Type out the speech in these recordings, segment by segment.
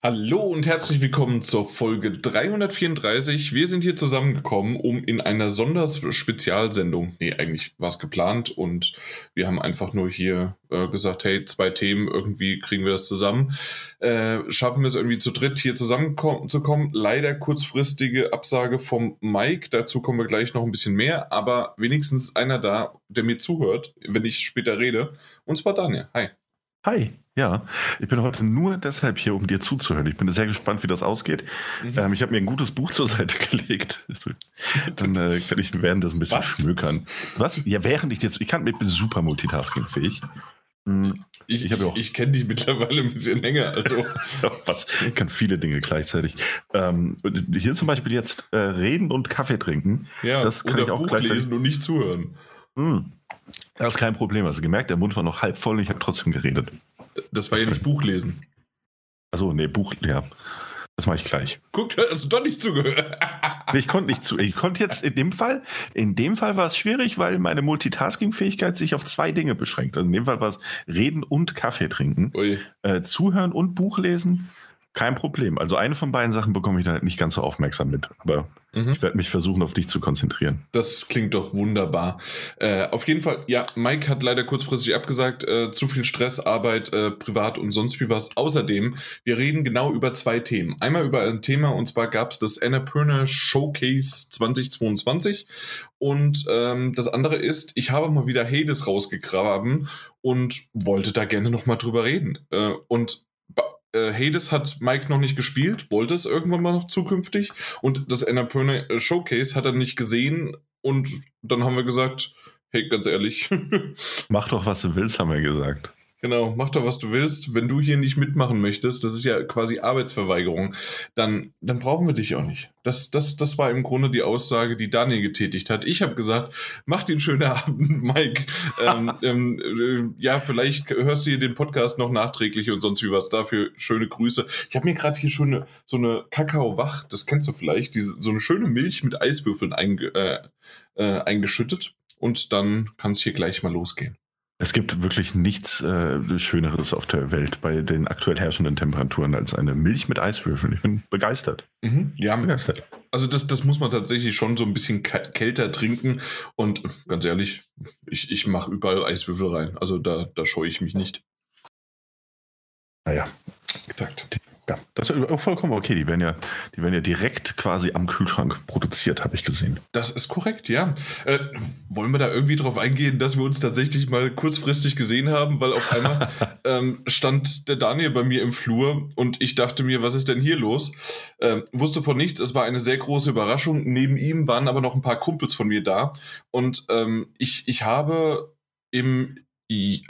Hallo und herzlich willkommen zur Folge 334. Wir sind hier zusammengekommen, um in einer Sonderspezialsendung, nee, eigentlich war es geplant und wir haben einfach nur hier äh, gesagt, hey, zwei Themen, irgendwie kriegen wir das zusammen. Äh, schaffen wir es irgendwie zu dritt hier zusammenzukommen. Leider kurzfristige Absage vom Mike, dazu kommen wir gleich noch ein bisschen mehr, aber wenigstens einer da, der mir zuhört, wenn ich später rede, und zwar Daniel. Hi. Hi, ja. Ich bin heute nur deshalb hier, um dir zuzuhören. Ich bin sehr gespannt, wie das ausgeht. Mhm. Ähm, ich habe mir ein gutes Buch zur Seite gelegt. Dann äh, kann ich während das ein bisschen Was? schmökern. Was? Ja, während ich jetzt, ich kann, ich bin super multitaskingfähig. Mhm. Ich, ich, ich, ich kenne dich mittlerweile ein bisschen länger. Also. Was? Ich kann viele Dinge gleichzeitig. Ähm, hier zum Beispiel jetzt äh, reden und Kaffee trinken. Ja, das kann ich auch Buch gleichzeitig lesen und nicht zuhören. Mhm. Das ist kein Problem. Hast du gemerkt, der Mund war noch halb voll und ich habe trotzdem geredet. Das war ja nicht Buchlesen. Achso, nee, Buch, ja. Das mache ich gleich. Guck, hast du doch nicht zugehört. ich konnte nicht zu. Ich konnte jetzt in dem Fall, in dem Fall war es schwierig, weil meine Multitasking-Fähigkeit sich auf zwei Dinge beschränkt. Also in dem Fall war es Reden und Kaffee trinken. Äh, zuhören und Buch lesen. Kein Problem. Also eine von beiden Sachen bekomme ich dann halt nicht ganz so aufmerksam mit. Aber mhm. ich werde mich versuchen, auf dich zu konzentrieren. Das klingt doch wunderbar. Äh, auf jeden Fall, ja, Mike hat leider kurzfristig abgesagt. Äh, zu viel Stress, Arbeit, äh, privat und sonst wie was. Außerdem, wir reden genau über zwei Themen. Einmal über ein Thema und zwar gab es das Annapurna Showcase 2022. Und ähm, das andere ist, ich habe mal wieder Hades rausgegraben und wollte da gerne nochmal drüber reden. Äh, und äh, Hades hat Mike noch nicht gespielt, wollte es irgendwann mal noch zukünftig und das Annapurna Showcase hat er nicht gesehen und dann haben wir gesagt, hey, ganz ehrlich. Mach doch, was du willst, haben wir gesagt. Genau, mach doch, was du willst. Wenn du hier nicht mitmachen möchtest, das ist ja quasi Arbeitsverweigerung, dann, dann brauchen wir dich auch nicht. Das, das, das war im Grunde die Aussage, die Daniel getätigt hat. Ich habe gesagt, mach den schönen Abend, Mike. ähm, ähm, äh, ja, vielleicht hörst du hier den Podcast noch nachträglich und sonst wie was. Dafür schöne Grüße. Ich habe mir gerade hier schon so eine Kakao-Wach, das kennst du vielleicht, diese, so eine schöne Milch mit Eiswürfeln einge, äh, äh, eingeschüttet. Und dann kann es hier gleich mal losgehen. Es gibt wirklich nichts äh, Schöneres auf der Welt bei den aktuell herrschenden Temperaturen als eine Milch mit Eiswürfeln. Ich bin begeistert. Mhm, ja, begeistert. Also das, das muss man tatsächlich schon so ein bisschen kälter trinken. Und ganz ehrlich, ich, ich mache überall Eiswürfel rein. Also da, da scheue ich mich nicht. Naja, exakt. Ja, das ist auch vollkommen okay. Die werden ja, die werden ja direkt quasi am Kühlschrank produziert, habe ich gesehen. Das ist korrekt, ja. Äh, wollen wir da irgendwie drauf eingehen, dass wir uns tatsächlich mal kurzfristig gesehen haben, weil auf einmal ähm, stand der Daniel bei mir im Flur und ich dachte mir, was ist denn hier los? Ähm, wusste von nichts, es war eine sehr große Überraschung. Neben ihm waren aber noch ein paar Kumpels von mir da und ähm, ich, ich habe im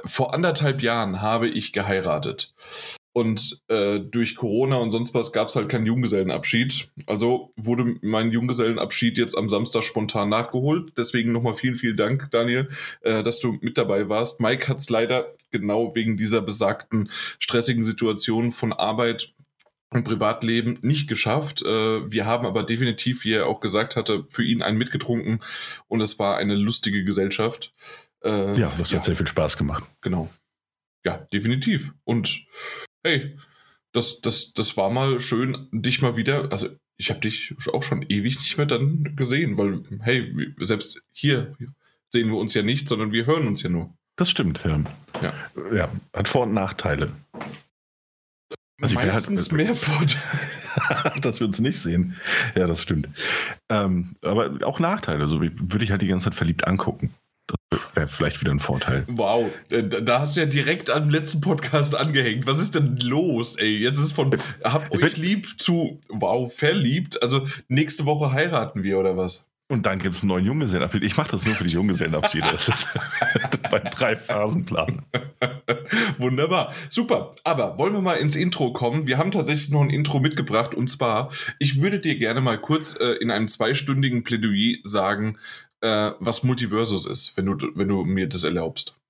vor anderthalb Jahren habe ich geheiratet. Und äh, durch Corona und sonst was gab es halt keinen Junggesellenabschied. Also wurde mein Junggesellenabschied jetzt am Samstag spontan nachgeholt. Deswegen nochmal vielen, vielen Dank, Daniel, äh, dass du mit dabei warst. Mike hat es leider genau wegen dieser besagten stressigen Situation von Arbeit und Privatleben nicht geschafft. Äh, wir haben aber definitiv, wie er auch gesagt hatte, für ihn einen mitgetrunken und es war eine lustige Gesellschaft. Äh, ja, das ja. hat sehr viel Spaß gemacht. Genau. Ja, definitiv. Und hey, das, das, das war mal schön, dich mal wieder, also ich habe dich auch schon ewig nicht mehr dann gesehen, weil, hey, selbst hier sehen wir uns ja nicht, sondern wir hören uns ja nur. Das stimmt, ja. Ja, ja hat Vor- und Nachteile. Also Meistens halt, mehr Vorteile. dass wir uns nicht sehen. Ja, das stimmt. Ähm, aber auch Nachteile. Also würde ich halt die ganze Zeit verliebt angucken. Wäre vielleicht wieder ein Vorteil. Wow, äh, da hast du ja direkt am letzten Podcast angehängt. Was ist denn los, ey? Jetzt ist von hab euch lieb zu wow, verliebt. Also nächste Woche heiraten wir oder was? Und dann gibt es einen neuen Junggesellenabschied. Ich mache das nur für die Junggesellenabschiede. Das ist bei drei Phasenplan. Wunderbar. Super. Aber wollen wir mal ins Intro kommen? Wir haben tatsächlich noch ein Intro mitgebracht. Und zwar, ich würde dir gerne mal kurz äh, in einem zweistündigen Plädoyer sagen, äh, was Multiversus ist, wenn du, wenn du mir das erlaubst.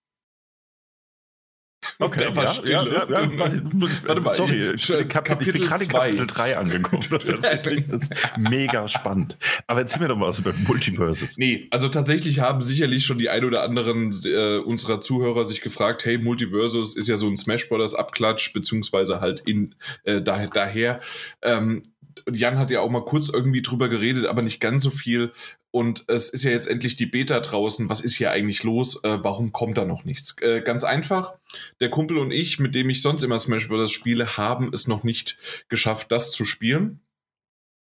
Okay, war ja, ja, ja, Warte mal, sorry, ich- bin gerade in. Kapitel 3 angekommen. Das ist, wirklich- das ist mega spannend. Aber erzähl mir doch mal was über Multiverses. Nee, also tatsächlich haben sicherlich schon die ein oder anderen äh, unserer Zuhörer sich gefragt, hey, Multiversus ist ja so ein Smash Brothers Abklatsch, beziehungsweise halt in äh, da, daher. Ähm, Jan hat ja auch mal kurz irgendwie drüber geredet, aber nicht ganz so viel. Und es ist ja jetzt endlich die Beta draußen. Was ist hier eigentlich los? Äh, warum kommt da noch nichts? Äh, ganz einfach. Der Kumpel und ich, mit dem ich sonst immer Smash Bros. spiele, haben es noch nicht geschafft, das zu spielen.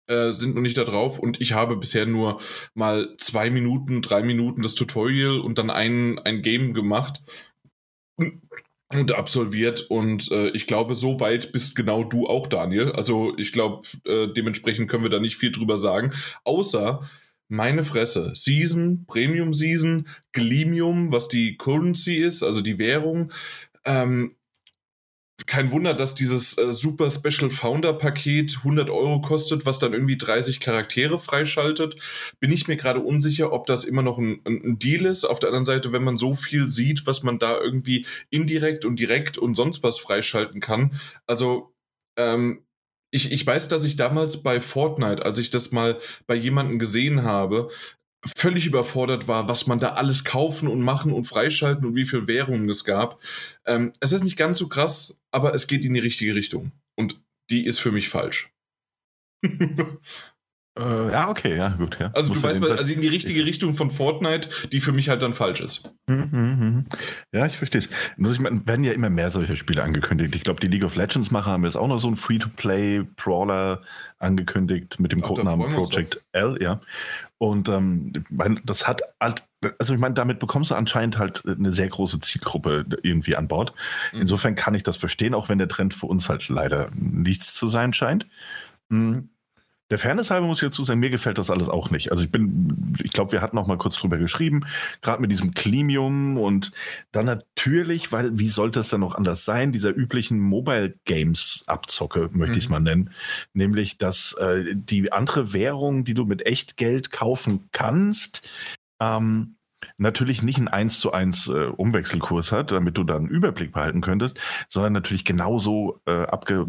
Äh, sind noch nicht da drauf und ich habe bisher nur mal zwei Minuten, drei Minuten das Tutorial und dann ein, ein Game gemacht und, und absolviert und äh, ich glaube, so weit bist genau du auch, Daniel. Also ich glaube, äh, dementsprechend können wir da nicht viel drüber sagen, außer meine Fresse, Season, Premium Season, Glimium, was die Currency ist, also die Währung. Ähm, kein Wunder, dass dieses äh, Super Special Founder Paket 100 Euro kostet, was dann irgendwie 30 Charaktere freischaltet. Bin ich mir gerade unsicher, ob das immer noch ein, ein, Deal ist. Auf der anderen Seite, wenn man so viel sieht, was man da irgendwie indirekt und direkt und sonst was freischalten kann. Also, ähm, ich, ich weiß, dass ich damals bei Fortnite, als ich das mal bei jemandem gesehen habe, völlig überfordert war, was man da alles kaufen und machen und freischalten und wie viel Währungen es gab. Ähm, es ist nicht ganz so krass, aber es geht in die richtige Richtung. Und die ist für mich falsch. Äh, ja, okay, ja, gut. Ja. Also Muss du weißt, was- also in die richtige Richtung von Fortnite, die für mich halt dann falsch ist. Mhm, mhm. Ja, ich verstehe es. Nur ich meine, werden ja immer mehr solche Spiele angekündigt. Ich glaube, die League of Legends Macher haben jetzt auch noch so einen Free-to-Play-Brawler angekündigt mit dem Codenamen Project L, ja. Und ähm, das hat halt, also ich meine, damit bekommst du anscheinend halt eine sehr große Zielgruppe irgendwie an Bord. Mhm. Insofern kann ich das verstehen, auch wenn der Trend für uns halt leider nichts zu sein scheint. Mhm. Der Fairness halber muss ich dazu sagen, mir gefällt das alles auch nicht. Also ich bin, ich glaube, wir hatten noch mal kurz drüber geschrieben, gerade mit diesem Klimium und dann natürlich, weil wie sollte es dann noch anders sein, dieser üblichen Mobile Games Abzocke, möchte ich es Mhm. mal nennen, nämlich dass äh, die andere Währung, die du mit Echtgeld kaufen kannst, ähm, natürlich nicht einen 1 zu 1 äh, Umwechselkurs hat, damit du da einen Überblick behalten könntest, sondern natürlich genauso äh, abge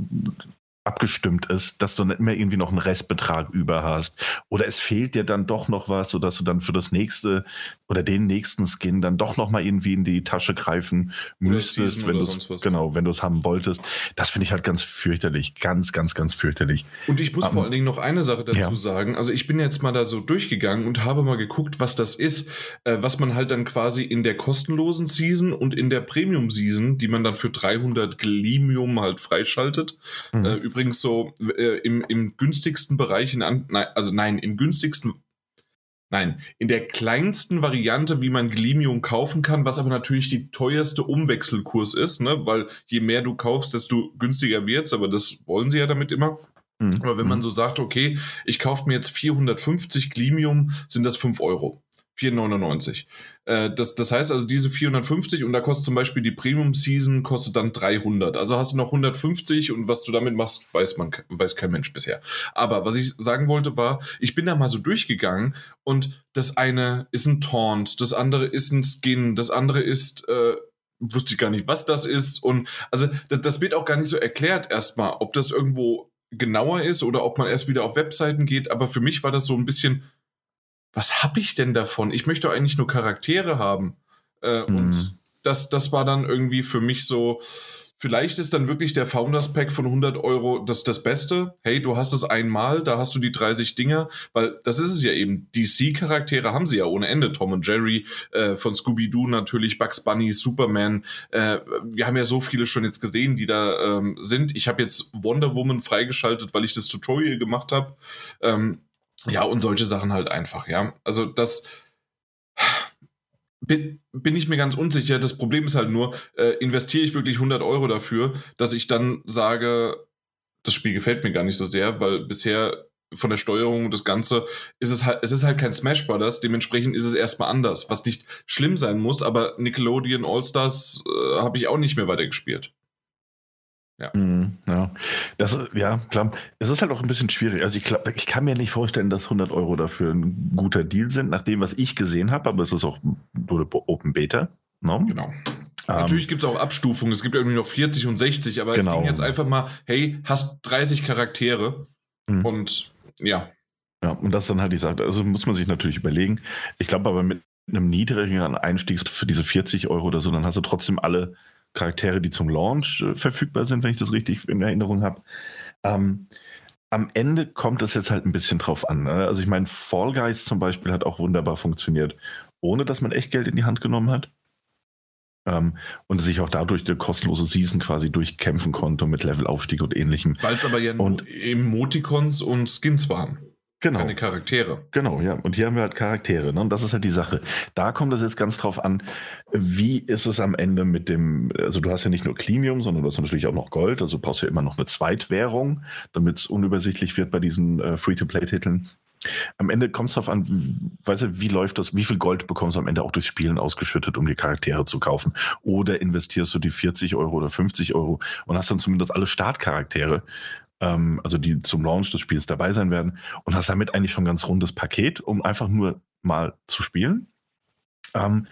abgestimmt ist, dass du nicht mehr irgendwie noch einen Restbetrag über hast. Oder es fehlt dir dann doch noch was, sodass du dann für das nächste oder den nächsten Skin dann doch noch mal irgendwie in die Tasche greifen müsstest, wenn du was. genau, wenn du es haben wolltest. Das finde ich halt ganz fürchterlich, ganz, ganz, ganz fürchterlich. Und ich muss Ähm, vor allen Dingen noch eine Sache dazu ja. sagen. Also ich bin jetzt mal da so durchgegangen und habe mal geguckt, was das ist, äh, was man halt dann quasi in der kostenlosen Season und in der Premium Season, die man dann für 300 Glimium halt freischaltet. Mhm. Äh, übrigens so äh, im, im günstigsten Bereich, in an, nein, also nein, im günstigsten Nein, in der kleinsten Variante, wie man Glimium kaufen kann, was aber natürlich die teuerste Umwechselkurs ist, ne? weil je mehr du kaufst, desto günstiger wird's, aber das wollen sie ja damit immer. Mhm. Aber wenn man so sagt, okay, ich kaufe mir jetzt 450 Glimium, sind das 5 Euro. 4,99. Äh, das, das heißt also, diese 450 und da kostet zum Beispiel die Premium Season kostet dann 300. Also hast du noch 150 und was du damit machst, weiß man, weiß kein Mensch bisher. Aber was ich sagen wollte war, ich bin da mal so durchgegangen und das eine ist ein Taunt, das andere ist ein Skin, das andere ist, äh, wusste ich gar nicht, was das ist und also das, das wird auch gar nicht so erklärt erstmal, ob das irgendwo genauer ist oder ob man erst wieder auf Webseiten geht, aber für mich war das so ein bisschen, was habe ich denn davon? Ich möchte eigentlich nur Charaktere haben. Äh, Mhm. Und das, das war dann irgendwie für mich so, vielleicht ist dann wirklich der Founders Pack von 100 Euro das, das Beste. Hey, du hast es einmal, da hast du die 30 Dinger, weil das ist es ja eben. DC-Charaktere haben sie ja ohne Ende. Tom und Jerry, äh, von Scooby-Doo natürlich, Bugs Bunny, Superman. Äh, wir haben ja so viele schon jetzt gesehen, die da ähm, sind. Ich habe jetzt Wonder Woman freigeschaltet, weil ich das Tutorial gemacht habe. Ähm, ja, und solche Sachen halt einfach, ja. Also das bin, bin ich mir ganz unsicher. Das Problem ist halt nur, äh, investiere ich wirklich 100 Euro dafür, dass ich dann sage, das Spiel gefällt mir gar nicht so sehr, weil bisher von der Steuerung und das Ganze ist es halt, es ist halt kein Smash Brothers, dementsprechend ist es erstmal anders, was nicht schlimm sein muss, aber Nickelodeon All-Stars äh, habe ich auch nicht mehr weitergespielt. Mhm, Ja, das, ja, klar. Es ist halt auch ein bisschen schwierig. Also ich, ich kann mir nicht vorstellen, dass 100 Euro dafür ein guter Deal sind, nach dem, was ich gesehen habe, aber es ist auch Open Beta. Ne? Genau. Natürlich ähm, gibt es auch Abstufungen. Es gibt irgendwie noch 40 und 60, aber genau. es ging jetzt einfach mal, hey, hast 30 Charaktere mhm. und ja. Ja, und das dann halt die Sache. Also muss man sich natürlich überlegen. Ich glaube aber mit einem niedrigeren Einstieg für diese 40 Euro oder so, dann hast du trotzdem alle Charaktere, die zum Launch äh, verfügbar sind, wenn ich das richtig in Erinnerung habe. Ähm, am Ende kommt es jetzt halt ein bisschen drauf an. Ne? Also ich meine, Fall Guys zum Beispiel hat auch wunderbar funktioniert, ohne dass man echt Geld in die Hand genommen hat. Ähm, und sich auch dadurch eine kostenlose Season quasi durchkämpfen konnte mit Levelaufstieg und ähnlichem. Weil es aber ja und, Emoticons und Skins waren. Genau. Keine Charaktere. Genau, ja. Und hier haben wir halt Charaktere. Ne? Und das ist halt die Sache. Da kommt es jetzt ganz drauf an, wie ist es am Ende mit dem, also du hast ja nicht nur Klimium, sondern du hast natürlich auch noch Gold. Also du brauchst ja immer noch eine Zweitwährung, damit es unübersichtlich wird bei diesen äh, Free-to-Play-Titeln. Am Ende kommt es darauf an, weißt du, wie läuft das, wie viel Gold bekommst du am Ende auch durchs Spielen ausgeschüttet, um die Charaktere zu kaufen? Oder investierst du die 40 Euro oder 50 Euro und hast dann zumindest alle Startcharaktere, ähm, also die zum Launch des Spiels dabei sein werden und hast damit eigentlich schon ein ganz rundes Paket, um einfach nur mal zu spielen. Ähm,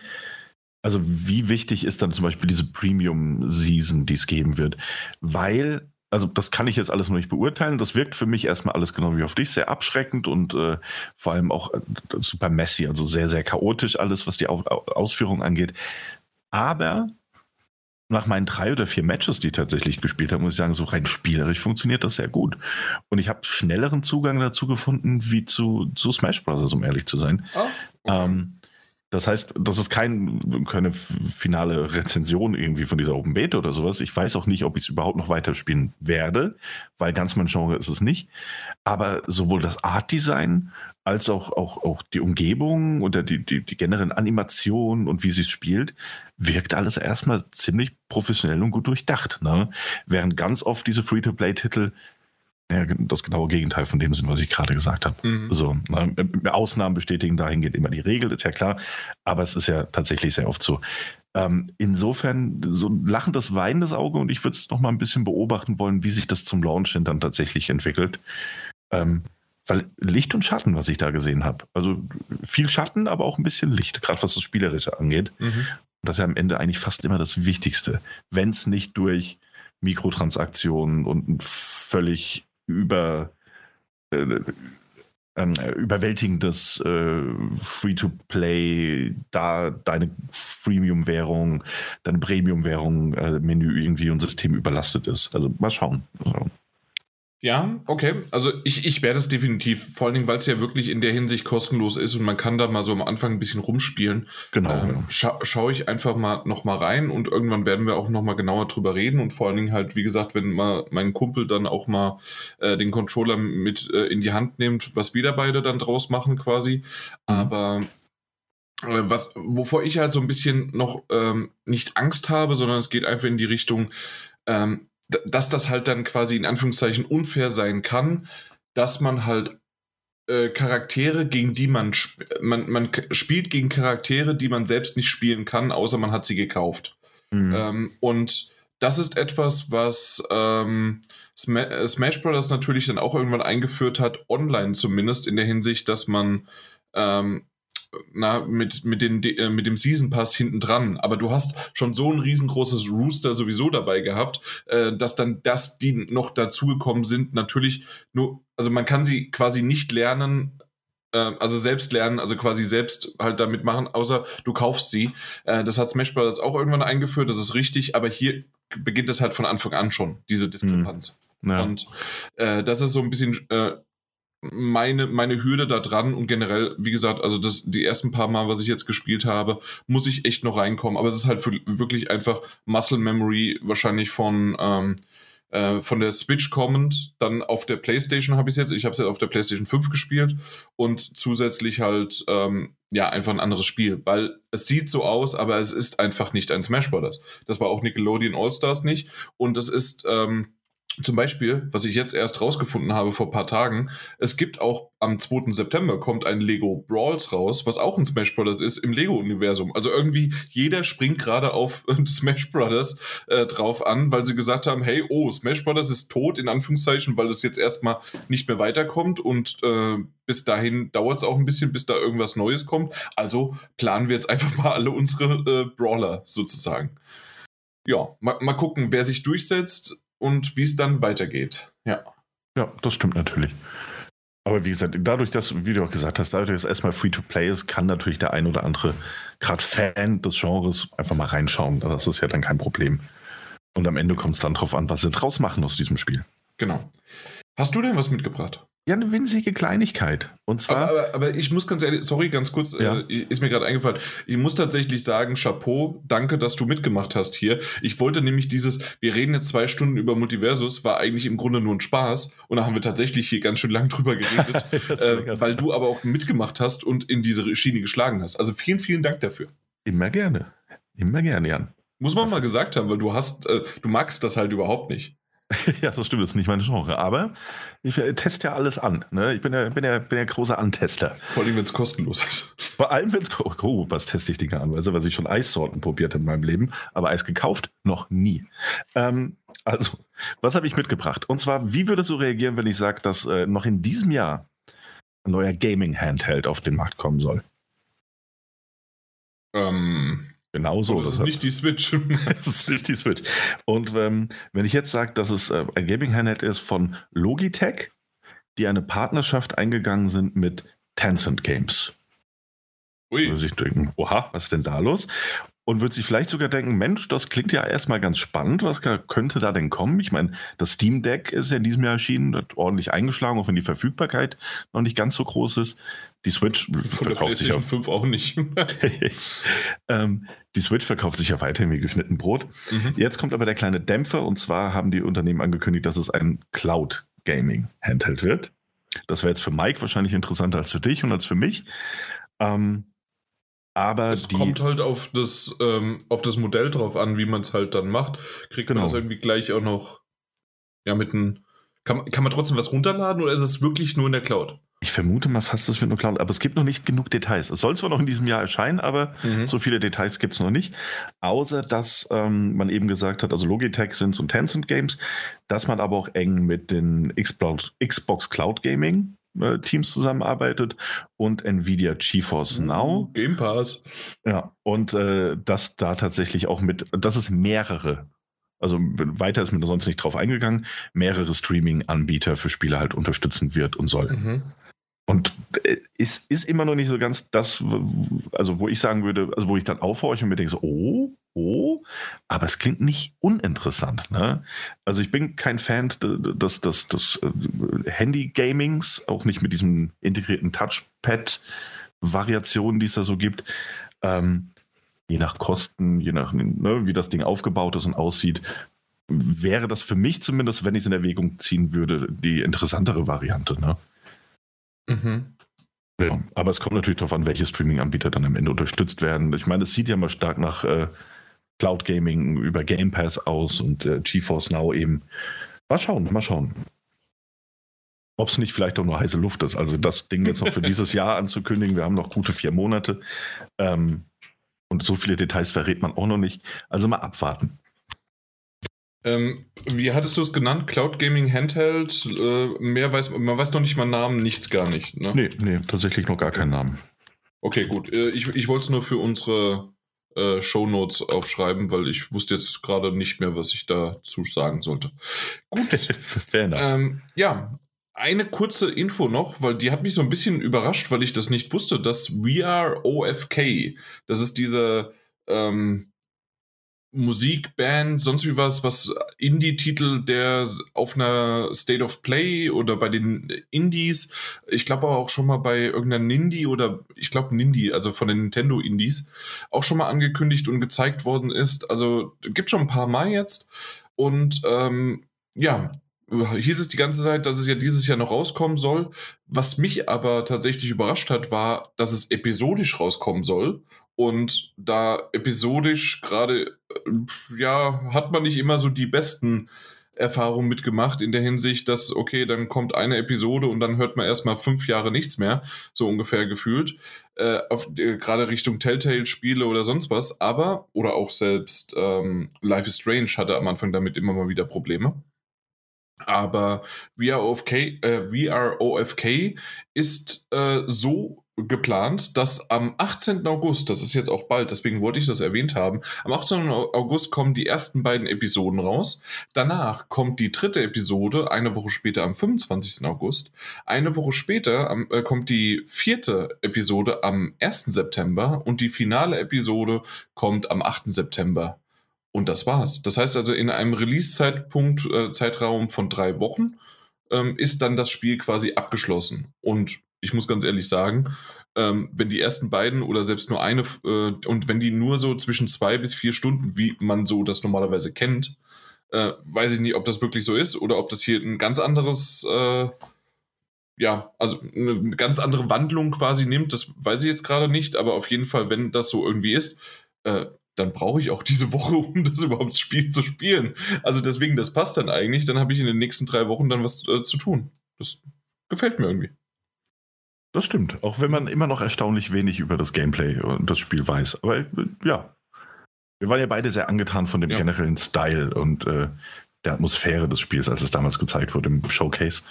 also wie wichtig ist dann zum Beispiel diese Premium-Season, die es geben wird? Weil also das kann ich jetzt alles noch nicht beurteilen. Das wirkt für mich erstmal alles genau wie auf dich, sehr abschreckend und äh, vor allem auch äh, super messy, also sehr, sehr chaotisch alles, was die Au Ausführung angeht. Aber nach meinen drei oder vier Matches, die ich tatsächlich gespielt habe, muss ich sagen, so rein spielerisch funktioniert das sehr gut. Und ich habe schnelleren Zugang dazu gefunden, wie zu, zu Smash Bros., um ehrlich zu sein. Oh, okay. ähm, das heißt, das ist kein, keine finale Rezension irgendwie von dieser Open Beta oder sowas. Ich weiß auch nicht, ob ich es überhaupt noch weiterspielen werde, weil ganz mein Genre ist es nicht. Aber sowohl das Art Design als auch, auch, auch die Umgebung oder die, die, die generellen Animationen und wie sie es spielt, wirkt alles erstmal ziemlich professionell und gut durchdacht. Ne? Während ganz oft diese Free-to-Play-Titel ja, das genaue Gegenteil von dem sind, was ich gerade gesagt habe. Mhm. So, ne, Ausnahmen bestätigen dahingehend immer die Regel, ist ja klar, aber es ist ja tatsächlich sehr oft so. Ähm, insofern so ein lachendes, weinendes Auge und ich würde es noch mal ein bisschen beobachten wollen, wie sich das zum Launch hin dann tatsächlich entwickelt. Ähm, weil Licht und Schatten, was ich da gesehen habe. Also viel Schatten, aber auch ein bisschen Licht, gerade was das Spielerische angeht. Mhm. Das ist ja am Ende eigentlich fast immer das Wichtigste. Wenn es nicht durch Mikrotransaktionen und ein völlig über äh, ein überwältigendes äh, Free-to-Play, da deine Freemium-Währung, deine Premium-Währung-Menü äh, irgendwie und System überlastet ist. Also mal schauen. Mal schauen. Ja, okay. Also ich, ich werde es definitiv, vor allen Dingen, weil es ja wirklich in der Hinsicht kostenlos ist und man kann da mal so am Anfang ein bisschen rumspielen. Genau. Ähm, scha schaue ich einfach mal noch mal rein und irgendwann werden wir auch noch mal genauer drüber reden und vor allen Dingen halt, wie gesagt, wenn mal mein Kumpel dann auch mal äh, den Controller mit äh, in die Hand nimmt, was wir da beide dann draus machen quasi. Mhm. Aber äh, was, wovor ich halt so ein bisschen noch ähm, nicht Angst habe, sondern es geht einfach in die Richtung, ähm, dass das halt dann quasi in Anführungszeichen unfair sein kann, dass man halt äh, Charaktere, gegen die man, sp man, man spielt gegen Charaktere, die man selbst nicht spielen kann, außer man hat sie gekauft. Mhm. Ähm, und das ist etwas, was ähm, Sm äh, Smash Bros. natürlich dann auch irgendwann eingeführt hat, online zumindest, in der Hinsicht, dass man ähm, na, mit, mit, den, äh, mit dem Season Pass hinten dran. Aber du hast schon so ein riesengroßes Rooster sowieso dabei gehabt, äh, dass dann das, die noch dazugekommen sind, natürlich nur, also man kann sie quasi nicht lernen, äh, also selbst lernen, also quasi selbst halt damit machen, außer du kaufst sie. Äh, das hat Smash Bros. auch irgendwann eingeführt, das ist richtig, aber hier beginnt es halt von Anfang an schon, diese Diskrepanz. Mhm. Ja. Und äh, das ist so ein bisschen äh, meine, meine Hürde da dran und generell, wie gesagt, also das, die ersten paar Mal, was ich jetzt gespielt habe, muss ich echt noch reinkommen. Aber es ist halt für, wirklich einfach Muscle Memory wahrscheinlich von, ähm, äh, von der Switch kommend. Dann auf der PlayStation habe ich es jetzt. Ich habe es jetzt auf der PlayStation 5 gespielt und zusätzlich halt, ähm, ja, einfach ein anderes Spiel, weil es sieht so aus, aber es ist einfach nicht ein Smash Bros. Das war auch Nickelodeon All-Stars nicht und es ist, ähm, zum Beispiel, was ich jetzt erst rausgefunden habe vor ein paar Tagen, es gibt auch am 2. September kommt ein Lego Brawls raus, was auch ein Smash Brothers ist im Lego-Universum. Also irgendwie jeder springt gerade auf Smash Brothers äh, drauf an, weil sie gesagt haben, hey, oh, Smash Brothers ist tot, in Anführungszeichen, weil es jetzt erstmal nicht mehr weiterkommt und äh, bis dahin dauert es auch ein bisschen, bis da irgendwas Neues kommt. Also planen wir jetzt einfach mal alle unsere äh, Brawler sozusagen. ja, mal, mal gucken, wer sich durchsetzt und wie es dann weitergeht. Ja. Ja, das stimmt natürlich. Aber wie gesagt, dadurch, dass, wie du auch gesagt hast, dadurch, dass es erstmal Free-to-Play ist, kann natürlich der ein oder andere, gerade Fan des Genres, einfach mal reinschauen. Das ist ja dann kein Problem. Und am Ende kommt es dann drauf an, was sie draus machen aus diesem Spiel. Genau. Hast du denn was mitgebracht? Ja, eine winzige Kleinigkeit. Und zwar. Aber, aber, aber ich muss ganz ehrlich, sorry, ganz kurz, ja. äh, ist mir gerade eingefallen. Ich muss tatsächlich sagen, Chapeau, danke, dass du mitgemacht hast hier. Ich wollte nämlich dieses, wir reden jetzt zwei Stunden über Multiversus, war eigentlich im Grunde nur ein Spaß. Und da haben wir tatsächlich hier ganz schön lang drüber geredet, äh, weil du aber auch mitgemacht hast und in diese Schiene geschlagen hast. Also vielen, vielen Dank dafür. Immer gerne. Immer gerne, Jan. Muss man mal gesagt haben, weil du hast, äh, du magst das halt überhaupt nicht. ja, das stimmt, das ist nicht meine Genre. Aber ich äh, teste ja alles an. Ne? Ich bin ja, bin, ja, bin ja großer Antester. Vor allem, wenn es kostenlos ist. Vor allem, wenn es. Oh, was teste ich Dinge an? Also, was ich schon Eissorten probiert in meinem Leben, aber Eis gekauft? Noch nie. Ähm, also, was habe ich mitgebracht? Und zwar, wie würdest du reagieren, wenn ich sage, dass äh, noch in diesem Jahr ein neuer Gaming-Handheld auf den Markt kommen soll? Ähm. Genau so. Das ist nicht die Switch. das ist nicht die Switch. Und ähm, wenn ich jetzt sage, dass es äh, ein Gaming-Handheld ist von Logitech, die eine Partnerschaft eingegangen sind mit Tencent Games. Ui. Würde sich denken, oha, was ist denn da los? Und würde sich vielleicht sogar denken, Mensch, das klingt ja erstmal ganz spannend, was könnte da denn kommen? Ich meine, das Steam Deck ist ja in diesem Jahr erschienen, hat ordentlich eingeschlagen, auch wenn die Verfügbarkeit noch nicht ganz so groß ist. Die Switch verkauft sich auf 5 auch nicht. ähm, die Switch verkauft sich ja weiterhin wie geschnitten Brot. Mhm. Jetzt kommt aber der kleine Dämpfer und zwar haben die Unternehmen angekündigt, dass es ein Cloud Gaming Handheld wird. Das wäre jetzt für Mike wahrscheinlich interessanter als für dich und als für mich. Ähm, aber es kommt halt auf das, ähm, auf das Modell drauf an, wie man es halt dann macht. Kriegt genau. man das irgendwie gleich auch noch ja, mit einem. Kann, kann man trotzdem was runterladen oder ist es wirklich nur in der Cloud? Ich vermute mal fast, das wird nur Cloud, aber es gibt noch nicht genug Details. Es soll zwar noch in diesem Jahr erscheinen, aber mhm. so viele Details gibt es noch nicht. Außer, dass ähm, man eben gesagt hat, also Logitech sind und Tencent Games, dass man aber auch eng mit den Xbox Cloud Gaming äh, Teams zusammenarbeitet und Nvidia GeForce uh, Now. Game Pass. Ja, und äh, dass da tatsächlich auch mit, dass es mehrere also weiter ist mir da sonst nicht drauf eingegangen, mehrere Streaming-Anbieter für Spiele halt unterstützen wird und soll. Mhm. Und es äh, ist immer noch nicht so ganz das, also wo ich sagen würde, also wo ich dann aufhorche und mir denke so, oh, oh, aber es klingt nicht uninteressant. Ne? Also ich bin kein Fan des, des, des äh, Handy-Gamings, auch nicht mit diesem integrierten Touchpad-Variationen, die es da so gibt. Ähm, je nach Kosten, je nach, ne, wie das Ding aufgebaut ist und aussieht, wäre das für mich zumindest, wenn ich es in Erwägung ziehen würde, die interessantere Variante. Ne? Mhm. Ja, aber es kommt natürlich darauf an, welche Streaming-Anbieter dann am Ende unterstützt werden. Ich meine, es sieht ja mal stark nach äh, Cloud Gaming über Game Pass aus und äh, GeForce Now eben. Mal schauen, mal schauen. Ob es nicht vielleicht auch nur heiße Luft ist. Also das Ding jetzt noch für dieses Jahr anzukündigen. Wir haben noch gute vier Monate. Ähm, und so viele Details verrät man auch noch nicht. Also mal abwarten. Ähm, wie hattest du es genannt? Cloud Gaming Handheld? Äh, mehr weiß man weiß noch nicht mal Namen, nichts gar nicht. Ne? Nee, nee, tatsächlich noch gar keinen Namen. Okay, gut. Äh, ich ich wollte es nur für unsere äh, Show Notes aufschreiben, weil ich wusste jetzt gerade nicht mehr, was ich dazu sagen sollte. Gut. ähm, ja, eine kurze Info noch, weil die hat mich so ein bisschen überrascht, weil ich das nicht wusste, dass We Are OFK, das ist diese ähm, Musikband, sonst wie was, was Indie-Titel, der auf einer State of Play oder bei den Indies, ich glaube aber auch schon mal bei irgendeiner Nindy oder ich glaube Nindy, also von den Nintendo Indies, auch schon mal angekündigt und gezeigt worden ist. Also gibt schon ein paar Mal jetzt. Und ähm, ja, hieß es die ganze Zeit, dass es ja dieses Jahr noch rauskommen soll. Was mich aber tatsächlich überrascht hat, war, dass es episodisch rauskommen soll. Und da episodisch gerade, äh, ja, hat man nicht immer so die besten Erfahrungen mitgemacht in der Hinsicht, dass, okay, dann kommt eine Episode und dann hört man erstmal fünf Jahre nichts mehr, so ungefähr gefühlt, äh, auf, äh, gerade Richtung Telltale-Spiele oder sonst was, aber, oder auch selbst ähm, Life is Strange hatte am Anfang damit immer mal wieder Probleme. Aber We Are OFK, äh, We Are OFK ist äh, so geplant, dass am 18. August, das ist jetzt auch bald, deswegen wollte ich das erwähnt haben, am 18. August kommen die ersten beiden Episoden raus. Danach kommt die dritte Episode, eine Woche später am 25. August. Eine Woche später äh, kommt die vierte Episode am 1. September und die finale Episode kommt am 8. September. Und das war's. Das heißt also, in einem Release-Zeitpunkt, äh, Zeitraum von drei Wochen, ähm, ist dann das Spiel quasi abgeschlossen. Und ich muss ganz ehrlich sagen, ähm, wenn die ersten beiden oder selbst nur eine äh, und wenn die nur so zwischen zwei bis vier Stunden, wie man so das normalerweise kennt, äh, weiß ich nicht, ob das wirklich so ist oder ob das hier ein ganz anderes, äh, ja, also eine ganz andere Wandlung quasi nimmt. Das weiß ich jetzt gerade nicht, aber auf jeden Fall, wenn das so irgendwie ist, äh, dann brauche ich auch diese Woche, um das überhaupt Spiel zu spielen. Also deswegen, das passt dann eigentlich. Dann habe ich in den nächsten drei Wochen dann was äh, zu tun. Das gefällt mir irgendwie. Das stimmt, auch wenn man immer noch erstaunlich wenig über das Gameplay und das Spiel weiß. Aber äh, ja, wir waren ja beide sehr angetan von dem ja. generellen Style und äh, der Atmosphäre des Spiels, als es damals gezeigt wurde im Showcase.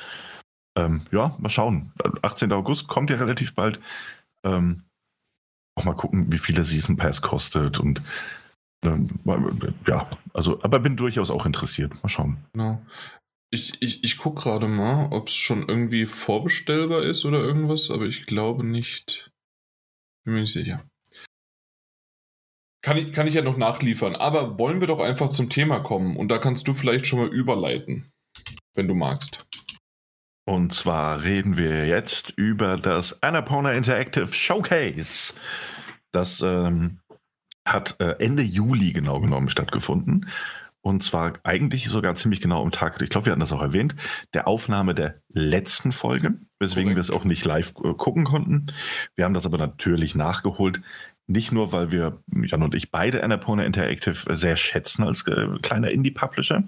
Ähm, ja, mal schauen. 18. August kommt ja relativ bald. Ähm, auch mal gucken, wie viel der Season Pass kostet und ähm, ja, also, aber bin durchaus auch interessiert. Mal schauen. Genau. Ich, ich, ich gucke gerade mal, ob es schon irgendwie vorbestellbar ist oder irgendwas, aber ich glaube nicht. Bin mir nicht sicher. Kann ich, kann ich ja noch nachliefern. Aber wollen wir doch einfach zum Thema kommen und da kannst du vielleicht schon mal überleiten, wenn du magst. Und zwar reden wir jetzt über das Annapurna Interactive Showcase. Das ähm, hat äh, Ende Juli genau genommen stattgefunden. Und zwar eigentlich sogar ziemlich genau am Tag, ich glaube, wir hatten das auch erwähnt, der Aufnahme der letzten Folge, weswegen Correct. wir es auch nicht live äh, gucken konnten. Wir haben das aber natürlich nachgeholt. Nicht nur, weil wir, Jan und ich, beide Annapurna Interactive sehr schätzen als äh, kleiner Indie-Publisher,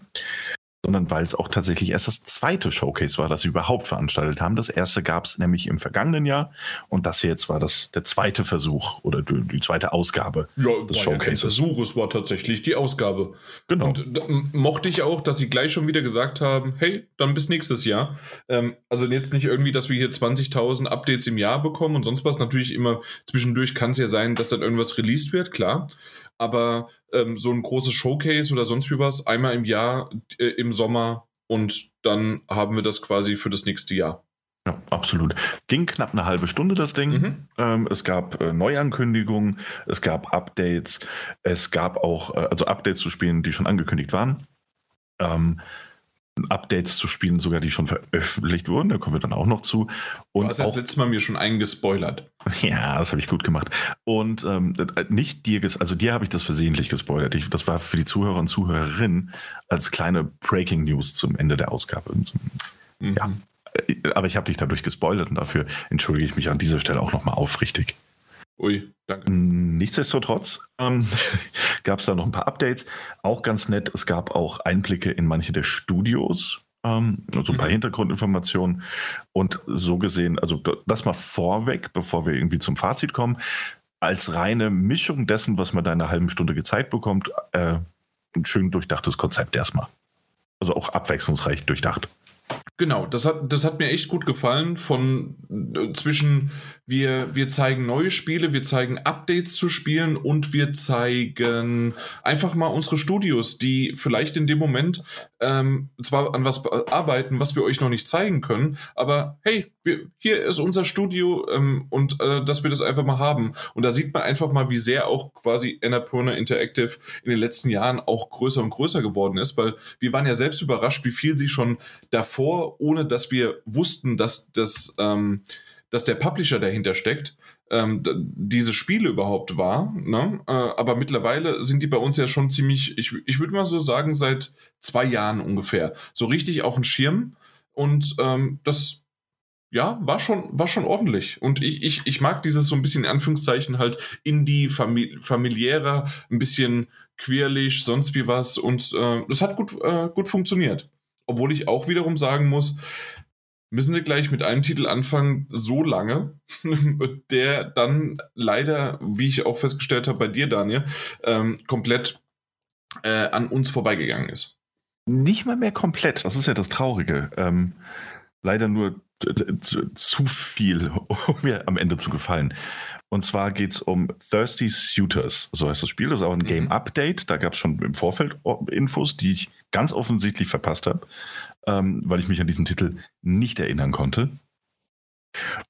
sondern weil es auch tatsächlich erst das zweite Showcase war, das sie überhaupt veranstaltet haben. Das erste gab es nämlich im vergangenen Jahr und das hier jetzt war das der zweite Versuch oder die, die zweite Ausgabe ja, des Showcases. Ja Versuch, es war tatsächlich die Ausgabe. Genau. Und mochte ich auch, dass sie gleich schon wieder gesagt haben, hey, dann bis nächstes Jahr. Ähm, also jetzt nicht irgendwie, dass wir hier 20.000 Updates im Jahr bekommen und sonst was. Natürlich immer zwischendurch kann es ja sein, dass dann irgendwas released wird, klar aber ähm, so ein großes Showcase oder sonst wie was, einmal im Jahr äh, im Sommer und dann haben wir das quasi für das nächste Jahr. Ja, absolut. Ging knapp eine halbe Stunde das Ding. Mhm. Ähm, es gab äh, Neuankündigungen, es gab Updates, es gab auch, äh, also Updates zu spielen, die schon angekündigt waren. Ähm, Updates zu spielen, sogar die schon veröffentlicht wurden. Da kommen wir dann auch noch zu. Und du hast das letzte Mal mir schon eingespoilert. Ja, das habe ich gut gemacht. Und ähm, nicht dir, also dir habe ich das versehentlich gespoilert. Ich, das war für die Zuhörer und Zuhörerinnen als kleine Breaking News zum Ende der Ausgabe. Mhm. Ja, äh, aber ich habe dich dadurch gespoilert und dafür entschuldige ich mich an dieser Stelle auch nochmal aufrichtig. Ui, danke. Nichtsdestotrotz ähm, gab es da noch ein paar Updates. Auch ganz nett, es gab auch Einblicke in manche der Studios, ähm, so ein paar mhm. Hintergrundinformationen. Und so gesehen, also das mal vorweg, bevor wir irgendwie zum Fazit kommen, als reine Mischung dessen, was man da in einer halben Stunde gezeigt bekommt, äh, ein schön durchdachtes Konzept erstmal. Also auch abwechslungsreich durchdacht. Genau, das hat, das hat mir echt gut gefallen. Von äh, zwischen wir, wir zeigen neue Spiele, wir zeigen Updates zu Spielen und wir zeigen einfach mal unsere Studios, die vielleicht in dem Moment ähm, zwar an was arbeiten, was wir euch noch nicht zeigen können, aber hey, wir, hier ist unser Studio ähm, und äh, dass wir das einfach mal haben. Und da sieht man einfach mal, wie sehr auch quasi Annapurna Interactive in den letzten Jahren auch größer und größer geworden ist, weil wir waren ja selbst überrascht, wie viel sie schon davor, ohne dass wir wussten, dass das ähm, dass der Publisher dahinter steckt, ähm, diese Spiele überhaupt war. Ne? Äh, aber mittlerweile sind die bei uns ja schon ziemlich, ich, ich würde mal so sagen, seit zwei Jahren ungefähr. So richtig auf dem Schirm. Und ähm, das, ja, war schon, war schon ordentlich. Und ich, ich, ich mag dieses so ein bisschen in Anführungszeichen halt in die Famili familiärer, ein bisschen queerlich, sonst wie was. Und äh, das hat gut, äh, gut funktioniert. Obwohl ich auch wiederum sagen muss, müssen sie gleich mit einem Titel anfangen, so lange, der dann leider, wie ich auch festgestellt habe bei dir, Daniel, ähm, komplett äh, an uns vorbeigegangen ist. Nicht mal mehr komplett, das ist ja das Traurige. Ähm, leider nur zu, zu viel, um mir am Ende zu gefallen. Und zwar geht es um Thirsty Suitors, so heißt das Spiel. Das ist auch ein mhm. Game Update. Da gab es schon im Vorfeld Infos, die ich ganz offensichtlich verpasst habe, ähm, weil ich mich an diesen Titel nicht erinnern konnte.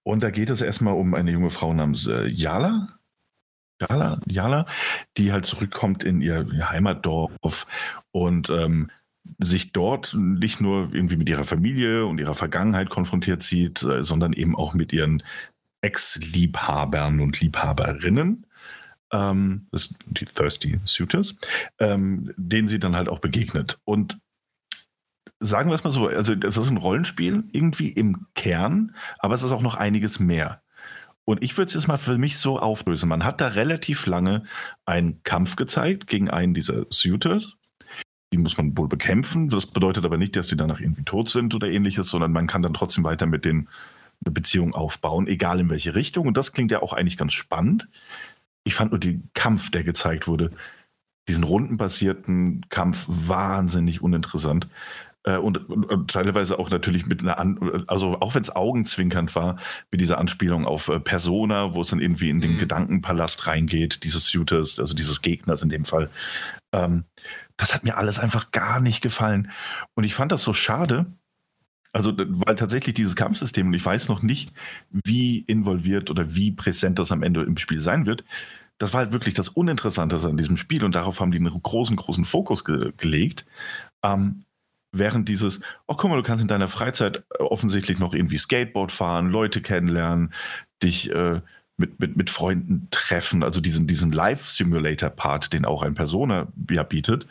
Und da geht es erstmal um eine junge Frau namens äh, Yala. Yala, Yala, die halt zurückkommt in ihr, ihr Heimatdorf und ähm, sich dort nicht nur irgendwie mit ihrer Familie und ihrer Vergangenheit konfrontiert sieht, äh, sondern eben auch mit ihren Ex-Liebhabern und Liebhaberinnen, ähm, das die Thirsty Suitors, ähm, denen sie dann halt auch begegnet. Und sagen wir es mal so, also das ist ein Rollenspiel irgendwie im Kern, aber es ist auch noch einiges mehr. Und ich würde es jetzt mal für mich so auflösen. Man hat da relativ lange einen Kampf gezeigt gegen einen dieser Suitors. Die muss man wohl bekämpfen. Das bedeutet aber nicht, dass sie danach irgendwie tot sind oder ähnliches, sondern man kann dann trotzdem weiter mit denen eine Beziehung aufbauen, egal in welche Richtung. Und das klingt ja auch eigentlich ganz spannend. Ich fand nur den Kampf, der gezeigt wurde, diesen rundenbasierten Kampf wahnsinnig uninteressant. Äh, und, und, und, teilweise auch natürlich mit einer, An also auch wenn es augenzwinkernd war, mit dieser Anspielung auf äh, Persona, wo es dann irgendwie in den mhm. Gedankenpalast reingeht, dieses Suitors, also dieses Gegners in dem Fall. Ähm, das hat mir alles einfach gar nicht gefallen. Und ich fand das so schade, also, weil tatsächlich dieses Kampfsystem, und ich weiß noch nicht, wie involviert oder wie präsent das am Ende im Spiel sein wird, das war halt wirklich das Uninteressanteste an diesem Spiel und darauf haben die einen großen, großen Fokus ge gelegt. Ähm, während dieses, oh guck mal, du kannst in deiner Freizeit äh, offensichtlich noch irgendwie Skateboard fahren, Leute kennenlernen, dich äh, mit, mit, mit Freunden treffen, also diesen, diesen Live-Simulator-Part, den auch ein Persona ja bietet,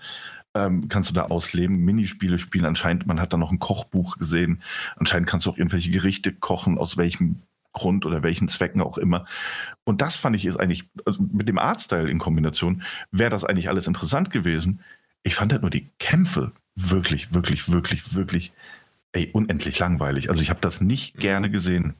ähm, kannst du da ausleben, Minispiele spielen. Anscheinend, man hat da noch ein Kochbuch gesehen. Anscheinend kannst du auch irgendwelche Gerichte kochen, aus welchem Grund oder welchen Zwecken auch immer. Und das fand ich ist eigentlich, also mit dem Artstyle in Kombination, wäre das eigentlich alles interessant gewesen. Ich fand halt nur die Kämpfe wirklich, wirklich, wirklich, wirklich, ey, unendlich langweilig. Also ich habe das nicht mhm. gerne gesehen.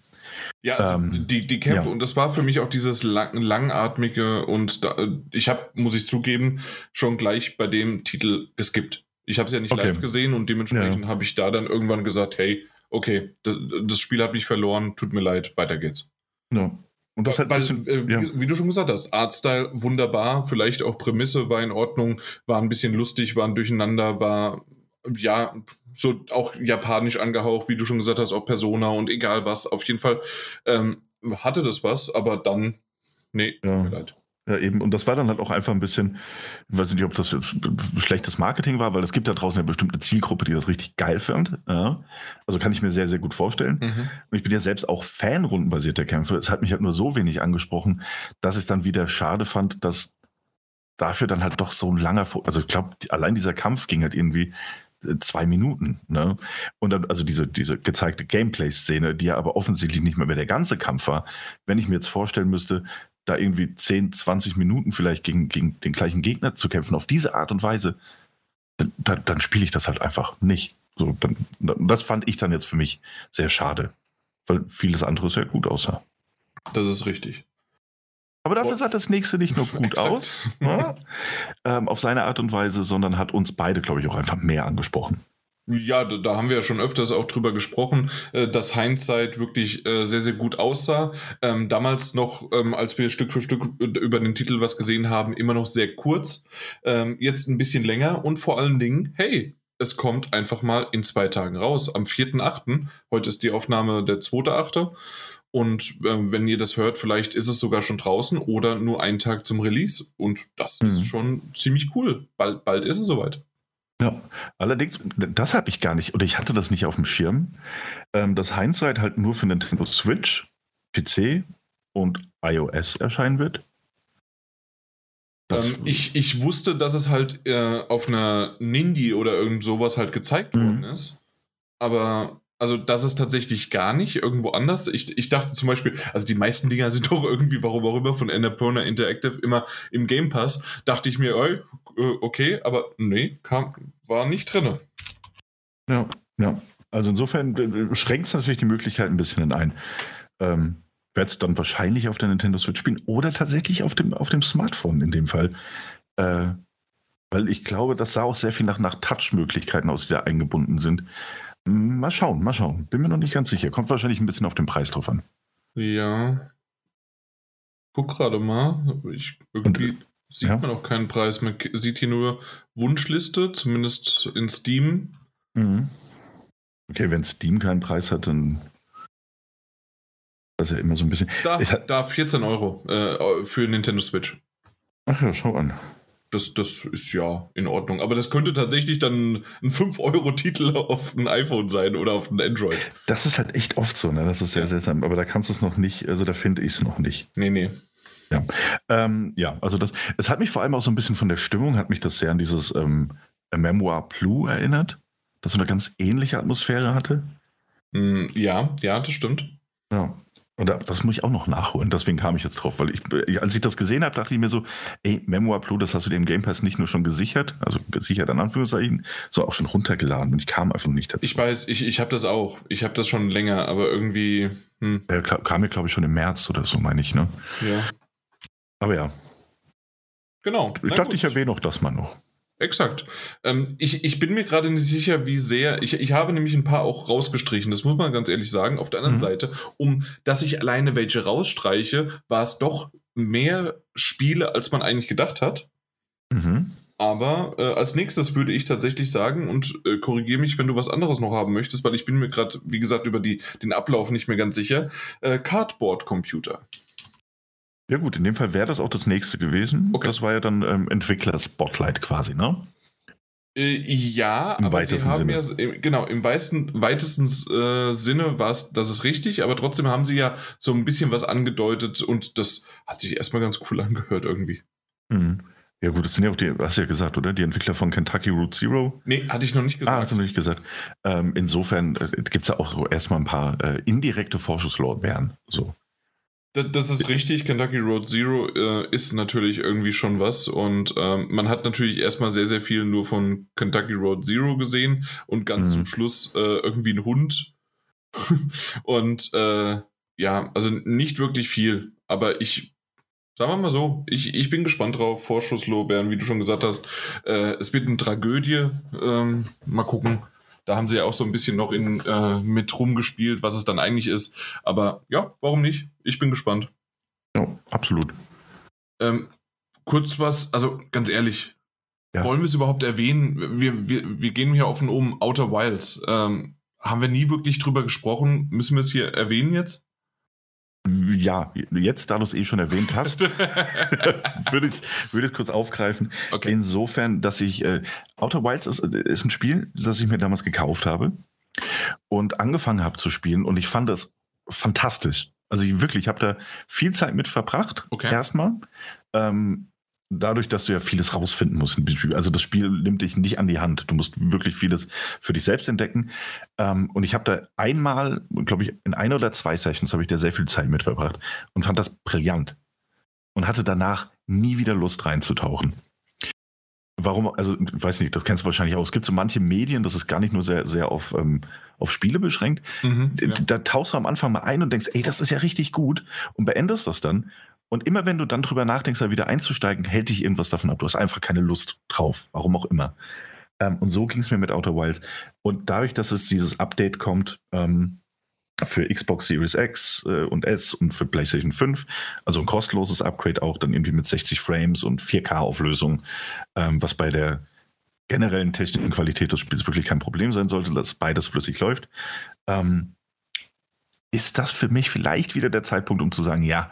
Ja, also ähm, die, die Kämpfe, ja. und das war für mich auch dieses lang, langatmige und da, ich habe, muss ich zugeben, schon gleich bei dem Titel geskippt. Ich habe es ja nicht okay. live gesehen und dementsprechend ja. habe ich da dann irgendwann gesagt, hey, okay, das, das, Spiel hat mich verloren, tut mir leid, weiter geht's. Ja. Und das halt Weil, bisschen, äh, ja. wie, wie, du schon gesagt hast, Artstyle wunderbar, vielleicht auch Prämisse war in Ordnung, war ein bisschen lustig, war ein Durcheinander, war ja, so auch japanisch angehaucht, wie du schon gesagt hast, auch Persona und egal was. Auf jeden Fall ähm, hatte das was, aber dann, nee, ja. leid. Ja, eben. Und das war dann halt auch einfach ein bisschen, ich weiß nicht, ob das jetzt schlechtes Marketing war, weil es gibt da draußen ja bestimmt eine Zielgruppe, die das richtig geil fand. Ja. Also kann ich mir sehr, sehr gut vorstellen. Mhm. Und ich bin ja selbst auch Fan rundenbasierter Kämpfe. Es hat mich halt nur so wenig angesprochen, dass ich es dann wieder schade fand, dass dafür dann halt doch so ein langer, also ich glaube, allein dieser Kampf ging halt irgendwie zwei Minuten. Ne? Und dann, also diese, diese gezeigte Gameplay-Szene, die ja aber offensichtlich nicht mehr, mehr der ganze Kampf war. Wenn ich mir jetzt vorstellen müsste, da irgendwie 10, 20 Minuten vielleicht gegen, gegen den gleichen Gegner zu kämpfen, auf diese Art und Weise, dann, dann, dann spiele ich das halt einfach nicht. So, dann, das fand ich dann jetzt für mich sehr schade, weil vieles andere sehr gut aussah. Das ist richtig. Aber dafür sah das nächste nicht nur gut aus, ne? ähm, auf seine Art und Weise, sondern hat uns beide, glaube ich, auch einfach mehr angesprochen. Ja, da, da, haben wir ja schon öfters auch drüber gesprochen, äh, dass Hindsight wirklich äh, sehr, sehr gut aussah. Ähm, damals noch, ähm, als wir Stück für Stück über den Titel was gesehen haben, immer noch sehr kurz. Ähm, jetzt ein bisschen länger und vor allen Dingen, hey, es kommt einfach mal in zwei Tagen raus, am 4.8. Heute ist die Aufnahme der 2.8. Und äh, wenn ihr das hört, vielleicht ist es sogar schon draußen oder nur einen Tag zum Release. Und das mhm. ist schon ziemlich cool. Bald, bald ist es soweit. Ja, allerdings, das habe ich gar nicht, oder ich hatte das nicht auf dem Schirm, ähm, dass Hindsight halt nur für Nintendo Switch, PC und iOS erscheinen wird. Ähm, ich, ich wusste, dass es halt äh, auf einer Nindy oder irgend sowas halt gezeigt mhm. worden ist. Aber also das ist tatsächlich gar nicht irgendwo anders. Ich, ich dachte zum Beispiel, also die meisten Dinger sind doch irgendwie, warum auch immer, von Annapurna Interactive immer im Game Pass. Dachte ich mir, ey, äh, okay, aber nee, kam, war nicht drin. Ja, ja. Also insofern äh, schränkt es natürlich die Möglichkeiten ein bisschen ein. Ähm, Werde es dann wahrscheinlich auf der Nintendo Switch spielen oder tatsächlich auf dem, auf dem Smartphone in dem Fall. Äh, weil ich glaube, das sah auch sehr viel nach, nach Touch-Möglichkeiten aus, die da eingebunden sind. Mal schauen, mal schauen. Bin mir noch nicht ganz sicher. Kommt wahrscheinlich ein bisschen auf den Preis drauf an. Ja. Guck gerade mal. Ich, irgendwie Und, sieht ja? man auch keinen Preis. Man sieht hier nur Wunschliste, zumindest in Steam. Mhm. Okay, wenn Steam keinen Preis hat, dann das ist ja immer so ein bisschen. Da, da 14 Euro äh, für Nintendo Switch. Ach ja, schau an. Das, das ist ja in Ordnung. Aber das könnte tatsächlich dann ein 5-Euro-Titel auf ein iPhone sein oder auf ein Android. Das ist halt echt oft so, ne? Das ist sehr ja. seltsam. Aber da kannst du es noch nicht, also da finde ich es noch nicht. Nee, nee. Ja. Ähm, ja, also das, es hat mich vor allem auch so ein bisschen von der Stimmung, hat mich das sehr an dieses ähm, Memoir Blue erinnert, das so eine ganz ähnliche Atmosphäre hatte. Mm, ja, ja, das stimmt. Ja. Und das muss ich auch noch nachholen. Deswegen kam ich jetzt drauf, weil ich, als ich das gesehen habe, dachte ich mir so, ey, Memoir Blue, das hast du dir im Game Pass nicht nur schon gesichert, also gesichert in Anführungszeichen, sondern auch schon runtergeladen. Und ich kam einfach nicht dazu. Ich weiß, ich, ich habe das auch. Ich habe das schon länger, aber irgendwie. Hm. Ja, kam mir, glaube ich, schon im März oder so, meine ich, ne? Ja. Aber ja. Genau. Ich dachte, gut. ich erwähne auch das mal noch. Exakt. Ähm, ich, ich bin mir gerade nicht sicher, wie sehr. Ich, ich habe nämlich ein paar auch rausgestrichen, das muss man ganz ehrlich sagen. Auf der anderen mhm. Seite, um dass ich alleine welche rausstreiche, war es doch mehr Spiele, als man eigentlich gedacht hat. Mhm. Aber äh, als nächstes würde ich tatsächlich sagen, und äh, korrigiere mich, wenn du was anderes noch haben möchtest, weil ich bin mir gerade, wie gesagt, über die, den Ablauf nicht mehr ganz sicher. Äh, Cardboard Computer. Ja gut, in dem Fall wäre das auch das nächste gewesen. Okay. Das war ja dann ähm, Entwickler-Spotlight quasi, ne? Äh, ja, Im aber sie haben Sinne. ja, genau, im weitesten, weitesten äh, Sinne war es, das ist richtig, aber trotzdem haben sie ja so ein bisschen was angedeutet und das hat sich erstmal ganz cool angehört irgendwie. Mhm. Ja gut, das sind ja auch die, hast du ja gesagt, oder? Die Entwickler von Kentucky Route Zero. Nee, hatte ich noch nicht gesagt. Ah, hast du noch nicht gesagt. Ähm, insofern äh, gibt es ja auch erstmal ein paar äh, indirekte Vorschusslorbeeren. So. Das ist richtig. Kentucky Road Zero äh, ist natürlich irgendwie schon was. Und ähm, man hat natürlich erstmal sehr, sehr viel nur von Kentucky Road Zero gesehen und ganz mhm. zum Schluss äh, irgendwie ein Hund. und äh, ja, also nicht wirklich viel. Aber ich, sagen wir mal so, ich, ich bin gespannt drauf. Vorschusslorbeeren, wie du schon gesagt hast. Äh, es wird eine Tragödie. Ähm, mal gucken. Da haben sie ja auch so ein bisschen noch in, äh, mit rumgespielt, was es dann eigentlich ist. Aber ja, warum nicht? Ich bin gespannt. Ja, absolut. Ähm, kurz was, also ganz ehrlich, ja. wollen wir es überhaupt erwähnen? Wir, wir, wir gehen hier offen um Outer Wilds. Ähm, haben wir nie wirklich drüber gesprochen? Müssen wir es hier erwähnen jetzt? Ja, jetzt, da du es eh schon erwähnt hast, würde ich es würd kurz aufgreifen. Okay. Insofern, dass ich, äh, Outer Wilds ist, ist ein Spiel, das ich mir damals gekauft habe und angefangen habe zu spielen und ich fand das fantastisch. Also ich wirklich, ich habe da viel Zeit mit verbracht, okay. erstmal. Ähm, dadurch, dass du ja vieles rausfinden musst. Also das Spiel nimmt dich nicht an die Hand. Du musst wirklich vieles für dich selbst entdecken. Ähm, und ich habe da einmal, glaube ich, in ein oder zwei Sessions habe ich da sehr viel Zeit mit verbracht und fand das brillant. Und hatte danach nie wieder Lust reinzutauchen. Warum, also ich weiß nicht, das kennst du wahrscheinlich auch. Es gibt so manche Medien, das ist gar nicht nur sehr, sehr auf, ähm, auf Spiele beschränkt. Mhm, ja. Da tauchst du am Anfang mal ein und denkst, ey, das ist ja richtig gut und beendest das dann und immer wenn du dann drüber nachdenkst, da wieder einzusteigen, hält dich irgendwas davon ab. Du hast einfach keine Lust drauf, warum auch immer. Ähm, und so ging es mir mit Outer Wilds. Und dadurch, dass es dieses Update kommt ähm, für Xbox Series X äh, und S und für PlayStation 5, also ein kostenloses Upgrade auch dann irgendwie mit 60 Frames und 4K-Auflösung, ähm, was bei der generellen technischen Qualität des Spiels wirklich kein Problem sein sollte, dass beides flüssig läuft, ähm, ist das für mich vielleicht wieder der Zeitpunkt, um zu sagen, ja,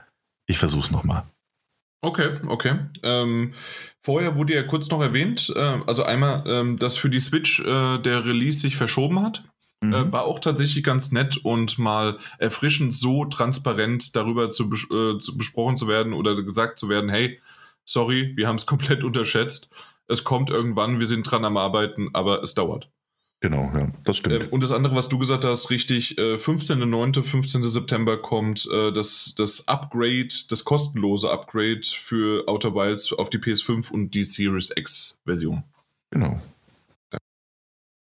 ich versuche es nochmal. Okay, okay. Ähm, vorher wurde ja kurz noch erwähnt, äh, also einmal, ähm, dass für die Switch äh, der Release sich verschoben hat. Mhm. Äh, war auch tatsächlich ganz nett und mal erfrischend so transparent darüber zu, bes äh, zu besprochen zu werden oder gesagt zu werden, hey, sorry, wir haben es komplett unterschätzt. Es kommt irgendwann, wir sind dran am Arbeiten, aber es dauert. Genau, ja, das stimmt. Äh, und das andere, was du gesagt hast, richtig, äh, 15.09., 15. September kommt äh, das, das Upgrade, das kostenlose Upgrade für Outer Wilds auf die PS5 und die Series X Version. Genau.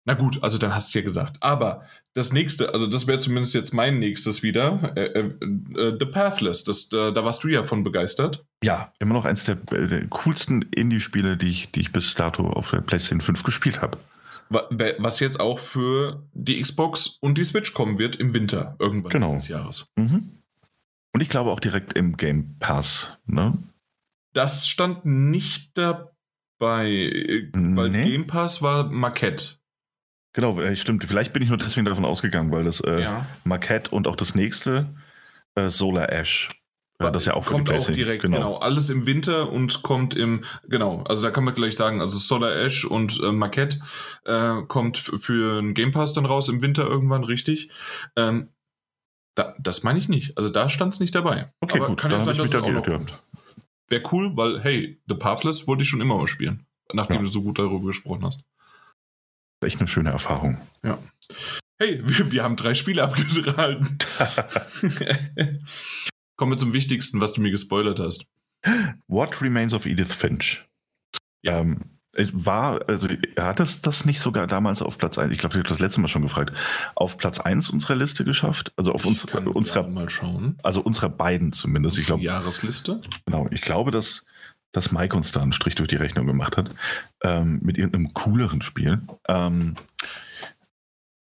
Na gut, also dann hast du es ja gesagt. Aber das nächste, also das wäre zumindest jetzt mein nächstes wieder, äh, äh, äh, The Pathless, das, da, da, warst du ja von begeistert. Ja, immer noch eins der, der coolsten Indie-Spiele, die ich, die ich bis dato auf der PlayStation 5 gespielt habe. Was jetzt auch für die Xbox und die Switch kommen wird im Winter irgendwann genau. dieses Jahres. Mhm. Und ich glaube auch direkt im Game Pass, ne? Das stand nicht dabei, weil nee. Game Pass war Marquette. Genau, äh, stimmt. Vielleicht bin ich nur deswegen davon ausgegangen, weil das äh, ja. Marquette und auch das nächste äh, Solar Ash ja, das ja auch kommt auch direkt, genau. genau. Alles im Winter und kommt im, genau, also da kann man gleich sagen, also Solar Ash und äh, Marquette äh, kommt für einen Game Pass dann raus im Winter irgendwann, richtig. Ähm, da, das meine ich nicht. Also da stand es nicht dabei. Okay, Aber gut, kann ja sein, dass es auch noch kommt. Wäre cool, weil, hey, The Pathless wollte ich schon immer mal spielen, nachdem ja. du so gut darüber gesprochen hast. Echt eine schöne Erfahrung. Ja. Hey, wir, wir haben drei Spiele abgehalten. Kommen wir zum Wichtigsten, was du mir gespoilert hast. What Remains of Edith Finch? Ja. Ähm, es war, also hat es das nicht sogar damals auf Platz 1, ich glaube, ich habe das letzte Mal schon gefragt, auf Platz 1 unserer Liste geschafft? Also auf uns, unserer, mal schauen. Also unserer beiden zumindest. ich glaube, Jahresliste? Genau, ich glaube, dass, dass Mike uns da einen Strich durch die Rechnung gemacht hat. Ähm, mit irgendeinem cooleren Spiel. Ähm,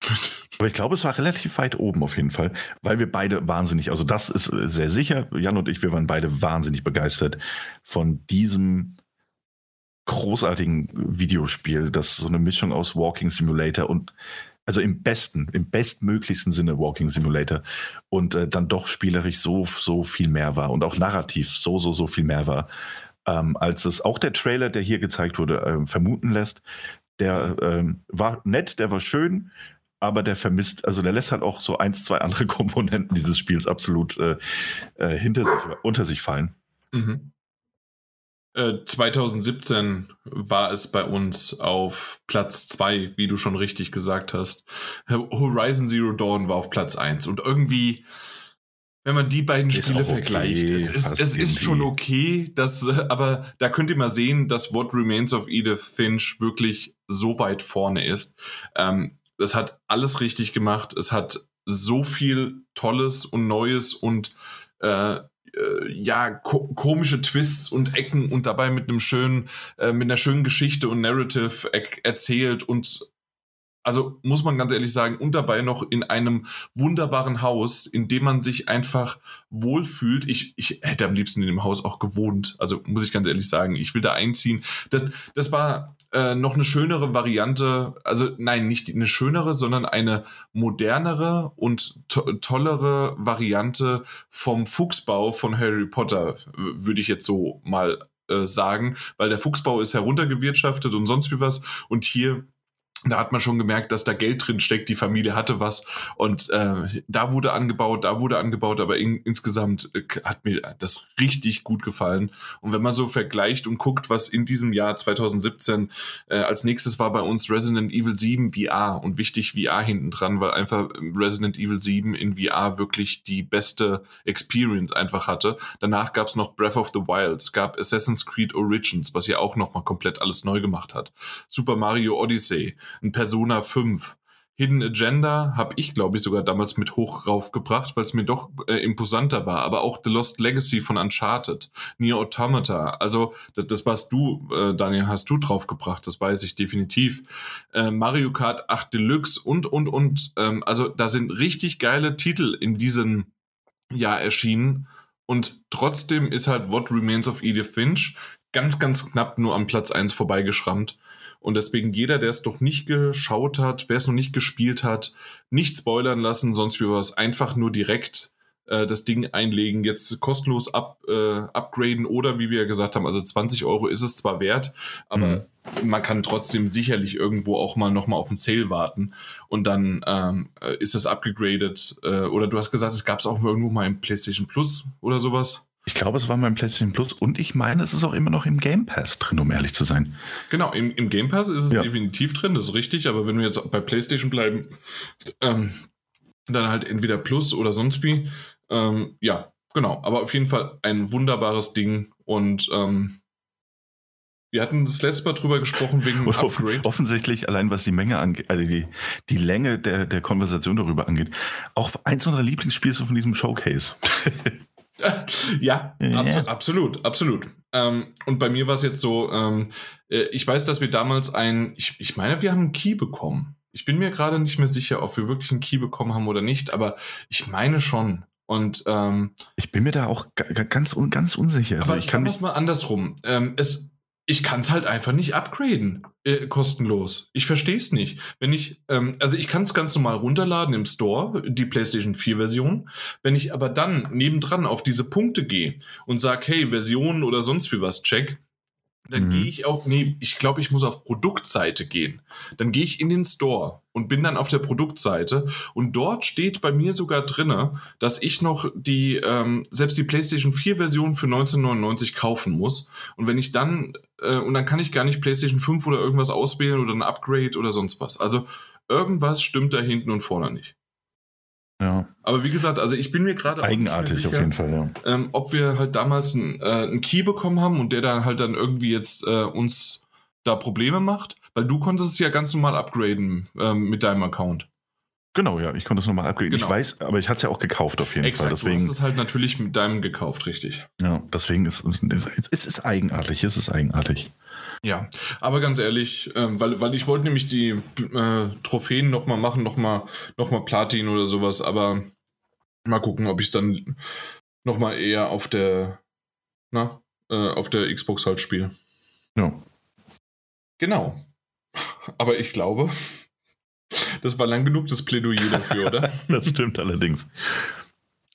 aber ich glaube, es war relativ weit oben auf jeden Fall, weil wir beide wahnsinnig, also das ist äh, sehr sicher, Jan und ich, wir waren beide wahnsinnig begeistert von diesem großartigen Videospiel, das so eine Mischung aus Walking Simulator und also im besten, im bestmöglichsten Sinne Walking Simulator und äh, dann doch spielerisch so, so viel mehr war und auch narrativ so, so, so viel mehr war, ähm, als es auch der Trailer, der hier gezeigt wurde, äh, vermuten lässt. Der ähm, war nett, der war schön, aber der vermisst, also der lässt halt auch so eins, zwei andere Komponenten dieses Spiels absolut äh, äh, hinter sich, unter sich fallen. Mhm. Äh, 2017 war es bei uns auf Platz 2, wie du schon richtig gesagt hast. Horizon Zero Dawn war auf Platz 1 und irgendwie, wenn man die beiden Spiele okay, vergleicht, es ist, es ist schon okay, dass, aber da könnt ihr mal sehen, dass What Remains of Edith Finch wirklich so weit vorne ist. Ähm, es hat alles richtig gemacht. Es hat so viel Tolles und Neues und äh, äh, ja, ko komische Twists und Ecken und dabei mit einem schönen, äh, mit einer schönen Geschichte und Narrative er erzählt und also muss man ganz ehrlich sagen, und dabei noch in einem wunderbaren Haus, in dem man sich einfach wohlfühlt. Ich, ich hätte am liebsten in dem Haus auch gewohnt. Also muss ich ganz ehrlich sagen, ich will da einziehen. Das, das war äh, noch eine schönere Variante. Also nein, nicht eine schönere, sondern eine modernere und to tollere Variante vom Fuchsbau von Harry Potter, würde ich jetzt so mal äh, sagen, weil der Fuchsbau ist heruntergewirtschaftet und sonst wie was. Und hier da hat man schon gemerkt, dass da Geld drin steckt, die Familie hatte was und äh, da wurde angebaut, da wurde angebaut, aber in, insgesamt äh, hat mir das richtig gut gefallen. Und wenn man so vergleicht und guckt, was in diesem Jahr 2017 äh, als nächstes war bei uns Resident Evil 7 VR und wichtig VR hinten dran, weil einfach Resident Evil 7 in VR wirklich die beste Experience einfach hatte. Danach gab es noch Breath of the Wild, es gab Assassin's Creed Origins, was ja auch nochmal komplett alles neu gemacht hat. Super Mario Odyssey, ein Persona 5. Hidden Agenda habe ich, glaube ich, sogar damals mit hoch raufgebracht, weil es mir doch äh, imposanter war. Aber auch The Lost Legacy von Uncharted, Nier Automata. Also das, das was du, äh, Daniel, hast du draufgebracht, das weiß ich definitiv. Äh, Mario Kart 8 Deluxe und, und, und. Ähm, also da sind richtig geile Titel in diesem Jahr erschienen. Und trotzdem ist halt What Remains of Edith Finch ganz, ganz knapp nur am Platz 1 vorbeigeschrammt. Und deswegen jeder, der es noch nicht geschaut hat, wer es noch nicht gespielt hat, nicht spoilern lassen, sonst wie was, einfach nur direkt äh, das Ding einlegen, jetzt kostenlos up, äh, upgraden oder wie wir ja gesagt haben, also 20 Euro ist es zwar wert, aber mhm. man kann trotzdem sicherlich irgendwo auch mal nochmal auf den Sale warten und dann ähm, äh, ist es abgegradet. Äh, oder du hast gesagt, es gab es auch irgendwo mal im PlayStation Plus oder sowas. Ich glaube, es war beim PlayStation Plus und ich meine, es ist auch immer noch im Game Pass drin, um ehrlich zu sein. Genau, im, im Game Pass ist es ja. definitiv drin, das ist richtig, aber wenn wir jetzt bei PlayStation bleiben, ähm, dann halt entweder Plus oder sonst wie. Ähm, ja, genau, aber auf jeden Fall ein wunderbares Ding und ähm, wir hatten das letzte Mal drüber gesprochen wegen Oder Upgrade. Offensichtlich, allein was die Menge angeht, also die, die Länge der, der Konversation darüber angeht, auch eins unserer Lieblingsspiele von diesem Showcase. ja. Abso absolut, absolut. Ähm, und bei mir war es jetzt so, ähm, äh, ich weiß, dass wir damals ein, ich, ich meine, wir haben einen Key bekommen. Ich bin mir gerade nicht mehr sicher, ob wir wirklich einen Key bekommen haben oder nicht, aber ich meine schon. Und ähm, ich bin mir da auch ganz, ganz unsicher. Also aber also ich kann mich mal andersrum. Ähm, es, ich kann es halt einfach nicht upgraden, äh, kostenlos. Ich verstehe es nicht. Wenn ich, ähm, also ich kann es ganz normal runterladen im Store, die PlayStation 4 Version. Wenn ich aber dann nebendran auf diese Punkte gehe und sage, hey, Version oder sonst wie was, check, dann mhm. gehe ich auch, nee, ich glaube, ich muss auf Produktseite gehen. Dann gehe ich in den Store und bin dann auf der Produktseite und dort steht bei mir sogar drinne, dass ich noch die, ähm, selbst die PlayStation 4 Version für 1999 kaufen muss. Und wenn ich dann, äh, und dann kann ich gar nicht PlayStation 5 oder irgendwas auswählen oder ein Upgrade oder sonst was. Also irgendwas stimmt da hinten und vorne nicht. Ja. Aber wie gesagt, also ich bin mir gerade eigenartig sicher, auf jeden Fall, ja. Ähm, ob wir halt damals einen, äh, Key bekommen haben und der dann halt dann irgendwie jetzt äh, uns da Probleme macht, weil du konntest es ja ganz normal upgraden ähm, mit deinem Account. Genau, ja, ich konnte es nochmal upgraden. Genau. Ich weiß, aber ich hatte es ja auch gekauft auf jeden Exakt, Fall. Deswegen, du hast es halt natürlich mit deinem gekauft, richtig. Ja, deswegen ist es, es ist eigenartig, es ist eigenartig. Ja, aber ganz ehrlich, ähm, weil, weil ich wollte nämlich die äh, Trophäen nochmal machen, nochmal noch mal Platin oder sowas, aber mal gucken, ob ich es dann nochmal eher auf der, na, äh, auf der Xbox halt spiele. Ja. Genau. Aber ich glaube, das war lang genug das Plädoyer dafür, oder? das stimmt allerdings.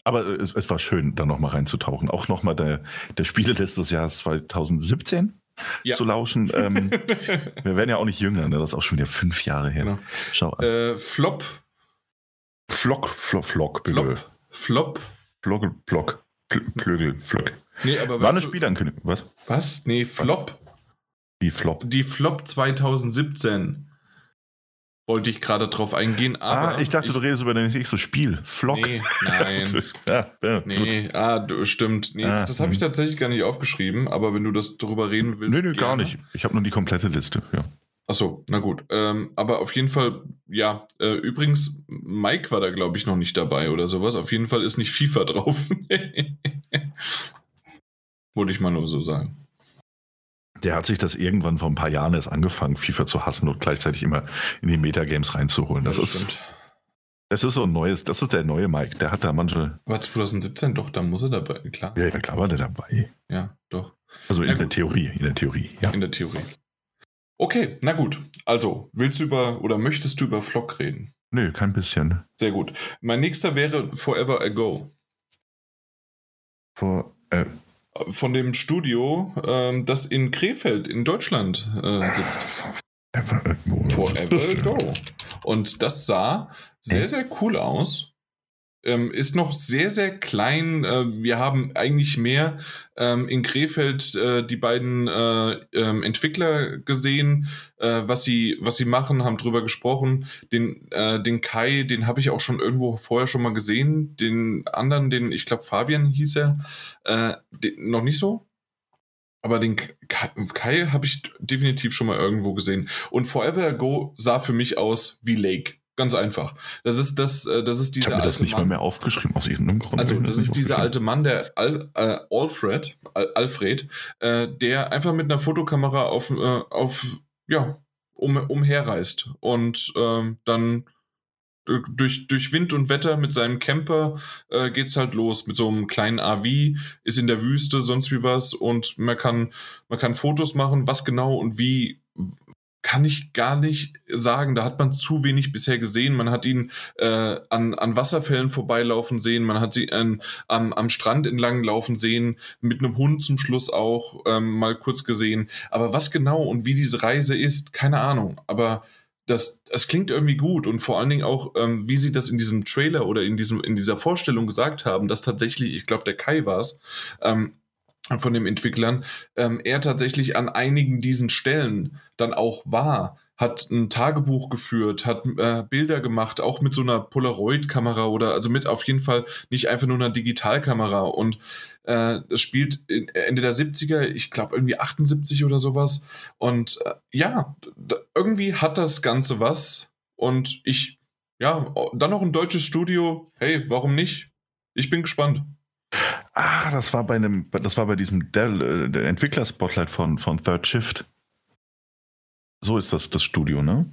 Aber es, es war schön, da nochmal reinzutauchen. Auch nochmal der, der Spieleliste des Jahres 2017 ja. zu lauschen. Ähm, wir werden ja auch nicht jünger, ne? das ist auch schon wieder fünf Jahre her. Genau. Schau an. Äh, Flop. Flock, Flock, Flock, Flop. Flop. Flogel, Block, Plögel, Flock. Nee, aber War eine Spielankündigung. Was? Was? Nee, Flop. Wie Flop? Die Flop 2017 wollte ich gerade drauf eingehen. Ah, aber ah, ich dachte, ich, du redest über dein nächstes Spiel. Flock. Nee, nein. ja, ja, nee, ah, du, stimmt. Nee, ah, das habe ich hm. tatsächlich gar nicht aufgeschrieben, aber wenn du das darüber reden willst. Nee, nee, gar nicht. Ich habe nur die komplette Liste, ja. Achso, na gut. Ähm, aber auf jeden Fall, ja, äh, übrigens, Mike war da, glaube ich, noch nicht dabei oder sowas. Auf jeden Fall ist nicht FIFA drauf. Wollte ich mal nur so sagen. Der hat sich das irgendwann vor ein paar Jahren erst angefangen, FIFA zu hassen und gleichzeitig immer in die Metagames reinzuholen. Das, das ist. Stimmt. Das ist so ein neues, das ist der neue Mike. Der hat da manche. War 2017 doch, da muss er dabei, klar. Ja, ja klar war der dabei. Ja, doch. Also in der Theorie, in der Theorie, ja. In der Theorie. Okay, na gut. Also, willst du über oder möchtest du über Flock reden? Nö, kein bisschen. Sehr gut. Mein nächster wäre Forever Ago. For, äh, von dem Studio, ähm, das in Krefeld in Deutschland äh, sitzt. Forever Ago. Und das sah sehr, sehr cool aus. Ähm, ist noch sehr, sehr klein. Äh, wir haben eigentlich mehr ähm, in Krefeld äh, die beiden äh, ähm, Entwickler gesehen, äh, was, sie, was sie machen, haben drüber gesprochen. Den, äh, den Kai, den habe ich auch schon irgendwo vorher schon mal gesehen. Den anderen, den, ich glaube, Fabian hieß er, äh, den, noch nicht so. Aber den Kai, Kai habe ich definitiv schon mal irgendwo gesehen. Und Forever Ago sah für mich aus wie Lake. Ganz einfach. Das ist das, äh, das ist dieser ich habe mir das nicht Mann. mal mehr aufgeschrieben aus irgendeinem Grund. Also das, das ist dieser alte Mann, der Al, äh, Alfred, Al, Alfred, äh, der einfach mit einer Fotokamera auf, äh, auf ja um, umherreist und ähm, dann durch, durch Wind und Wetter mit seinem Camper äh, geht's halt los mit so einem kleinen AV, ist in der Wüste, sonst wie was und man kann, man kann Fotos machen, was genau und wie kann ich gar nicht sagen. Da hat man zu wenig bisher gesehen. Man hat ihn äh, an, an Wasserfällen vorbeilaufen sehen, man hat sie ähm, am, am Strand entlang laufen sehen, mit einem Hund zum Schluss auch ähm, mal kurz gesehen. Aber was genau und wie diese Reise ist, keine Ahnung. Aber das, das klingt irgendwie gut und vor allen Dingen auch, ähm, wie sie das in diesem Trailer oder in, diesem, in dieser Vorstellung gesagt haben, dass tatsächlich, ich glaube, der Kai war es, ähm, von den Entwicklern, ähm, er tatsächlich an einigen diesen Stellen dann auch war, hat ein Tagebuch geführt, hat äh, Bilder gemacht, auch mit so einer Polaroid-Kamera oder also mit auf jeden Fall nicht einfach nur einer Digitalkamera und äh, es spielt Ende der 70er, ich glaube irgendwie 78 oder sowas und äh, ja, irgendwie hat das Ganze was und ich, ja, dann noch ein deutsches Studio, hey, warum nicht? Ich bin gespannt. Ah, das war bei einem, das war bei diesem Dell, äh, Entwickler-Spotlight von, von Third Shift. So ist das, das Studio, ne?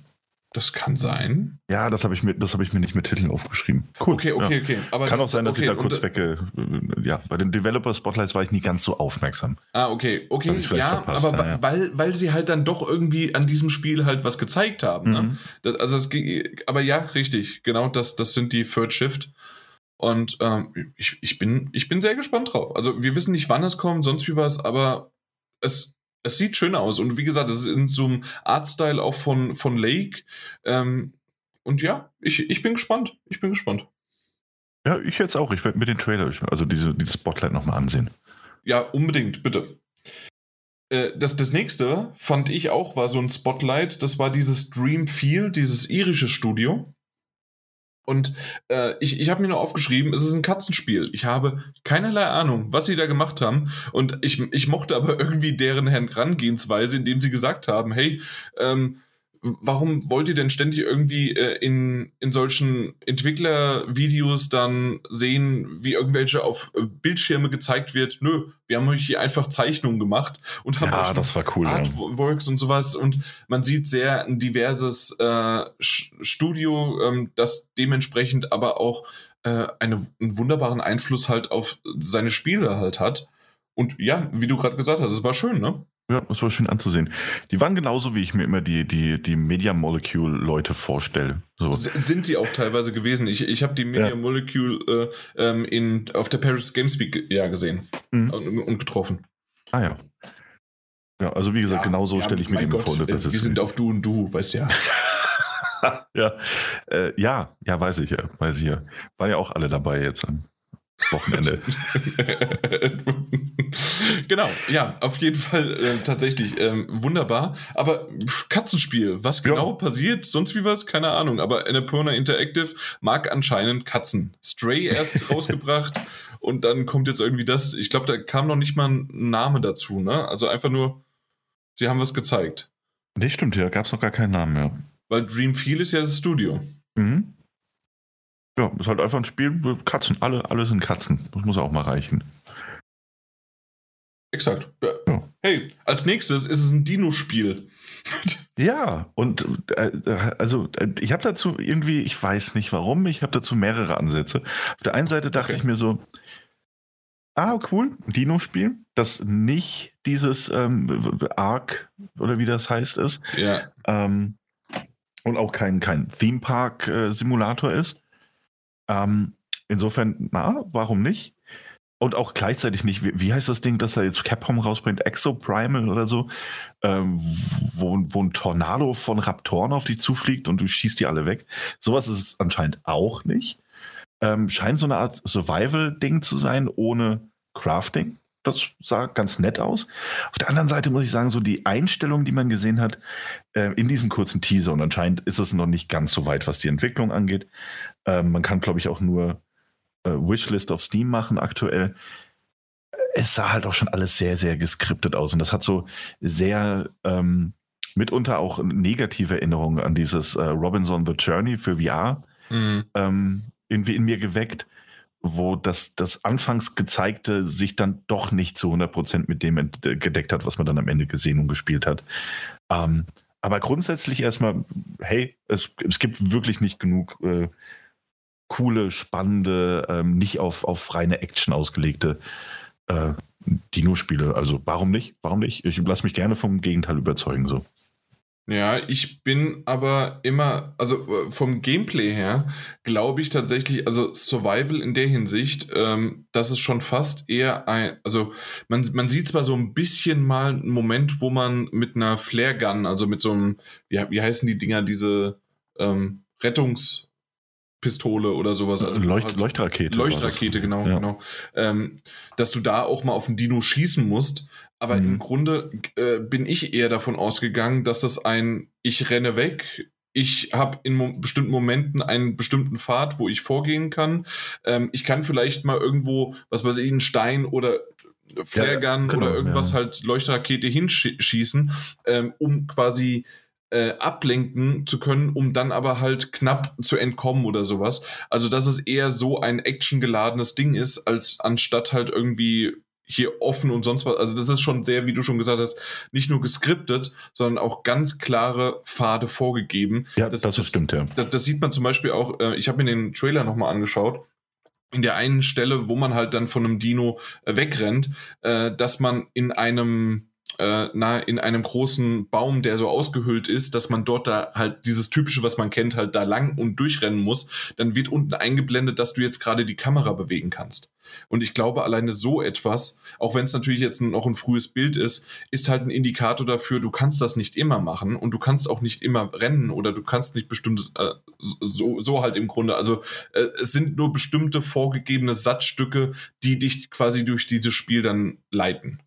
Das kann sein. Ja, das habe ich, mir, hab ich mir nicht mit Titeln aufgeschrieben. Cool. Okay, okay, ja. okay. Aber kann auch sein, dass okay, ich da kurz wegge. Äh, ja, bei den Developer Spotlights war ich nie ganz so aufmerksam. Ah, okay, okay. Ja, aber ja. Weil, weil sie halt dann doch irgendwie an diesem Spiel halt was gezeigt haben. Ne? Mhm. Ne? Das, also es, aber ja, richtig. Genau, das, das sind die Third Shift. Und ähm, ich, ich, bin, ich bin sehr gespannt drauf. Also wir wissen nicht, wann es kommt, sonst wie was, aber es, es sieht schön aus. Und wie gesagt, es ist in so einem Artstyle auch von, von Lake. Ähm, und ja, ich, ich bin gespannt. Ich bin gespannt. Ja, ich jetzt auch. Ich werde mir den Trailer, also diese, dieses Spotlight nochmal ansehen. Ja, unbedingt, bitte. Äh, das, das nächste fand ich auch war so ein Spotlight. Das war dieses Dream Feel, dieses irische Studio. Und äh, ich, ich habe mir nur aufgeschrieben, es ist ein Katzenspiel. Ich habe keinerlei Ahnung, was sie da gemacht haben. Und ich, ich mochte aber irgendwie deren Herangehensweise, indem sie gesagt haben, hey, ähm, warum wollt ihr denn ständig irgendwie äh, in, in solchen Entwicklervideos dann sehen, wie irgendwelche auf äh, Bildschirme gezeigt wird? Nö, wir haben euch hier einfach Zeichnungen gemacht und haben ja, das war cool, Artworks ja. und sowas und man sieht sehr ein diverses äh, Studio, ähm, das dementsprechend aber auch äh, eine, einen wunderbaren Einfluss halt auf seine Spiele halt hat. Und ja, wie du gerade gesagt hast, es war schön, ne? Ja, das war schön anzusehen. Die waren genauso, wie ich mir immer die, die, die Media Molecule-Leute vorstelle. So. Sind sie auch teilweise gewesen. Ich, ich habe die Media ja. Molecule äh, ähm, in, auf der Paris Games Week ja gesehen mhm. und, und, getroffen. Ah ja. Ja, also wie gesagt, ja, genauso ja, stelle ich mir die Gott, vor. Das wir sind auf Du und Du, weißt ja. ja, äh, ja, ja, weiß ich ja, weiß ich ja. War ja auch alle dabei jetzt. Wochenende. genau, ja, auf jeden Fall äh, tatsächlich ähm, wunderbar. Aber Katzenspiel, was genau ja. passiert, sonst wie was, keine Ahnung. Aber Annapurna Interactive mag anscheinend Katzen. Stray erst rausgebracht und dann kommt jetzt irgendwie das. Ich glaube, da kam noch nicht mal ein Name dazu, ne? Also einfach nur, sie haben was gezeigt. Nee, stimmt, ja, gab es noch gar keinen Namen mehr. Weil Dream Feel ist ja das Studio. Mhm. Ja, ist halt einfach ein Spiel. Katzen, alle, alle sind Katzen. Das muss auch mal reichen. Exakt. Ja. Hey, als nächstes ist es ein Dino-Spiel. ja, und äh, also äh, ich habe dazu irgendwie, ich weiß nicht warum, ich habe dazu mehrere Ansätze. Auf der einen Seite dachte okay. ich mir so, ah, cool, Dino-Spiel, das nicht dieses ähm, Arc oder wie das heißt ist. Ja. Ähm, und auch kein, kein Theme-Park-Simulator äh, ist. Ähm, insofern, na, warum nicht? Und auch gleichzeitig nicht, wie, wie heißt das Ding, das er jetzt Capcom rausbringt, Exoprimal oder so, ähm, wo, wo ein Tornado von Raptoren auf dich zufliegt und du schießt die alle weg. Sowas ist es anscheinend auch nicht. Ähm, scheint so eine Art Survival-Ding zu sein, ohne Crafting. Das sah ganz nett aus. Auf der anderen Seite muss ich sagen, so die Einstellung, die man gesehen hat äh, in diesem kurzen Teaser, und anscheinend ist es noch nicht ganz so weit, was die Entwicklung angeht, ähm, man kann, glaube ich, auch nur äh, Wishlist auf Steam machen aktuell. Es sah halt auch schon alles sehr, sehr geskriptet aus. Und das hat so sehr ähm, mitunter auch negative Erinnerungen an dieses äh, Robinson The Journey für VR mhm. ähm, irgendwie in mir geweckt, wo das, das anfangs gezeigte sich dann doch nicht zu 100% mit dem gedeckt hat, was man dann am Ende gesehen und gespielt hat. Ähm, aber grundsätzlich erstmal, hey, es, es gibt wirklich nicht genug äh, coole, spannende, ähm, nicht auf, auf reine Action ausgelegte äh, Dino-Spiele. Also warum nicht? Warum nicht? Ich lasse mich gerne vom Gegenteil überzeugen. So. Ja, ich bin aber immer, also äh, vom Gameplay her, glaube ich tatsächlich, also Survival in der Hinsicht, ähm, das ist schon fast eher ein, also man, man sieht zwar so ein bisschen mal einen Moment, wo man mit einer Flare Gun, also mit so einem, wie, wie heißen die Dinger, diese ähm, Rettungs- Pistole oder sowas. Also Leucht, Leuchtrakete. Leuchtrakete, genau, ja. genau. Ähm, dass du da auch mal auf den Dino schießen musst. Aber mhm. im Grunde äh, bin ich eher davon ausgegangen, dass das ein Ich renne weg. Ich habe in mo bestimmten Momenten einen bestimmten Pfad, wo ich vorgehen kann. Ähm, ich kann vielleicht mal irgendwo, was weiß ich, einen Stein oder Flaregun ja, genau, oder irgendwas ja. halt Leuchtrakete hinschießen, ähm, um quasi äh, ablenken zu können, um dann aber halt knapp zu entkommen oder sowas. Also, dass es eher so ein actiongeladenes Ding ist, als anstatt halt irgendwie hier offen und sonst was. Also das ist schon sehr, wie du schon gesagt hast, nicht nur geskriptet, sondern auch ganz klare Pfade vorgegeben. Ja, das, das, das stimmt, ja. Das, das, sieht man zum Beispiel auch, äh, ich habe mir den Trailer nochmal angeschaut in der einen Stelle, wo man halt dann von einem Dino äh, wegrennt, äh, dass man in einem äh, na, in einem großen Baum, der so ausgehöhlt ist, dass man dort da halt dieses typische, was man kennt, halt da lang und durchrennen muss, dann wird unten eingeblendet, dass du jetzt gerade die Kamera bewegen kannst. Und ich glaube, alleine so etwas, auch wenn es natürlich jetzt noch ein frühes Bild ist, ist halt ein Indikator dafür, du kannst das nicht immer machen und du kannst auch nicht immer rennen oder du kannst nicht bestimmtes, äh, so, so halt im Grunde. Also äh, es sind nur bestimmte vorgegebene Satzstücke, die dich quasi durch dieses Spiel dann leiten.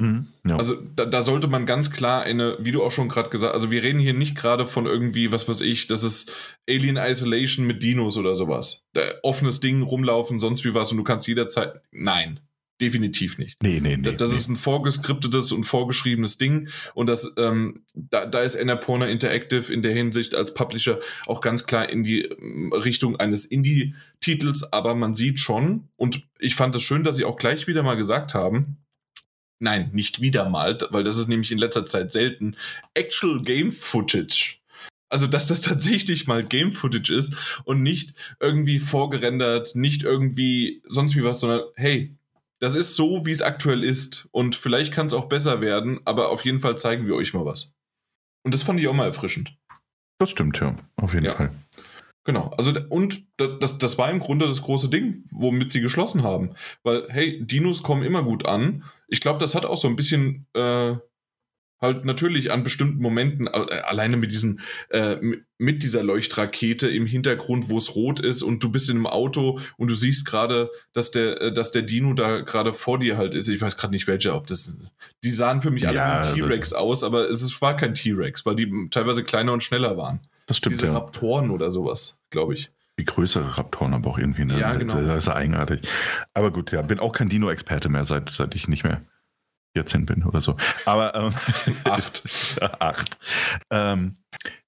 Mhm, ja. Also da, da, sollte man ganz klar eine, wie du auch schon gerade gesagt, also wir reden hier nicht gerade von irgendwie, was weiß ich, das ist Alien Isolation mit Dinos oder sowas. Da, offenes Ding rumlaufen, sonst wie was und du kannst jederzeit. Nein, definitiv nicht. Nee, nee, nee. Das nee. ist ein vorgeskriptetes und vorgeschriebenes Ding und das, ähm, da, da ist Annapurna Interactive in der Hinsicht als Publisher auch ganz klar in die ähm, Richtung eines Indie-Titels, aber man sieht schon und ich fand es schön, dass sie auch gleich wieder mal gesagt haben, nein, nicht wieder mal, weil das ist nämlich in letzter Zeit selten, Actual Game Footage. Also, dass das tatsächlich mal Game Footage ist und nicht irgendwie vorgerendert, nicht irgendwie sonst wie was, sondern hey, das ist so, wie es aktuell ist und vielleicht kann es auch besser werden, aber auf jeden Fall zeigen wir euch mal was. Und das fand ich auch mal erfrischend. Das stimmt, ja, auf jeden ja. Fall. Genau, also und das, das war im Grunde das große Ding, womit sie geschlossen haben. Weil, hey, Dinos kommen immer gut an. Ich glaube, das hat auch so ein bisschen äh, halt natürlich an bestimmten Momenten, äh, alleine mit diesen, äh, mit dieser Leuchtrakete im Hintergrund, wo es rot ist und du bist in einem Auto und du siehst gerade, dass der, äh, dass der Dino da gerade vor dir halt ist. Ich weiß gerade nicht welcher, ob das, die sahen für mich alle ja, T-Rex aus, aber es war kein T-Rex, weil die teilweise kleiner und schneller waren. Das stimmt. Diese ja. Raptoren oder sowas, glaube ich. Die größere Raptoren aber auch irgendwie. Ne? Ja, genau. Das ist eigenartig. Aber gut, ja, bin auch kein Dino-Experte mehr, seit, seit ich nicht mehr 14 bin oder so. Aber ähm, acht. acht. Ähm,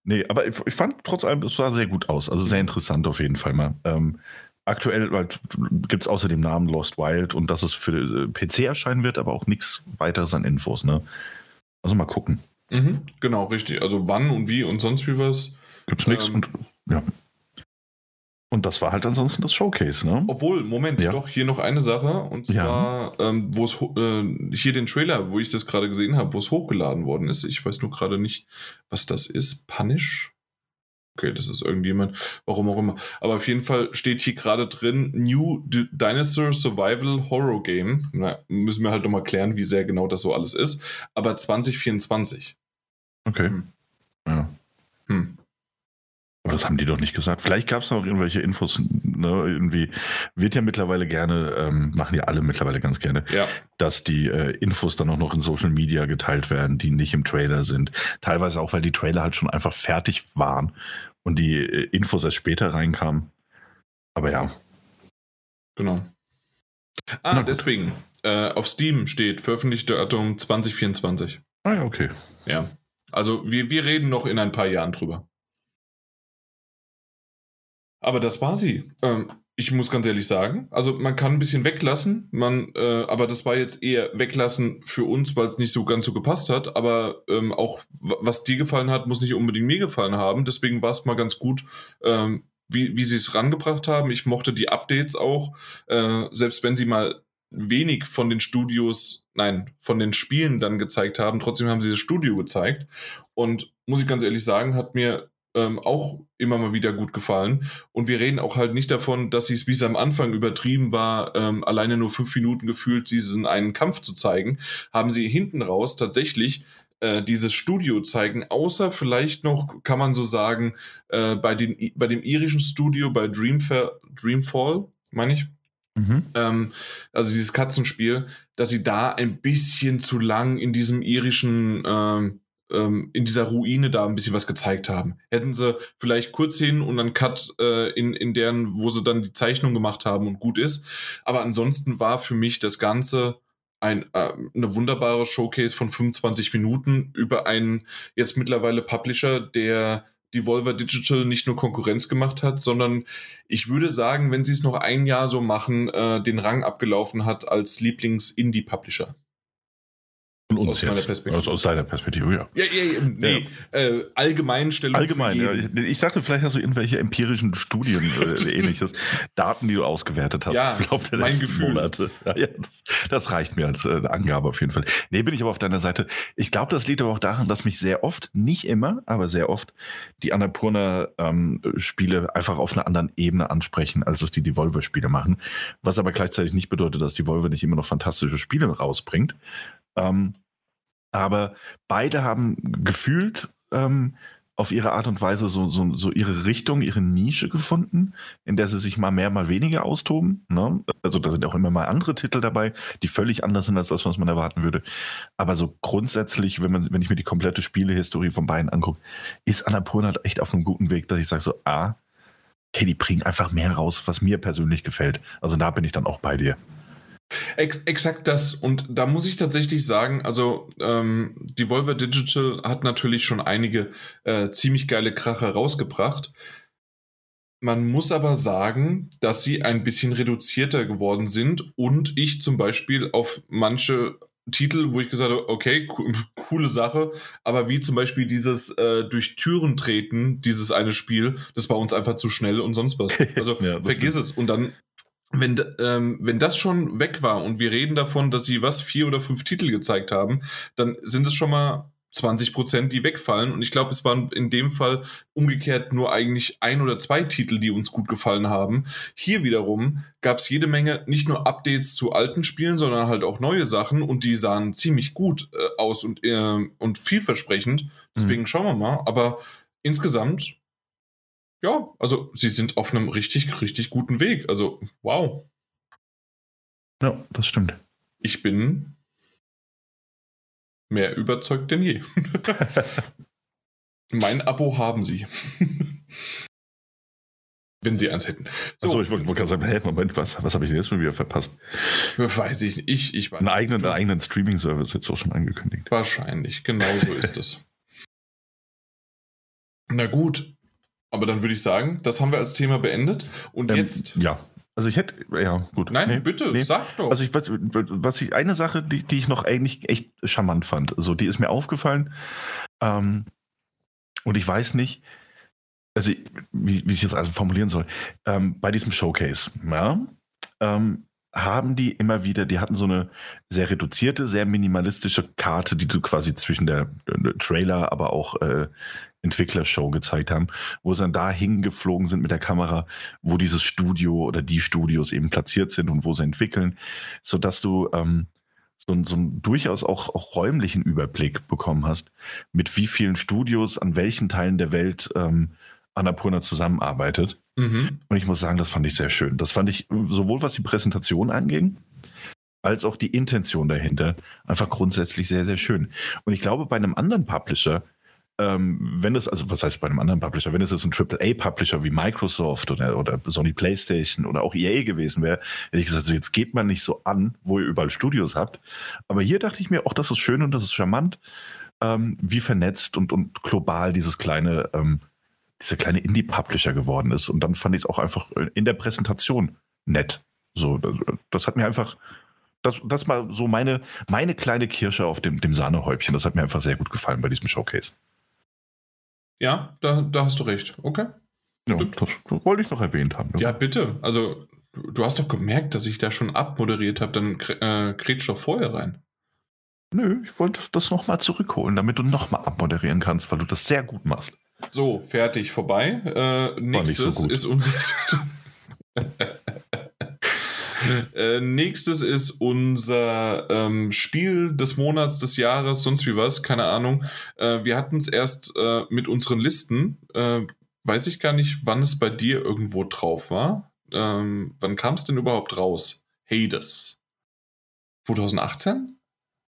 nee, aber ich, ich, fand trotz allem, es sah sehr gut aus. Also sehr interessant auf jeden Fall mal. Ähm, aktuell halt, gibt es außer dem Namen Lost Wild und dass es für äh, PC erscheinen wird, aber auch nichts weiteres an Infos. Ne? Also mal gucken. Mhm, genau, richtig. Also wann und wie und sonst wie was. Gibt's nichts ähm, und ja. Und das war halt ansonsten das Showcase, ne? Obwohl, Moment, ja. doch, hier noch eine Sache. Und zwar, ja. ähm, wo es äh, hier den Trailer, wo ich das gerade gesehen habe, wo es hochgeladen worden ist. Ich weiß nur gerade nicht, was das ist. Punish? Okay, das ist irgendjemand, warum auch immer. Aber auf jeden Fall steht hier gerade drin New D Dinosaur Survival Horror Game. Na, müssen wir halt nochmal klären, wie sehr genau das so alles ist. Aber 2024. Okay. Hm. Ja. Hm. Aber das haben die doch nicht gesagt. Vielleicht gab es noch irgendwelche Infos. Ne? Irgendwie wird ja mittlerweile gerne, ähm, machen ja alle mittlerweile ganz gerne, ja. dass die äh, Infos dann auch noch in Social Media geteilt werden, die nicht im Trailer sind. Teilweise auch, weil die Trailer halt schon einfach fertig waren und die äh, Infos erst später reinkamen. Aber ja. Genau. Ah, deswegen. Äh, auf Steam steht veröffentlichte Datum 2024. Ah ja, okay. Ja. Also wir, wir reden noch in ein paar Jahren drüber. Aber das war sie. Ähm, ich muss ganz ehrlich sagen, also man kann ein bisschen weglassen, man, äh, aber das war jetzt eher weglassen für uns, weil es nicht so ganz so gepasst hat. Aber ähm, auch was dir gefallen hat, muss nicht unbedingt mir gefallen haben. Deswegen war es mal ganz gut, ähm, wie, wie sie es rangebracht haben. Ich mochte die Updates auch, äh, selbst wenn sie mal wenig von den Studios, nein, von den Spielen dann gezeigt haben. Trotzdem haben sie das Studio gezeigt. Und muss ich ganz ehrlich sagen, hat mir ähm, auch immer mal wieder gut gefallen. Und wir reden auch halt nicht davon, dass es, wie es am Anfang übertrieben war, ähm, alleine nur fünf Minuten gefühlt diesen einen Kampf zu zeigen, haben sie hinten raus tatsächlich äh, dieses Studio zeigen, außer vielleicht noch, kann man so sagen, äh, bei, den, bei dem irischen Studio, bei Dreamfa Dreamfall, meine ich, Mhm. Ähm, also dieses Katzenspiel, dass sie da ein bisschen zu lang in diesem irischen, ähm, ähm, in dieser Ruine da ein bisschen was gezeigt haben. Hätten sie vielleicht kurz hin und dann Cut äh, in, in deren, wo sie dann die Zeichnung gemacht haben und gut ist. Aber ansonsten war für mich das Ganze ein, äh, eine wunderbare Showcase von 25 Minuten über einen jetzt mittlerweile Publisher, der die Volver Digital nicht nur Konkurrenz gemacht hat, sondern ich würde sagen, wenn sie es noch ein Jahr so machen, äh, den Rang abgelaufen hat als Lieblings-Indie-Publisher. Von uns aus jetzt. Perspektive. Aus, aus deiner Perspektive, ja. Ja, ja, ja nee, ja. Äh, Allgemeinstellung. Allgemein, ja. Ich dachte, vielleicht hast du irgendwelche empirischen Studien oder ähnliches, Daten, die du ausgewertet hast ja, im Laufe der letzten Gefühl. Monate. Ja, das, das, reicht mir als äh, Angabe auf jeden Fall. Nee, bin ich aber auf deiner Seite. Ich glaube, das liegt aber auch daran, dass mich sehr oft, nicht immer, aber sehr oft, die Annapurna-Spiele ähm, einfach auf einer anderen Ebene ansprechen, als es die Devolver-Spiele machen. Was aber gleichzeitig nicht bedeutet, dass Devolver nicht immer noch fantastische Spiele rausbringt. Ähm, aber beide haben gefühlt ähm, auf ihre Art und Weise so, so, so ihre Richtung, ihre Nische gefunden, in der sie sich mal mehr, mal weniger austoben. Ne? Also da sind auch immer mal andere Titel dabei, die völlig anders sind als das, was man erwarten würde. Aber so grundsätzlich, wenn, man, wenn ich mir die komplette Spielehistorie von beiden angucke, ist Annapurna echt auf einem guten Weg, dass ich sage so, ah, hey, die bringen einfach mehr raus, was mir persönlich gefällt. Also da bin ich dann auch bei dir. Ex exakt das. Und da muss ich tatsächlich sagen, also ähm, Devolver Digital hat natürlich schon einige äh, ziemlich geile Kracher rausgebracht. Man muss aber sagen, dass sie ein bisschen reduzierter geworden sind und ich zum Beispiel auf manche Titel, wo ich gesagt habe, okay, co coole Sache, aber wie zum Beispiel dieses äh, durch Türen treten, dieses eine Spiel, das war uns einfach zu schnell und sonst was. Also ja, vergiss es. Und dann wenn, ähm, wenn das schon weg war und wir reden davon, dass sie was, vier oder fünf Titel gezeigt haben, dann sind es schon mal 20 Prozent, die wegfallen. Und ich glaube, es waren in dem Fall umgekehrt nur eigentlich ein oder zwei Titel, die uns gut gefallen haben. Hier wiederum gab es jede Menge nicht nur Updates zu alten Spielen, sondern halt auch neue Sachen und die sahen ziemlich gut äh, aus und, äh, und vielversprechend. Deswegen mhm. schauen wir mal. Aber insgesamt ja, also sie sind auf einem richtig, richtig guten Weg. Also, wow. Ja, das stimmt. Ich bin mehr überzeugt denn je. mein Abo haben sie. Wenn sie eins hätten. So, Achso, ich wollte wollt gerade sagen, hey, Moment, was, was habe ich denn jetzt schon wieder verpasst? Weiß ich nicht. Ich, ich weiß einen eigenen, einen eigenen Streaming-Service jetzt auch schon angekündigt. Wahrscheinlich, genau so ist es. Na gut, aber dann würde ich sagen, das haben wir als Thema beendet. Und ähm, jetzt. Ja. Also ich hätte, ja, gut. Nein, nee, bitte, nee. sag doch. Also ich weiß, was ich, eine Sache, die, die ich noch eigentlich echt charmant fand, also die ist mir aufgefallen, ähm, und ich weiß nicht, also wie, wie ich das also formulieren soll, ähm, bei diesem Showcase, ja, ähm, haben die immer wieder, die hatten so eine sehr reduzierte, sehr minimalistische Karte, die du quasi zwischen der, der Trailer, aber auch äh, Entwicklershow gezeigt haben, wo sie dann da hingeflogen sind mit der Kamera, wo dieses Studio oder die Studios eben platziert sind und wo sie entwickeln, sodass du ähm, so, so einen durchaus auch, auch räumlichen Überblick bekommen hast, mit wie vielen Studios an welchen Teilen der Welt ähm, Annapurna zusammenarbeitet. Mhm. Und ich muss sagen, das fand ich sehr schön. Das fand ich sowohl was die Präsentation anging, als auch die Intention dahinter einfach grundsätzlich sehr, sehr schön. Und ich glaube, bei einem anderen Publisher wenn es, also was heißt bei einem anderen Publisher, wenn es jetzt ein AAA-Publisher wie Microsoft oder, oder Sony PlayStation oder auch EA gewesen wäre, hätte ich gesagt, also jetzt geht man nicht so an, wo ihr überall Studios habt. Aber hier dachte ich mir, auch das ist schön und das ist charmant, ähm, wie vernetzt und, und global dieses kleine, ähm, dieser kleine Indie-Publisher geworden ist. Und dann fand ich es auch einfach in der Präsentation nett. So, das, das hat mir einfach, das, das war so meine, meine kleine Kirsche auf dem, dem Sahnehäubchen. Das hat mir einfach sehr gut gefallen bei diesem Showcase. Ja, da, da hast du recht. Okay. Ja, das, das wollte ich noch erwähnt haben. Ja, bitte. Also, du hast doch gemerkt, dass ich da schon abmoderiert habe, dann äh, kretsch doch vorher rein. Nö, ich wollte das nochmal zurückholen, damit du nochmal abmoderieren kannst, weil du das sehr gut machst. So, fertig, vorbei. Äh, nächstes so ist unser. Äh, nächstes ist unser ähm, Spiel des Monats, des Jahres, sonst wie was, keine Ahnung. Äh, wir hatten es erst äh, mit unseren Listen. Äh, weiß ich gar nicht, wann es bei dir irgendwo drauf war. Ähm, wann kam es denn überhaupt raus? Hades. 2018?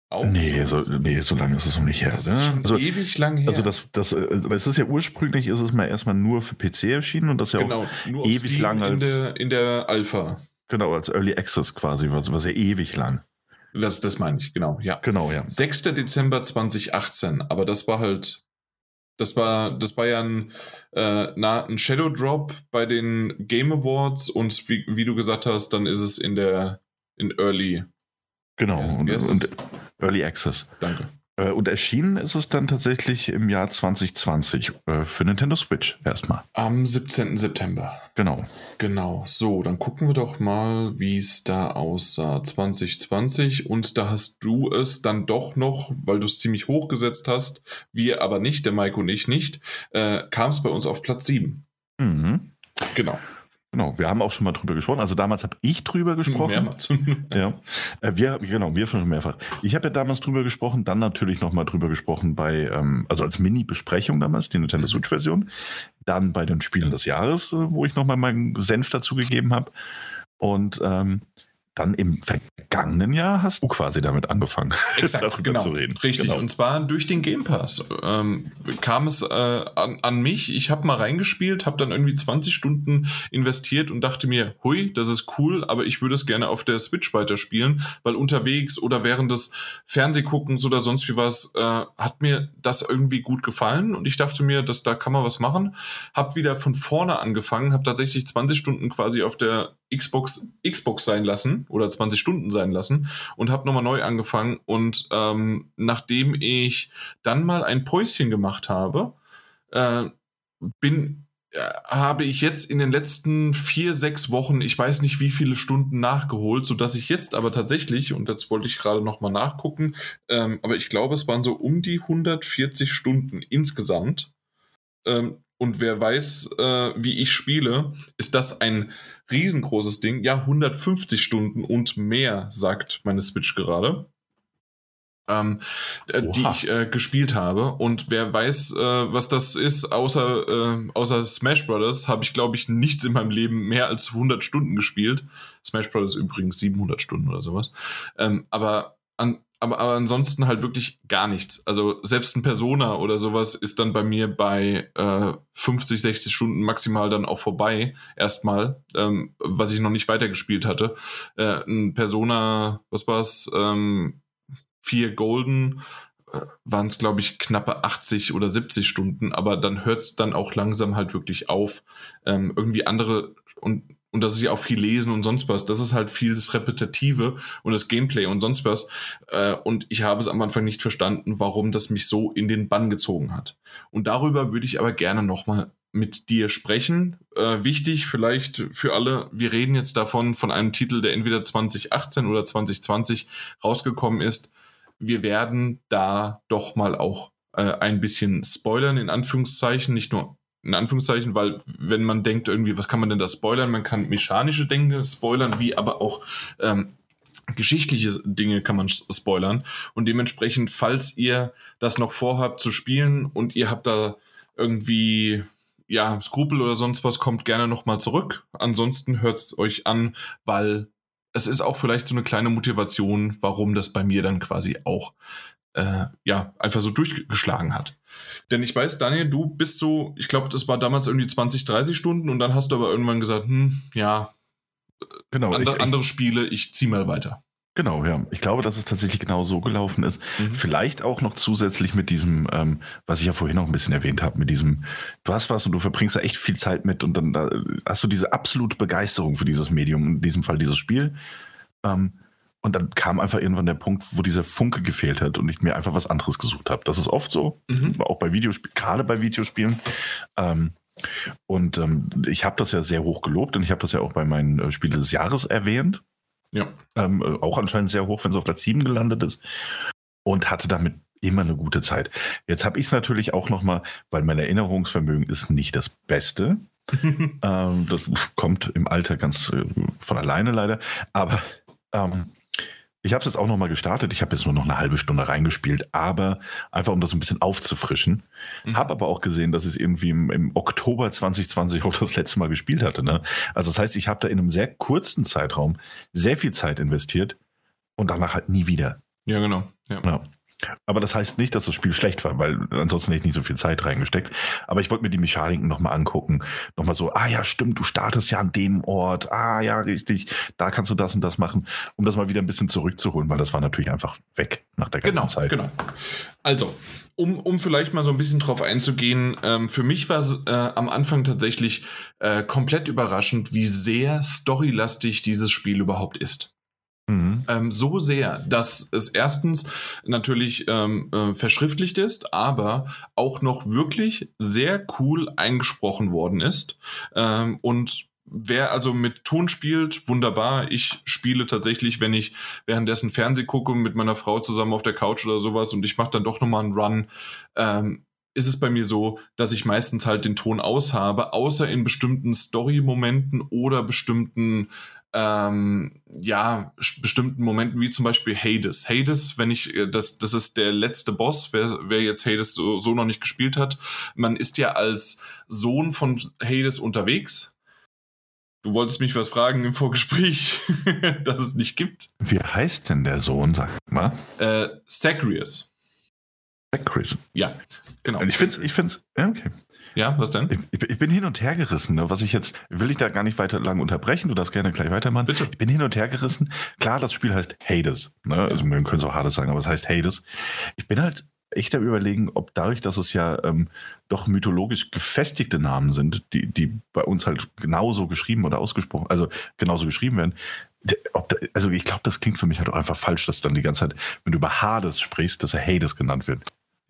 Auch nee, so, nee, so lange ist es noch nicht her. Das ist schon also, ewig lang her. Also das, das, äh, es ist ja ursprünglich, ist es mal erstmal nur für PC erschienen und das ja genau, auch ewig Steam lang als in der, in der Alpha. Genau, als Early Access quasi, was, was ja ewig lang. Das, das meine ich, genau, ja. Genau, ja. 6. Dezember 2018, aber das war halt, das war, das war ja ein, äh, na, ein Shadow Drop bei den Game Awards und wie, wie du gesagt hast, dann ist es in der, in Early. Genau, ja, und, und Early Access. Danke. Äh, und erschienen ist es dann tatsächlich im Jahr 2020 äh, für Nintendo Switch erstmal. Am 17. September. Genau. Genau. So, dann gucken wir doch mal, wie es da aussah. 2020. Und da hast du es dann doch noch, weil du es ziemlich hoch gesetzt hast, wir aber nicht, der Mike und ich nicht, äh, kam es bei uns auf Platz 7. Mhm. Genau. Genau, wir haben auch schon mal drüber gesprochen. Also damals habe ich drüber gesprochen. Mehrmals. ja, äh, wir, genau, wir schon mehrfach. Ich habe ja damals drüber gesprochen, dann natürlich nochmal drüber gesprochen bei, ähm, also als Mini-Besprechung damals, die Nintendo mhm. Switch-Version. Dann bei den Spielen des Jahres, äh, wo ich nochmal meinen Senf dazu gegeben habe. Und ähm, dann im vergangenen Jahr hast du quasi damit angefangen, Exakt, darüber genau, zu reden. Richtig, genau. und zwar durch den Game Pass ähm, kam es äh, an, an, mich. Ich habe mal reingespielt, habe dann irgendwie 20 Stunden investiert und dachte mir, hui, das ist cool, aber ich würde es gerne auf der Switch weiterspielen, weil unterwegs oder während des Fernsehguckens oder sonst wie was äh, hat mir das irgendwie gut gefallen und ich dachte mir, dass da kann man was machen. Hab wieder von vorne angefangen, habe tatsächlich 20 Stunden quasi auf der Xbox Xbox sein lassen oder 20 Stunden sein lassen und habe nochmal neu angefangen. Und ähm, nachdem ich dann mal ein Päuschen gemacht habe, äh, bin äh, habe ich jetzt in den letzten vier, sechs Wochen, ich weiß nicht wie viele Stunden nachgeholt, sodass ich jetzt aber tatsächlich, und jetzt wollte ich gerade nochmal nachgucken, ähm, aber ich glaube, es waren so um die 140 Stunden insgesamt. Ähm, und wer weiß, äh, wie ich spiele, ist das ein riesengroßes Ding. Ja, 150 Stunden und mehr, sagt meine Switch gerade. Ähm, äh, die ich äh, gespielt habe. Und wer weiß, äh, was das ist, außer, äh, außer Smash Brothers, habe ich, glaube ich, nichts in meinem Leben mehr als 100 Stunden gespielt. Smash Brothers übrigens 700 Stunden oder sowas. Ähm, aber an, aber, aber ansonsten halt wirklich gar nichts. Also selbst ein Persona oder sowas ist dann bei mir bei äh, 50, 60 Stunden maximal dann auch vorbei, erstmal, ähm, was ich noch nicht weitergespielt hatte. Äh, ein Persona, was war's, ähm, 4 Golden äh, waren es, glaube ich, knappe 80 oder 70 Stunden, aber dann hört es dann auch langsam halt wirklich auf. Ähm, irgendwie andere und und das ist ja auch viel Lesen und sonst was. Das ist halt viel das Repetitive und das Gameplay und sonst was. Äh, und ich habe es am Anfang nicht verstanden, warum das mich so in den Bann gezogen hat. Und darüber würde ich aber gerne nochmal mit dir sprechen. Äh, wichtig vielleicht für alle, wir reden jetzt davon, von einem Titel, der entweder 2018 oder 2020 rausgekommen ist. Wir werden da doch mal auch äh, ein bisschen spoilern, in Anführungszeichen, nicht nur in Anführungszeichen, weil wenn man denkt irgendwie, was kann man denn da spoilern? Man kann mechanische Dinge spoilern, wie aber auch ähm, geschichtliche Dinge kann man spoilern. Und dementsprechend, falls ihr das noch vorhabt zu spielen und ihr habt da irgendwie ja Skrupel oder sonst was, kommt gerne nochmal zurück. Ansonsten hört es euch an, weil es ist auch vielleicht so eine kleine Motivation, warum das bei mir dann quasi auch äh, ja einfach so durchgeschlagen hat. Denn ich weiß, Daniel, du bist so, ich glaube, das war damals irgendwie 20, 30 Stunden und dann hast du aber irgendwann gesagt, hm, ja, genau, andere, ich, andere Spiele, ich zieh mal weiter. Genau, ja. Ich glaube, dass es tatsächlich genau so gelaufen ist. Mhm. Vielleicht auch noch zusätzlich mit diesem, ähm, was ich ja vorhin noch ein bisschen erwähnt habe, mit diesem, du hast was und du verbringst da echt viel Zeit mit und dann da hast du diese absolute Begeisterung für dieses Medium, in diesem Fall dieses Spiel. Ähm, und dann kam einfach irgendwann der Punkt, wo dieser Funke gefehlt hat und ich mir einfach was anderes gesucht habe. Das ist oft so, mhm. auch bei Videospielen, gerade bei Videospielen. Ähm, und ähm, ich habe das ja sehr hoch gelobt und ich habe das ja auch bei meinen äh, Spielen des Jahres erwähnt. Ja. Ähm, äh, auch anscheinend sehr hoch, wenn es auf Platz 7 gelandet ist. Und hatte damit immer eine gute Zeit. Jetzt habe ich es natürlich auch nochmal, weil mein Erinnerungsvermögen ist nicht das Beste. ähm, das kommt im Alter ganz äh, von alleine leider. Aber ähm, ich habe es jetzt auch nochmal gestartet. Ich habe jetzt nur noch eine halbe Stunde reingespielt, aber einfach um das ein bisschen aufzufrischen. Mhm. Habe aber auch gesehen, dass ich es irgendwie im, im, Oktober 2020 auch das letzte Mal gespielt hatte. Ne? Also das heißt, ich habe da in einem sehr kurzen Zeitraum sehr viel Zeit investiert und danach halt nie wieder. Ja, genau. Ja. ja. Aber das heißt nicht, dass das Spiel schlecht war, weil ansonsten hätte ich nicht so viel Zeit reingesteckt. Aber ich wollte mir die Mechaniken nochmal angucken. Nochmal so, ah ja, stimmt, du startest ja an dem Ort. Ah ja, richtig, da kannst du das und das machen, um das mal wieder ein bisschen zurückzuholen, weil das war natürlich einfach weg nach der ganzen genau, Zeit. Genau. Also, um, um vielleicht mal so ein bisschen drauf einzugehen, ähm, für mich war es äh, am Anfang tatsächlich äh, komplett überraschend, wie sehr storylastig dieses Spiel überhaupt ist. Mhm. Ähm, so sehr, dass es erstens natürlich ähm, äh, verschriftlicht ist, aber auch noch wirklich sehr cool eingesprochen worden ist. Ähm, und wer also mit Ton spielt, wunderbar. Ich spiele tatsächlich, wenn ich währenddessen Fernseh gucke mit meiner Frau zusammen auf der Couch oder sowas und ich mache dann doch nochmal einen Run. Ähm, ist es bei mir so, dass ich meistens halt den Ton aus habe, außer in bestimmten Story-Momenten oder bestimmten ähm, ja, bestimmten Momenten, wie zum Beispiel Hades. Hades, wenn ich, äh, das, das ist der letzte Boss, wer, wer jetzt Hades so, so noch nicht gespielt hat. Man ist ja als Sohn von Hades unterwegs. Du wolltest mich was fragen im Vorgespräch, dass es nicht gibt. Wie heißt denn der Sohn, sag mal? Äh, Zagreus. Zagreus. Ja, genau. Ich finde es, ich find's, ja, okay. Ja, was denn? Ich, ich, bin hin und her gerissen. Ne? Was ich jetzt, will ich da gar nicht weiter lang unterbrechen, du darfst gerne gleich weitermachen. Bitte. Ich bin hin und her gerissen. Klar, das Spiel heißt Hades. Ne? Also man könnte es auch Hades sagen, aber es heißt Hades. Ich bin halt echt am überlegen, ob dadurch, dass es ja ähm, doch mythologisch gefestigte Namen sind, die, die bei uns halt genauso geschrieben oder ausgesprochen, also genauso geschrieben werden, da, also ich glaube, das klingt für mich halt auch einfach falsch, dass dann die ganze Zeit, wenn du über Hades sprichst, dass er Hades genannt wird.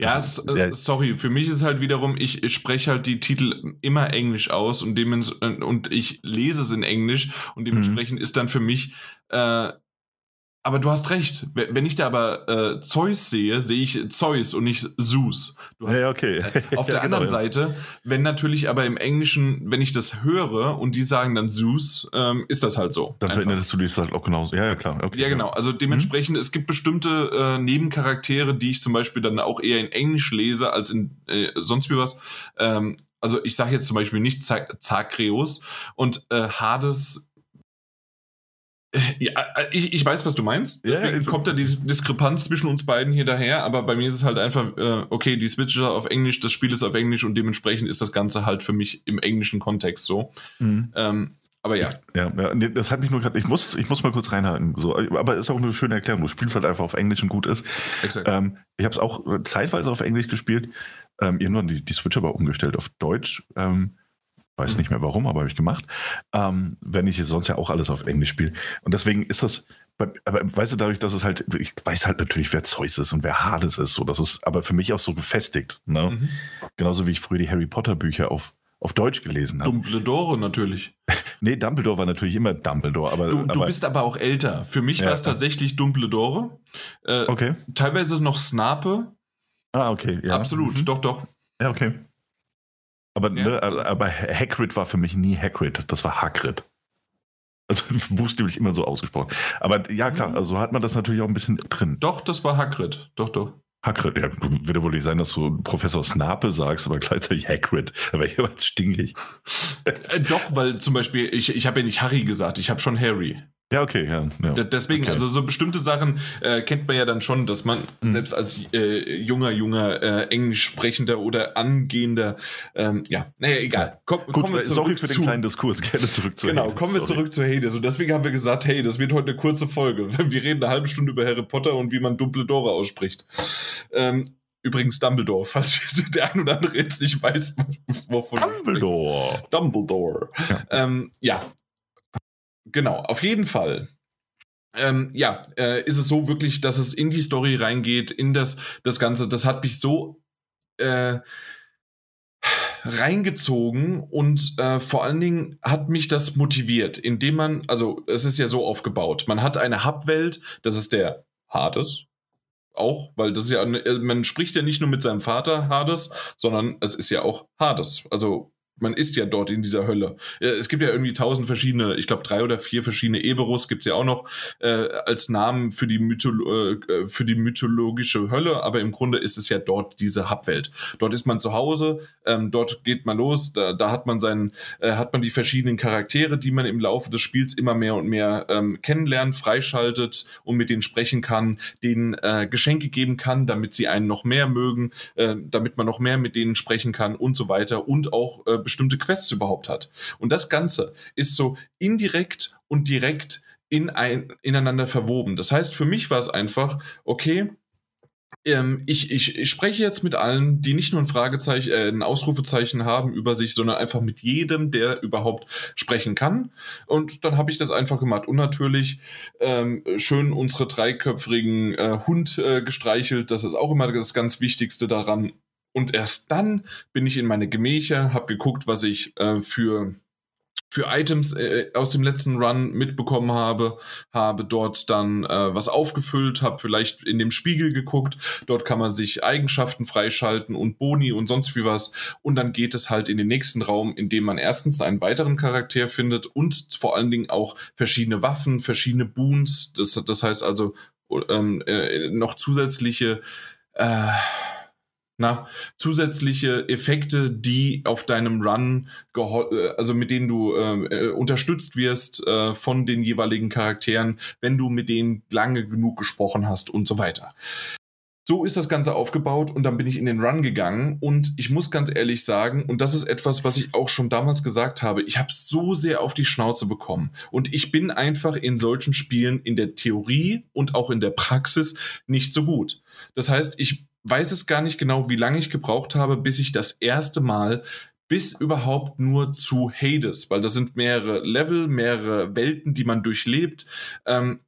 Ja, also, äh, sorry, für mich ist halt wiederum, ich, ich spreche halt die Titel immer Englisch aus und, und ich lese es in Englisch und mhm. dementsprechend mhm. ist dann für mich äh, aber du hast recht. Wenn ich da aber äh, Zeus sehe, sehe ich Zeus und nicht Zeus. Du hast, ja, okay. Äh, auf der ja, anderen genau, Seite, wenn natürlich aber im Englischen, wenn ich das höre und die sagen dann Zeus, ähm, ist das halt so. Dann veränderst du dich halt auch genauso. Ja, ja, klar. Okay, ja, genau. Also dementsprechend, mhm. es gibt bestimmte äh, Nebencharaktere, die ich zum Beispiel dann auch eher in Englisch lese als in äh, sonst wie was. Ähm, also ich sage jetzt zum Beispiel nicht Zagreus und äh, Hades ja, äh, ich, ich weiß, was du meinst. Deswegen ja, kommt da die Diskrepanz zwischen uns beiden hier daher, aber bei mir ist es halt einfach, äh, okay, die Switch ist auf Englisch, das Spiel ist auf Englisch und dementsprechend ist das Ganze halt für mich im englischen Kontext so. Mhm. Ähm, aber ja. Ja, ja nee, das hat mich nur gerade, ich muss, ich muss mal kurz reinhalten. So, aber ist auch eine schöne Erklärung. Du spielst halt einfach auf Englisch und gut ist. Exakt. Ähm, ich habe es auch zeitweise auf Englisch gespielt. Ähm, irgendwann die, die Switch aber umgestellt auf Deutsch. Ähm, Weiß nicht mehr warum, aber habe ich gemacht. Ähm, wenn ich sonst ja auch alles auf Englisch spiele. Und deswegen ist das, aber weißt du, dadurch, dass es halt, ich weiß halt natürlich, wer Zeus ist und wer Hades ist. So, das ist aber für mich auch so gefestigt. Ne? Mhm. Genauso wie ich früher die Harry Potter Bücher auf, auf Deutsch gelesen habe. Dumbledore natürlich. nee, Dumbledore war natürlich immer Dumbledore. Aber, du, du aber, bist aber auch älter. Für mich ja, war es tatsächlich Dumbledore. Äh, okay. Teilweise ist noch Snape. Ah, okay. Ja. Absolut, mhm. doch, doch. Ja, okay. Aber, ja. ne, aber Hagrid war für mich nie Hagrid, das war Hagrid. Also buchstäblich immer so ausgesprochen. Aber ja, klar, mhm. also hat man das natürlich auch ein bisschen drin. Doch, das war Hagrid. Doch, doch. Hagrid, ja, wird ja wohl nicht sein, dass du Professor Snape sagst, aber gleichzeitig Hagrid. Da wäre ich aber stinkig. Äh, doch, weil zum Beispiel, ich, ich habe ja nicht Harry gesagt, ich habe schon Harry. Ja, okay, ja. ja. Deswegen, okay. also so bestimmte Sachen äh, kennt man ja dann schon, dass man mhm. selbst als äh, junger, junger äh, Englisch sprechender oder angehender, ähm, ja, naja, egal. Komm, Gut, kommen wir zurück sorry für den kleinen Diskurs, gerne zurück zu Genau, Hades. kommen wir sorry. zurück zu Hades. Und deswegen haben wir gesagt, hey, das wird heute eine kurze Folge. Wir reden eine halbe Stunde über Harry Potter und wie man Dumbledore ausspricht. Ähm, Übrigens Dumbledore, falls der ein oder andere jetzt nicht weiß, wovon Dumbledore. Dumbledore. Ja. Ähm, ja, Genau, auf jeden Fall. Ähm, ja, äh, ist es so wirklich, dass es in die Story reingeht, in das, das Ganze. Das hat mich so äh, reingezogen und äh, vor allen Dingen hat mich das motiviert, indem man, also es ist ja so aufgebaut, man hat eine Hub-Welt, das ist der Hades, auch, weil das ist ja, man spricht ja nicht nur mit seinem Vater Hades, sondern es ist ja auch Hades. Also man ist ja dort in dieser Hölle. Es gibt ja irgendwie tausend verschiedene, ich glaube drei oder vier verschiedene Eberus gibt es ja auch noch äh, als Namen für die, Mytholo äh, für die mythologische Hölle, aber im Grunde ist es ja dort diese Hubwelt. Dort ist man zu Hause, ähm, dort geht man los, da, da hat man seinen, äh, hat man die verschiedenen Charaktere, die man im Laufe des Spiels immer mehr und mehr ähm, kennenlernt, freischaltet und mit denen sprechen kann, denen äh, Geschenke geben kann, damit sie einen noch mehr mögen, äh, damit man noch mehr mit denen sprechen kann und so weiter und auch äh, bestimmte Quests überhaupt hat. Und das Ganze ist so indirekt und direkt in ein, ineinander verwoben. Das heißt, für mich war es einfach, okay, ähm, ich, ich, ich, spreche jetzt mit allen, die nicht nur ein Fragezeichen, äh, ein Ausrufezeichen haben über sich, sondern einfach mit jedem, der überhaupt sprechen kann. Und dann habe ich das einfach gemacht. Und natürlich ähm, schön unsere dreiköpfigen äh, Hund äh, gestreichelt. Das ist auch immer das ganz Wichtigste daran. Und erst dann bin ich in meine Gemächer, habe geguckt, was ich äh, für für Items äh, aus dem letzten Run mitbekommen habe, habe dort dann äh, was aufgefüllt, habe vielleicht in dem Spiegel geguckt, dort kann man sich Eigenschaften freischalten und Boni und sonst wie was. Und dann geht es halt in den nächsten Raum, in dem man erstens einen weiteren Charakter findet und vor allen Dingen auch verschiedene Waffen, verschiedene Boons, das, das heißt also ähm, äh, noch zusätzliche äh, na, zusätzliche Effekte, die auf deinem Run, äh, also mit denen du äh, äh, unterstützt wirst äh, von den jeweiligen Charakteren, wenn du mit denen lange genug gesprochen hast und so weiter. So ist das Ganze aufgebaut und dann bin ich in den Run gegangen und ich muss ganz ehrlich sagen, und das ist etwas, was ich auch schon damals gesagt habe, ich habe so sehr auf die Schnauze bekommen und ich bin einfach in solchen Spielen in der Theorie und auch in der Praxis nicht so gut. Das heißt, ich weiß es gar nicht genau, wie lange ich gebraucht habe, bis ich das erste Mal bis überhaupt nur zu Hades, weil das sind mehrere Level, mehrere Welten, die man durchlebt, ähm,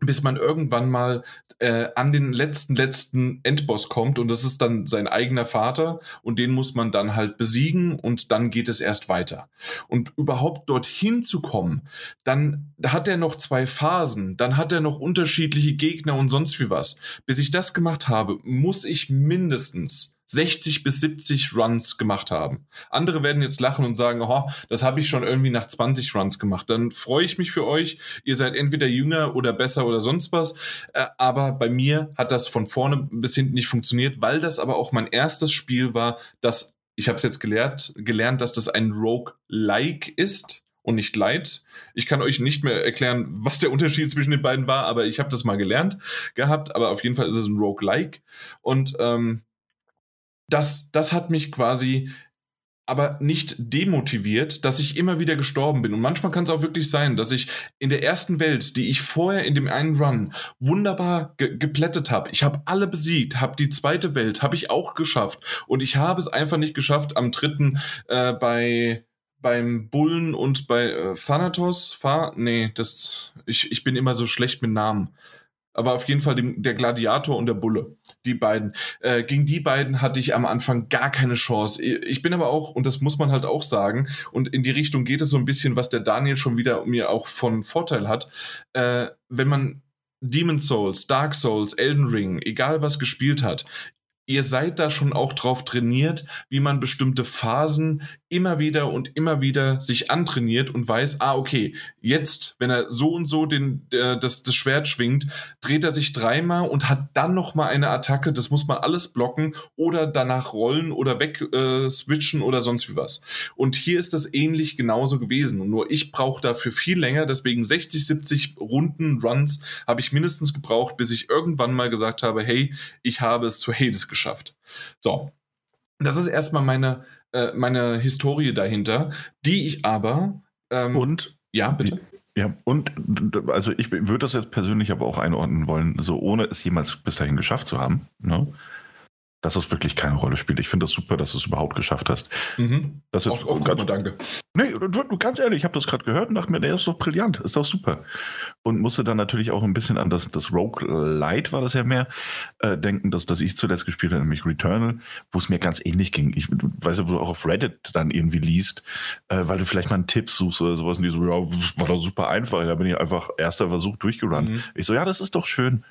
bis man irgendwann mal äh, an den letzten, letzten Endboss kommt und das ist dann sein eigener Vater und den muss man dann halt besiegen und dann geht es erst weiter. Und überhaupt dorthin zu kommen, dann hat er noch zwei Phasen, dann hat er noch unterschiedliche Gegner und sonst wie was. Bis ich das gemacht habe, muss ich mindestens 60 bis 70 Runs gemacht haben. Andere werden jetzt lachen und sagen, oh, das habe ich schon irgendwie nach 20 Runs gemacht. Dann freue ich mich für euch. Ihr seid entweder jünger oder besser oder sonst was. Äh, aber bei mir hat das von vorne bis hinten nicht funktioniert, weil das aber auch mein erstes Spiel war, das ich habe es jetzt gelernt, gelernt, dass das ein Rogue-like ist und nicht Light. Ich kann euch nicht mehr erklären, was der Unterschied zwischen den beiden war, aber ich habe das mal gelernt gehabt. Aber auf jeden Fall ist es ein Rogue-like. Und ähm, das, das hat mich quasi aber nicht demotiviert, dass ich immer wieder gestorben bin. Und manchmal kann es auch wirklich sein, dass ich in der ersten Welt, die ich vorher in dem einen Run wunderbar ge geplättet habe, ich habe alle besiegt, habe die zweite Welt, habe ich auch geschafft. Und ich habe es einfach nicht geschafft am dritten äh, bei beim Bullen und bei äh, Thanatos. Fa nee, das, ich, ich bin immer so schlecht mit Namen aber auf jeden Fall dem, der Gladiator und der Bulle. Die beiden. Äh, gegen die beiden hatte ich am Anfang gar keine Chance. Ich bin aber auch, und das muss man halt auch sagen, und in die Richtung geht es so ein bisschen, was der Daniel schon wieder mir auch von Vorteil hat. Äh, wenn man Demon Souls, Dark Souls, Elden Ring, egal was gespielt hat, ihr seid da schon auch drauf trainiert, wie man bestimmte Phasen immer wieder und immer wieder sich antrainiert und weiß, ah, okay, jetzt, wenn er so und so den, äh, das, das Schwert schwingt, dreht er sich dreimal und hat dann nochmal eine Attacke, das muss man alles blocken oder danach rollen oder weg äh, switchen oder sonst wie was. Und hier ist das ähnlich genauso gewesen. nur ich brauche dafür viel länger, deswegen 60, 70 Runden, Runs habe ich mindestens gebraucht, bis ich irgendwann mal gesagt habe, hey, ich habe es zu Hades geschafft. So, das ist erstmal meine äh, meine Historie dahinter, die ich aber. Ähm, und? Ja, bitte. Ja, und also ich würde das jetzt persönlich aber auch einordnen wollen, so ohne es jemals bis dahin geschafft zu haben. Ne? Dass es wirklich keine Rolle spielt. Ich finde das super, dass du es überhaupt geschafft hast. Mhm. Das ist auch, auch ganz, gut, danke. Nee, du, ganz ehrlich, ich habe das gerade gehört und dachte mir, der ist doch brillant, ist doch super. Und musste dann natürlich auch ein bisschen an das, das Rogue Light, war das ja mehr, äh, denken, dass, dass ich zuletzt gespielt habe, nämlich Returnal, wo es mir ganz ähnlich ging. Ich weiß ja, wo du auch auf Reddit dann irgendwie liest, äh, weil du vielleicht mal einen Tipp suchst oder sowas und die so, ja, war doch super einfach. Da bin ich einfach erster Versuch durchgerannt. Mhm. Ich so, ja, das ist doch schön.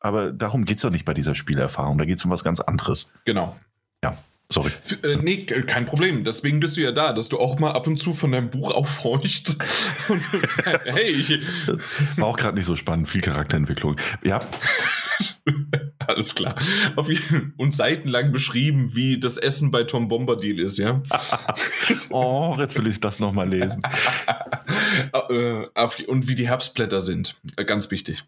Aber darum geht es doch nicht bei dieser Spielerfahrung. Da geht es um was ganz anderes. Genau. Ja. Sorry. Äh, nee, kein Problem. Deswegen bist du ja da, dass du auch mal ab und zu von deinem Buch aufhorchst. hey. War auch gerade nicht so spannend. Viel Charakterentwicklung. Ja. Alles klar. Jeden, und seitenlang beschrieben, wie das Essen bei Tom Bombadil ist, ja? oh, jetzt will ich das nochmal lesen. Äh, und wie die Herbstblätter sind. Äh, ganz wichtig.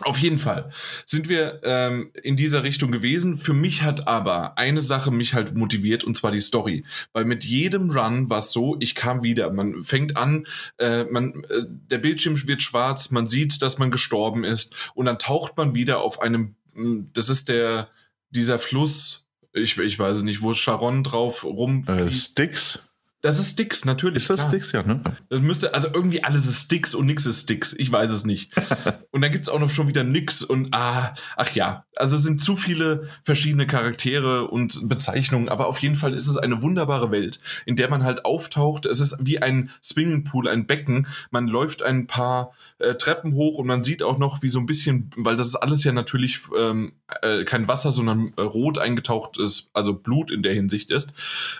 Auf jeden Fall sind wir ähm, in dieser Richtung gewesen. Für mich hat aber eine Sache mich halt motiviert und zwar die Story. Weil mit jedem Run war es so, ich kam wieder. Man fängt an, äh, man, äh, der Bildschirm wird schwarz, man sieht, dass man gestorben ist und dann taucht man wieder auf einem, hm, das ist der, dieser Fluss, ich, ich weiß es nicht, wo Sharon drauf rum. Äh, Sticks? Das ist Sticks, natürlich. Ist das klar. Sticks, ja, ne? Das müsste, also irgendwie alles ist Sticks und nix ist Sticks. Ich weiß es nicht. und dann gibt's auch noch schon wieder nix und ah, ach ja. Also es sind zu viele verschiedene Charaktere und Bezeichnungen, aber auf jeden Fall ist es eine wunderbare Welt, in der man halt auftaucht. Es ist wie ein Swimmingpool, ein Becken. Man läuft ein paar äh, Treppen hoch und man sieht auch noch, wie so ein bisschen, weil das ist alles ja natürlich ähm, äh, kein Wasser, sondern äh, rot eingetaucht ist, also Blut in der Hinsicht ist.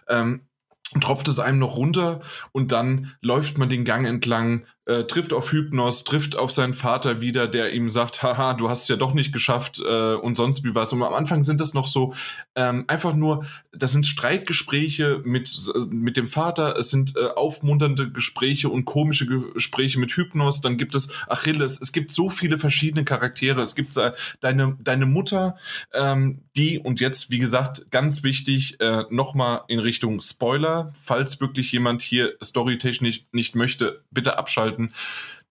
Ähm, tropft es einem noch runter und dann läuft man den Gang entlang, äh, trifft auf Hypnos, trifft auf seinen Vater wieder, der ihm sagt, haha, du hast es ja doch nicht geschafft äh, und sonst wie was. Und am Anfang sind das noch so ähm, einfach nur, das sind Streitgespräche mit, mit dem Vater, es sind äh, aufmunternde Gespräche und komische Gespräche mit Hypnos, dann gibt es Achilles, es gibt so viele verschiedene Charaktere, es gibt äh, deine, deine Mutter, ähm, die und jetzt, wie gesagt, ganz wichtig, äh, nochmal in Richtung Spoiler, falls wirklich jemand hier storytechnisch nicht möchte, bitte abschalten halten.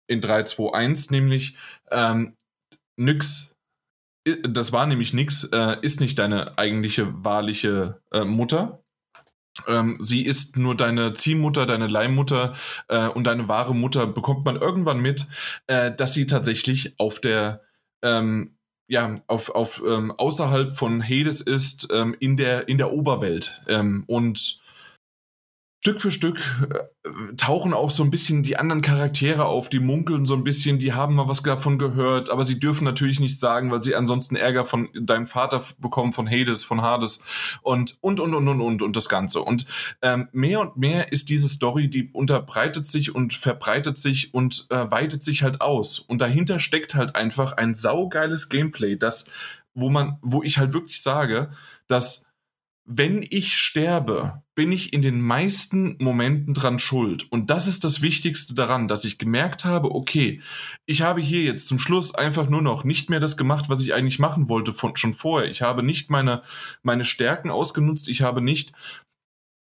In 3, 2, 1 nämlich. Ähm, nix, das war nämlich nix, äh, ist nicht deine eigentliche wahrliche äh, Mutter. Ähm, sie ist nur deine Ziehmutter, deine Leihmutter äh, und deine wahre Mutter bekommt man irgendwann mit, äh, dass sie tatsächlich auf der ähm, ja, auf, auf ähm, außerhalb von Hades ist, ähm, in der, in der Oberwelt. Ähm, und Stück für Stück äh, tauchen auch so ein bisschen die anderen Charaktere auf, die munkeln so ein bisschen, die haben mal was davon gehört, aber sie dürfen natürlich nicht sagen, weil sie ansonsten Ärger von deinem Vater bekommen, von Hades, von Hades und und und und und und, und das Ganze. Und ähm, mehr und mehr ist diese Story, die unterbreitet sich und verbreitet sich und äh, weitet sich halt aus. Und dahinter steckt halt einfach ein saugeiles Gameplay, das, wo man, wo ich halt wirklich sage, dass wenn ich sterbe, bin ich in den meisten Momenten dran schuld. Und das ist das Wichtigste daran, dass ich gemerkt habe, okay, ich habe hier jetzt zum Schluss einfach nur noch nicht mehr das gemacht, was ich eigentlich machen wollte von, schon vorher. Ich habe nicht meine, meine Stärken ausgenutzt. Ich habe nicht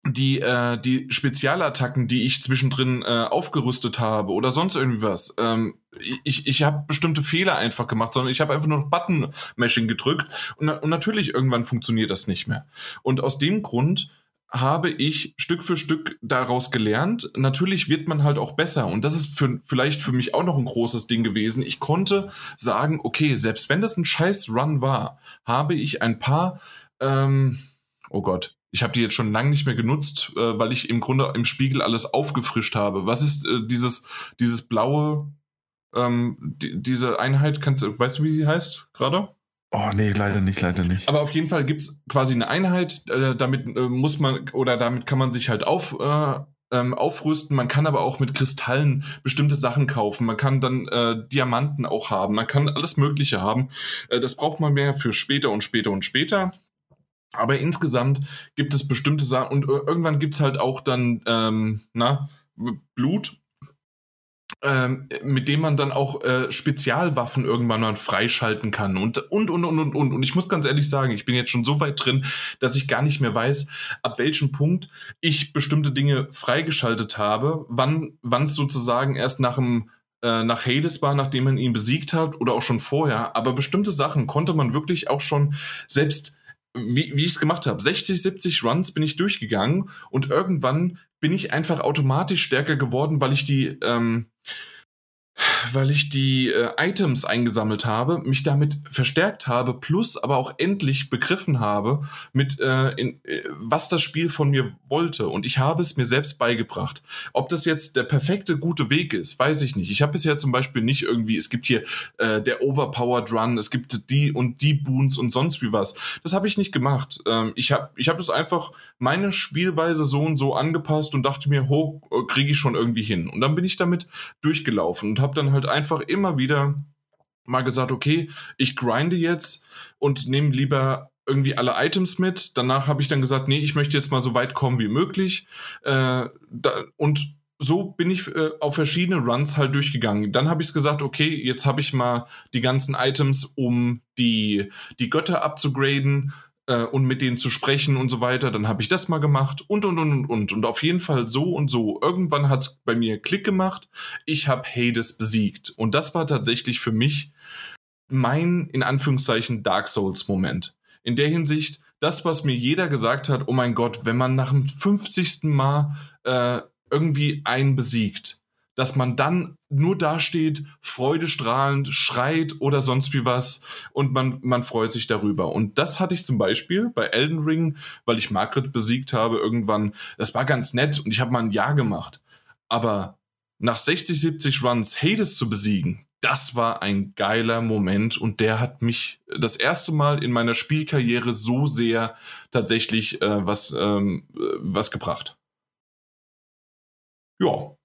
die, äh, die Spezialattacken, die ich zwischendrin äh, aufgerüstet habe oder sonst irgendwie was. Ähm, ich ich habe bestimmte Fehler einfach gemacht, sondern ich habe einfach nur noch Button-Mashing gedrückt und, und natürlich irgendwann funktioniert das nicht mehr. Und aus dem Grund habe ich Stück für Stück daraus gelernt. Natürlich wird man halt auch besser. Und das ist für, vielleicht für mich auch noch ein großes Ding gewesen. Ich konnte sagen, okay, selbst wenn das ein scheiß Run war, habe ich ein paar, ähm, oh Gott, ich habe die jetzt schon lange nicht mehr genutzt, äh, weil ich im Grunde im Spiegel alles aufgefrischt habe. Was ist äh, dieses, dieses blaue, ähm, die, diese Einheit, kannst du, weißt du, wie sie heißt gerade? Oh nee, leider nicht, leider nicht. Aber auf jeden Fall gibt's quasi eine Einheit, äh, damit äh, muss man oder damit kann man sich halt auf, äh, ähm, aufrüsten. Man kann aber auch mit Kristallen bestimmte Sachen kaufen. Man kann dann äh, Diamanten auch haben. Man kann alles Mögliche haben. Äh, das braucht man mehr für später und später und später. Aber insgesamt gibt es bestimmte Sachen und irgendwann gibt es halt auch dann, ähm, na, Blut, ähm, mit dem man dann auch äh, Spezialwaffen irgendwann mal freischalten kann und, und, und, und, und, und. Und ich muss ganz ehrlich sagen, ich bin jetzt schon so weit drin, dass ich gar nicht mehr weiß, ab welchem Punkt ich bestimmte Dinge freigeschaltet habe, wann es sozusagen erst nach dem äh, nach Hades war, nachdem man ihn besiegt hat oder auch schon vorher. Aber bestimmte Sachen konnte man wirklich auch schon selbst wie, wie ich es gemacht habe. 60, 70 Runs bin ich durchgegangen und irgendwann bin ich einfach automatisch stärker geworden, weil ich die, ähm, weil ich die äh, Items eingesammelt habe, mich damit verstärkt habe, plus aber auch endlich begriffen habe, mit äh, in, äh, was das Spiel von mir wollte. Und ich habe es mir selbst beigebracht. Ob das jetzt der perfekte, gute Weg ist, weiß ich nicht. Ich habe bisher zum Beispiel nicht irgendwie, es gibt hier äh, der Overpowered Run, es gibt die und die Boons und sonst wie was. Das habe ich nicht gemacht. Ähm, ich habe ich hab das einfach meine Spielweise so und so angepasst und dachte mir, ho, äh, kriege ich schon irgendwie hin. Und dann bin ich damit durchgelaufen und habe dann halt einfach immer wieder mal gesagt, okay, ich grinde jetzt und nehme lieber irgendwie alle Items mit. Danach habe ich dann gesagt, nee, ich möchte jetzt mal so weit kommen wie möglich. Äh, da, und so bin ich äh, auf verschiedene Runs halt durchgegangen. Dann habe ich gesagt, okay, jetzt habe ich mal die ganzen Items, um die, die Götter abzugraden äh, und mit denen zu sprechen und so weiter. Dann habe ich das mal gemacht und und und und und. Und auf jeden Fall so und so. Irgendwann hat es bei mir Klick gemacht. Ich habe Hades besiegt. Und das war tatsächlich für mich mein, in Anführungszeichen, Dark Souls-Moment. In der Hinsicht, das, was mir jeder gesagt hat, oh mein Gott, wenn man nach dem 50. Mal äh, irgendwie einen besiegt, dass man dann nur dasteht, freudestrahlend, schreit oder sonst wie was und man, man freut sich darüber. Und das hatte ich zum Beispiel bei Elden Ring, weil ich Margaret besiegt habe irgendwann. Das war ganz nett und ich habe mal ein Jahr gemacht. Aber nach 60, 70 Runs Hades zu besiegen, das war ein geiler Moment und der hat mich das erste Mal in meiner Spielkarriere so sehr tatsächlich äh, was, ähm, äh, was gebracht. Ja,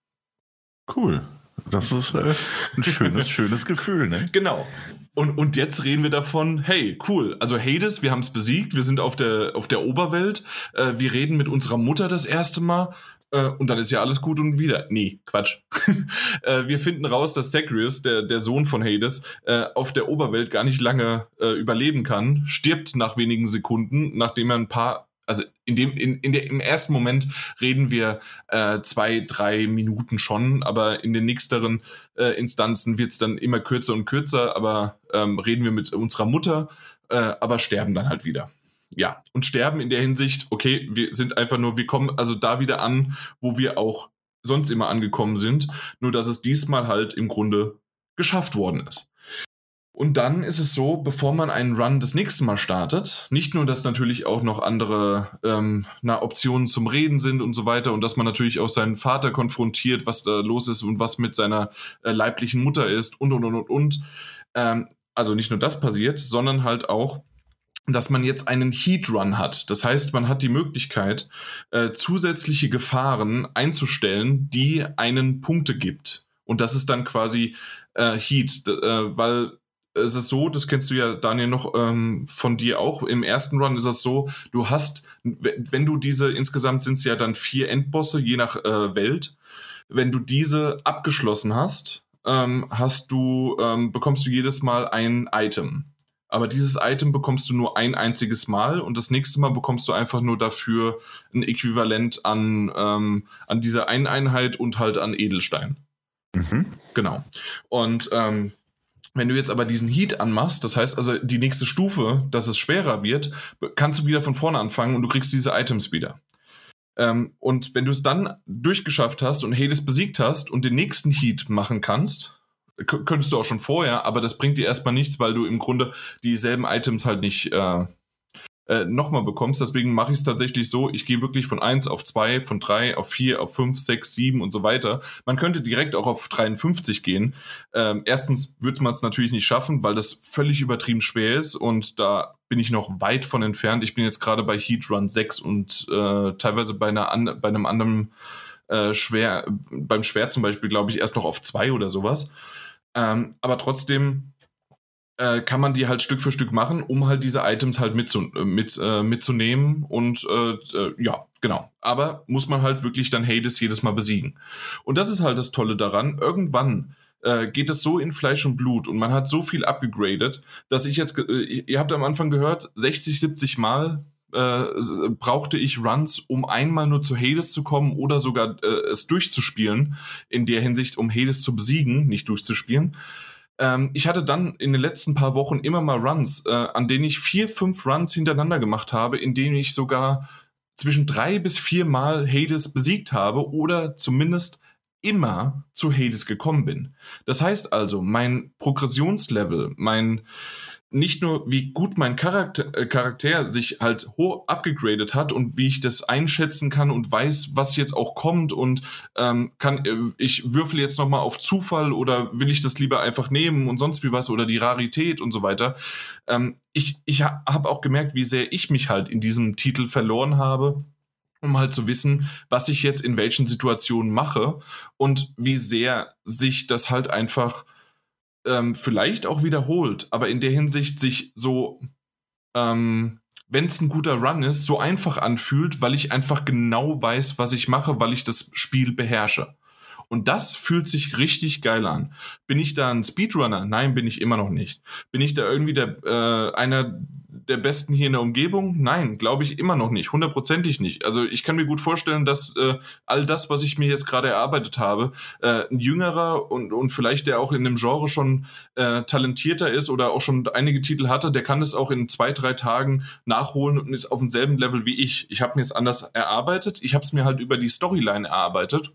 Cool. Das ist äh, ein schönes, schönes Gefühl, ne? Genau. Und, und jetzt reden wir davon, hey, cool, also Hades, wir haben es besiegt, wir sind auf der, auf der Oberwelt, äh, wir reden mit unserer Mutter das erste Mal äh, und dann ist ja alles gut und wieder. Nee, Quatsch. äh, wir finden raus, dass Zagreus, der, der Sohn von Hades, äh, auf der Oberwelt gar nicht lange äh, überleben kann, stirbt nach wenigen Sekunden, nachdem er ein paar also in dem, in, in der, im ersten Moment reden wir äh, zwei, drei Minuten schon, aber in den nächsteren äh, Instanzen wird es dann immer kürzer und kürzer, aber ähm, reden wir mit unserer Mutter, äh, aber sterben dann halt wieder. Ja, und sterben in der Hinsicht, okay, wir sind einfach nur, wir kommen also da wieder an, wo wir auch sonst immer angekommen sind, nur dass es diesmal halt im Grunde geschafft worden ist. Und dann ist es so, bevor man einen Run das nächste Mal startet, nicht nur, dass natürlich auch noch andere ähm, na, Optionen zum Reden sind und so weiter und dass man natürlich auch seinen Vater konfrontiert, was da los ist und was mit seiner äh, leiblichen Mutter ist und und und und und. Ähm, also nicht nur das passiert, sondern halt auch, dass man jetzt einen Heat Run hat. Das heißt, man hat die Möglichkeit, äh, zusätzliche Gefahren einzustellen, die einen Punkte gibt. Und das ist dann quasi äh, Heat, äh, weil es ist so, das kennst du ja, Daniel, noch ähm, von dir auch. Im ersten Run ist es so, du hast, wenn du diese, insgesamt sind es ja dann vier Endbosse, je nach äh, Welt. Wenn du diese abgeschlossen hast, ähm, hast du, ähm, bekommst du jedes Mal ein Item. Aber dieses Item bekommst du nur ein einziges Mal und das nächste Mal bekommst du einfach nur dafür ein Äquivalent an, ähm, an dieser einen Einheit und halt an Edelstein. Mhm. Genau. Und ähm, wenn du jetzt aber diesen Heat anmachst, das heißt also die nächste Stufe, dass es schwerer wird, kannst du wieder von vorne anfangen und du kriegst diese Items wieder. Ähm, und wenn du es dann durchgeschafft hast und Hades besiegt hast und den nächsten Heat machen kannst, könntest du auch schon vorher, aber das bringt dir erstmal nichts, weil du im Grunde dieselben Items halt nicht äh, äh, nochmal bekommst. Deswegen mache ich es tatsächlich so, ich gehe wirklich von 1 auf 2, von 3 auf 4, auf 5, 6, 7 und so weiter. Man könnte direkt auch auf 53 gehen. Ähm, erstens würde man es natürlich nicht schaffen, weil das völlig übertrieben schwer ist und da bin ich noch weit von entfernt. Ich bin jetzt gerade bei Heat Run 6 und äh, teilweise bei, einer an, bei einem anderen äh, Schwer, beim Schwert zum Beispiel, glaube ich, erst noch auf 2 oder sowas. Ähm, aber trotzdem äh, kann man die halt Stück für Stück machen, um halt diese Items halt mitzu äh, mit, äh, mitzunehmen. Und äh, äh, ja, genau. Aber muss man halt wirklich dann Hades jedes Mal besiegen. Und das ist halt das Tolle daran. Irgendwann äh, geht es so in Fleisch und Blut und man hat so viel abgegradet, dass ich jetzt, ihr habt am Anfang gehört, 60, 70 Mal brauchte ich Runs, um einmal nur zu Hades zu kommen oder sogar es durchzuspielen. In der Hinsicht, um Hades zu besiegen, nicht durchzuspielen. Ähm, ich hatte dann in den letzten paar Wochen immer mal Runs, äh, an denen ich vier, fünf Runs hintereinander gemacht habe, in denen ich sogar zwischen drei bis vier Mal Hades besiegt habe oder zumindest immer zu Hades gekommen bin. Das heißt also, mein Progressionslevel, mein nicht nur, wie gut mein Charakter, äh, Charakter sich halt hoch abgegradet hat und wie ich das einschätzen kann und weiß, was jetzt auch kommt und ähm, kann äh, ich würfel jetzt nochmal auf Zufall oder will ich das lieber einfach nehmen und sonst wie was oder die Rarität und so weiter. Ähm, ich ich habe auch gemerkt, wie sehr ich mich halt in diesem Titel verloren habe um halt zu wissen, was ich jetzt in welchen Situationen mache und wie sehr sich das halt einfach ähm, vielleicht auch wiederholt, aber in der Hinsicht sich so, ähm, wenn es ein guter Run ist, so einfach anfühlt, weil ich einfach genau weiß, was ich mache, weil ich das Spiel beherrsche. Und das fühlt sich richtig geil an. Bin ich da ein Speedrunner? Nein, bin ich immer noch nicht. Bin ich da irgendwie der, äh, einer der Besten hier in der Umgebung? Nein, glaube ich immer noch nicht, hundertprozentig nicht. Also ich kann mir gut vorstellen, dass äh, all das, was ich mir jetzt gerade erarbeitet habe, äh, ein jüngerer und, und vielleicht der auch in dem Genre schon äh, talentierter ist oder auch schon einige Titel hatte, der kann das auch in zwei, drei Tagen nachholen und ist auf demselben Level wie ich. Ich habe mir es anders erarbeitet, ich habe es mir halt über die Storyline erarbeitet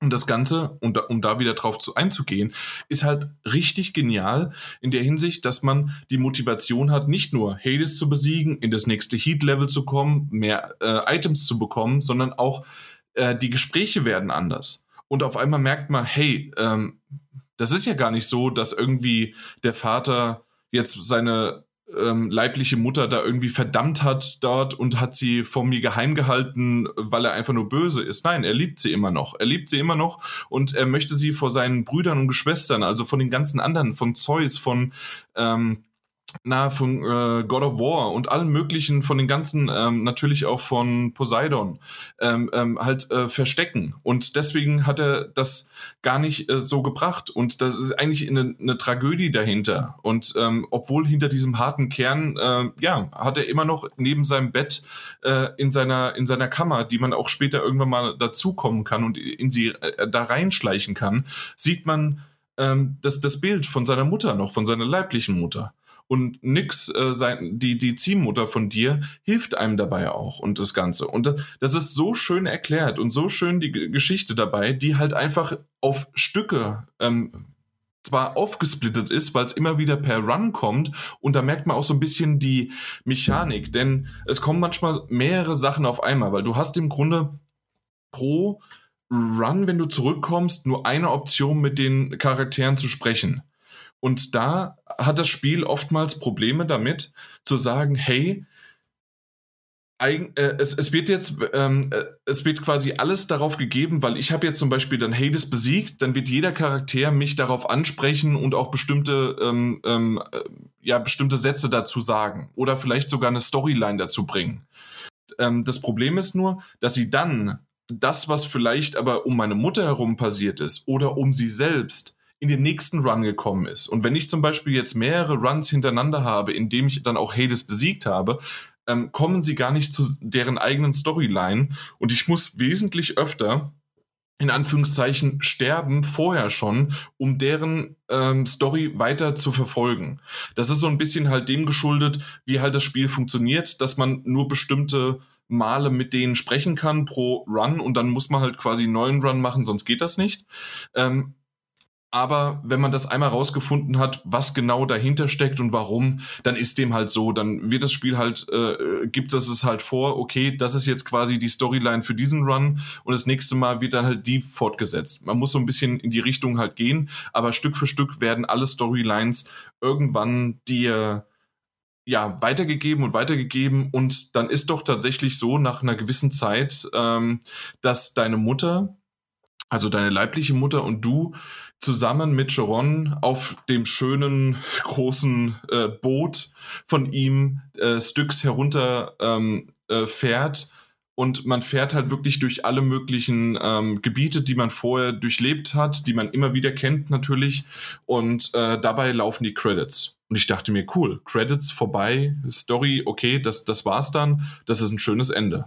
und das Ganze, um da, um da wieder drauf zu, einzugehen, ist halt richtig genial in der Hinsicht, dass man die Motivation hat, nicht nur Hades zu besiegen, in das nächste Heat-Level zu kommen, mehr äh, Items zu bekommen, sondern auch äh, die Gespräche werden anders. Und auf einmal merkt man, hey, ähm, das ist ja gar nicht so, dass irgendwie der Vater jetzt seine ähm, leibliche Mutter da irgendwie verdammt hat dort und hat sie vor mir geheim gehalten, weil er einfach nur böse ist. Nein, er liebt sie immer noch. Er liebt sie immer noch und er möchte sie vor seinen Brüdern und Geschwistern, also von den ganzen anderen, von Zeus, von ähm, na, von äh, God of War und allen möglichen, von den ganzen, ähm, natürlich auch von Poseidon, ähm, ähm, halt äh, verstecken. Und deswegen hat er das gar nicht äh, so gebracht. Und das ist eigentlich eine, eine Tragödie dahinter. Und ähm, obwohl hinter diesem harten Kern, äh, ja, hat er immer noch neben seinem Bett äh, in, seiner, in seiner Kammer, die man auch später irgendwann mal dazukommen kann und in sie äh, da reinschleichen kann, sieht man ähm, das, das Bild von seiner Mutter noch, von seiner leiblichen Mutter und nix, äh, sein, die, die Ziehmutter von dir hilft einem dabei auch und das Ganze. Und das ist so schön erklärt und so schön die Geschichte dabei, die halt einfach auf Stücke ähm, zwar aufgesplittet ist, weil es immer wieder per Run kommt und da merkt man auch so ein bisschen die Mechanik, denn es kommen manchmal mehrere Sachen auf einmal, weil du hast im Grunde pro Run, wenn du zurückkommst, nur eine Option mit den Charakteren zu sprechen. Und da hat das Spiel oftmals Probleme damit, zu sagen, hey, äh, es, es, wird jetzt, ähm, äh, es wird quasi alles darauf gegeben, weil ich habe jetzt zum Beispiel dann Hades besiegt, dann wird jeder Charakter mich darauf ansprechen und auch bestimmte, ähm, ähm, äh, ja, bestimmte Sätze dazu sagen oder vielleicht sogar eine Storyline dazu bringen. Ähm, das Problem ist nur, dass sie dann das, was vielleicht aber um meine Mutter herum passiert ist oder um sie selbst, in den nächsten Run gekommen ist. Und wenn ich zum Beispiel jetzt mehrere Runs hintereinander habe, in dem ich dann auch Hades besiegt habe, ähm, kommen sie gar nicht zu deren eigenen Storyline und ich muss wesentlich öfter in Anführungszeichen sterben vorher schon, um deren ähm, Story weiter zu verfolgen. Das ist so ein bisschen halt dem geschuldet, wie halt das Spiel funktioniert, dass man nur bestimmte Male mit denen sprechen kann pro Run und dann muss man halt quasi einen neuen Run machen, sonst geht das nicht. Ähm, aber wenn man das einmal rausgefunden hat, was genau dahinter steckt und warum, dann ist dem halt so. Dann wird das Spiel halt, äh, gibt es es halt vor, okay, das ist jetzt quasi die Storyline für diesen Run und das nächste Mal wird dann halt die fortgesetzt. Man muss so ein bisschen in die Richtung halt gehen, aber Stück für Stück werden alle Storylines irgendwann dir ja, weitergegeben und weitergegeben und dann ist doch tatsächlich so nach einer gewissen Zeit, ähm, dass deine Mutter, also deine leibliche Mutter und du zusammen mit Joron auf dem schönen großen äh, Boot von ihm äh, Styx herunter ähm, äh, fährt. Und man fährt halt wirklich durch alle möglichen ähm, Gebiete, die man vorher durchlebt hat, die man immer wieder kennt natürlich. Und äh, dabei laufen die Credits. Und ich dachte mir, cool, Credits vorbei, Story, okay, das, das war's dann. Das ist ein schönes Ende.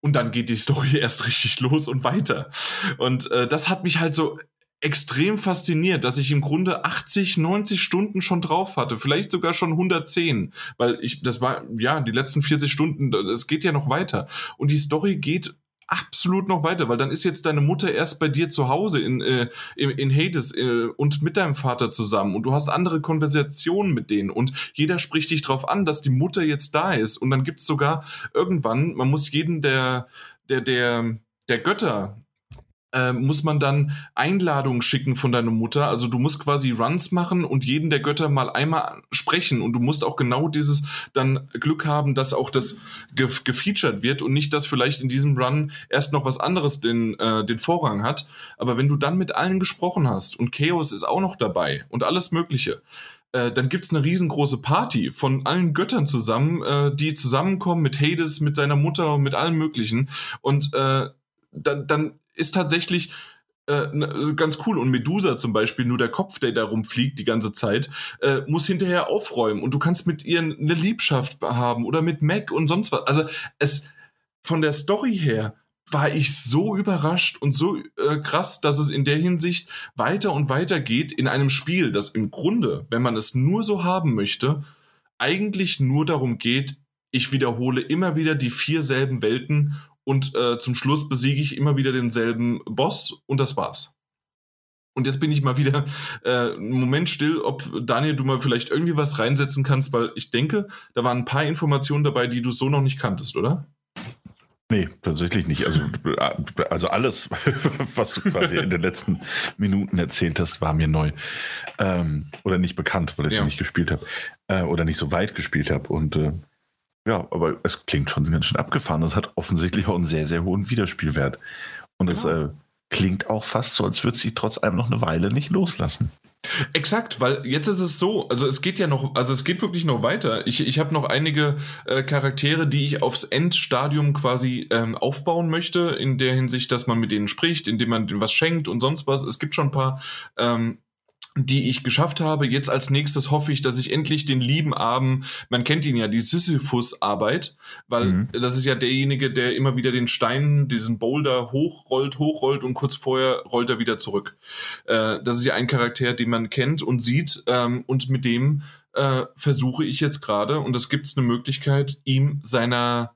Und dann geht die Story erst richtig los und weiter. Und äh, das hat mich halt so extrem fasziniert, dass ich im Grunde 80, 90 Stunden schon drauf hatte, vielleicht sogar schon 110, weil ich, das war, ja, die letzten 40 Stunden, es geht ja noch weiter. Und die Story geht absolut noch weiter, weil dann ist jetzt deine Mutter erst bei dir zu Hause in, äh, in, in Hades äh, und mit deinem Vater zusammen. Und du hast andere Konversationen mit denen. Und jeder spricht dich darauf an, dass die Mutter jetzt da ist. Und dann gibt es sogar irgendwann, man muss jeden der, der, der, der Götter äh, muss man dann Einladungen schicken von deiner Mutter. Also du musst quasi Runs machen und jeden der Götter mal einmal sprechen und du musst auch genau dieses dann Glück haben, dass auch das ge gefeatured wird und nicht, dass vielleicht in diesem Run erst noch was anderes den, äh, den Vorrang hat. Aber wenn du dann mit allen gesprochen hast und Chaos ist auch noch dabei und alles Mögliche, äh, dann gibt's eine riesengroße Party von allen Göttern zusammen, äh, die zusammenkommen mit Hades, mit deiner Mutter und mit allem Möglichen. Und äh, dann, dann ist tatsächlich äh, ne, ganz cool. Und Medusa zum Beispiel, nur der Kopf, der da rumfliegt die ganze Zeit, äh, muss hinterher aufräumen. Und du kannst mit ihr eine Liebschaft haben oder mit Mac und sonst was. Also es von der Story her war ich so überrascht und so äh, krass, dass es in der Hinsicht weiter und weiter geht in einem Spiel, das im Grunde, wenn man es nur so haben möchte, eigentlich nur darum geht, ich wiederhole immer wieder die vier selben Welten und äh, zum Schluss besiege ich immer wieder denselben Boss und das war's. Und jetzt bin ich mal wieder äh, einen Moment still, ob Daniel, du mal vielleicht irgendwie was reinsetzen kannst, weil ich denke, da waren ein paar Informationen dabei, die du so noch nicht kanntest, oder? Nee, tatsächlich nicht. Also, also alles, was du quasi in den letzten Minuten erzählt hast, war mir neu. Ähm, oder nicht bekannt, weil ich es ja. nicht gespielt habe. Äh, oder nicht so weit gespielt habe. Und äh, ja, aber es klingt schon ganz schön abgefahren. Es hat offensichtlich auch einen sehr, sehr hohen Wiederspielwert. Und es ja. äh, klingt auch fast so, als würde sie trotz allem noch eine Weile nicht loslassen. Exakt, weil jetzt ist es so, also es geht ja noch, also es geht wirklich noch weiter. Ich, ich habe noch einige äh, Charaktere, die ich aufs Endstadium quasi ähm, aufbauen möchte, in der Hinsicht, dass man mit denen spricht, indem man denen was schenkt und sonst was. Es gibt schon ein paar ähm, die ich geschafft habe. Jetzt als nächstes hoffe ich, dass ich endlich den lieben Abend, man kennt ihn ja, die Sisyphus-Arbeit, weil mhm. das ist ja derjenige, der immer wieder den Stein, diesen Boulder hochrollt, hochrollt und kurz vorher rollt er wieder zurück. Äh, das ist ja ein Charakter, den man kennt und sieht ähm, und mit dem äh, versuche ich jetzt gerade, und es gibt eine Möglichkeit, ihm seiner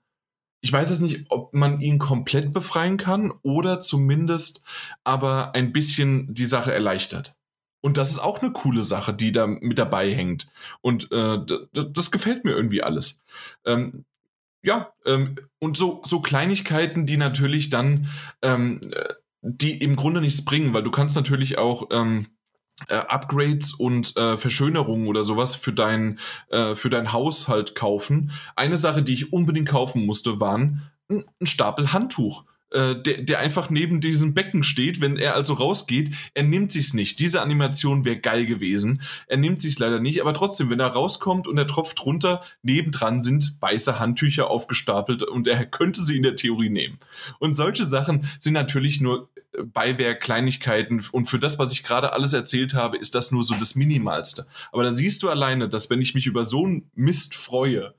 ich weiß es nicht, ob man ihn komplett befreien kann oder zumindest aber ein bisschen die Sache erleichtert. Und das ist auch eine coole Sache, die da mit dabei hängt. Und äh, das gefällt mir irgendwie alles. Ähm, ja, ähm, und so, so Kleinigkeiten, die natürlich dann, ähm, äh, die im Grunde nichts bringen, weil du kannst natürlich auch ähm, äh, Upgrades und äh, Verschönerungen oder sowas für dein, äh, für dein Haus halt kaufen. Eine Sache, die ich unbedingt kaufen musste, waren ein Stapel Handtuch äh, der, der einfach neben diesem Becken steht, wenn er also rausgeht. Er nimmt sich's nicht. Diese Animation wäre geil gewesen. Er nimmt sich's leider nicht, aber trotzdem, wenn er rauskommt und er tropft runter, nebendran sind weiße Handtücher aufgestapelt und er könnte sie in der Theorie nehmen. Und solche Sachen sind natürlich nur äh, Beiwerk, Kleinigkeiten und für das, was ich gerade alles erzählt habe, ist das nur so das Minimalste. Aber da siehst du alleine, dass wenn ich mich über so einen Mist freue,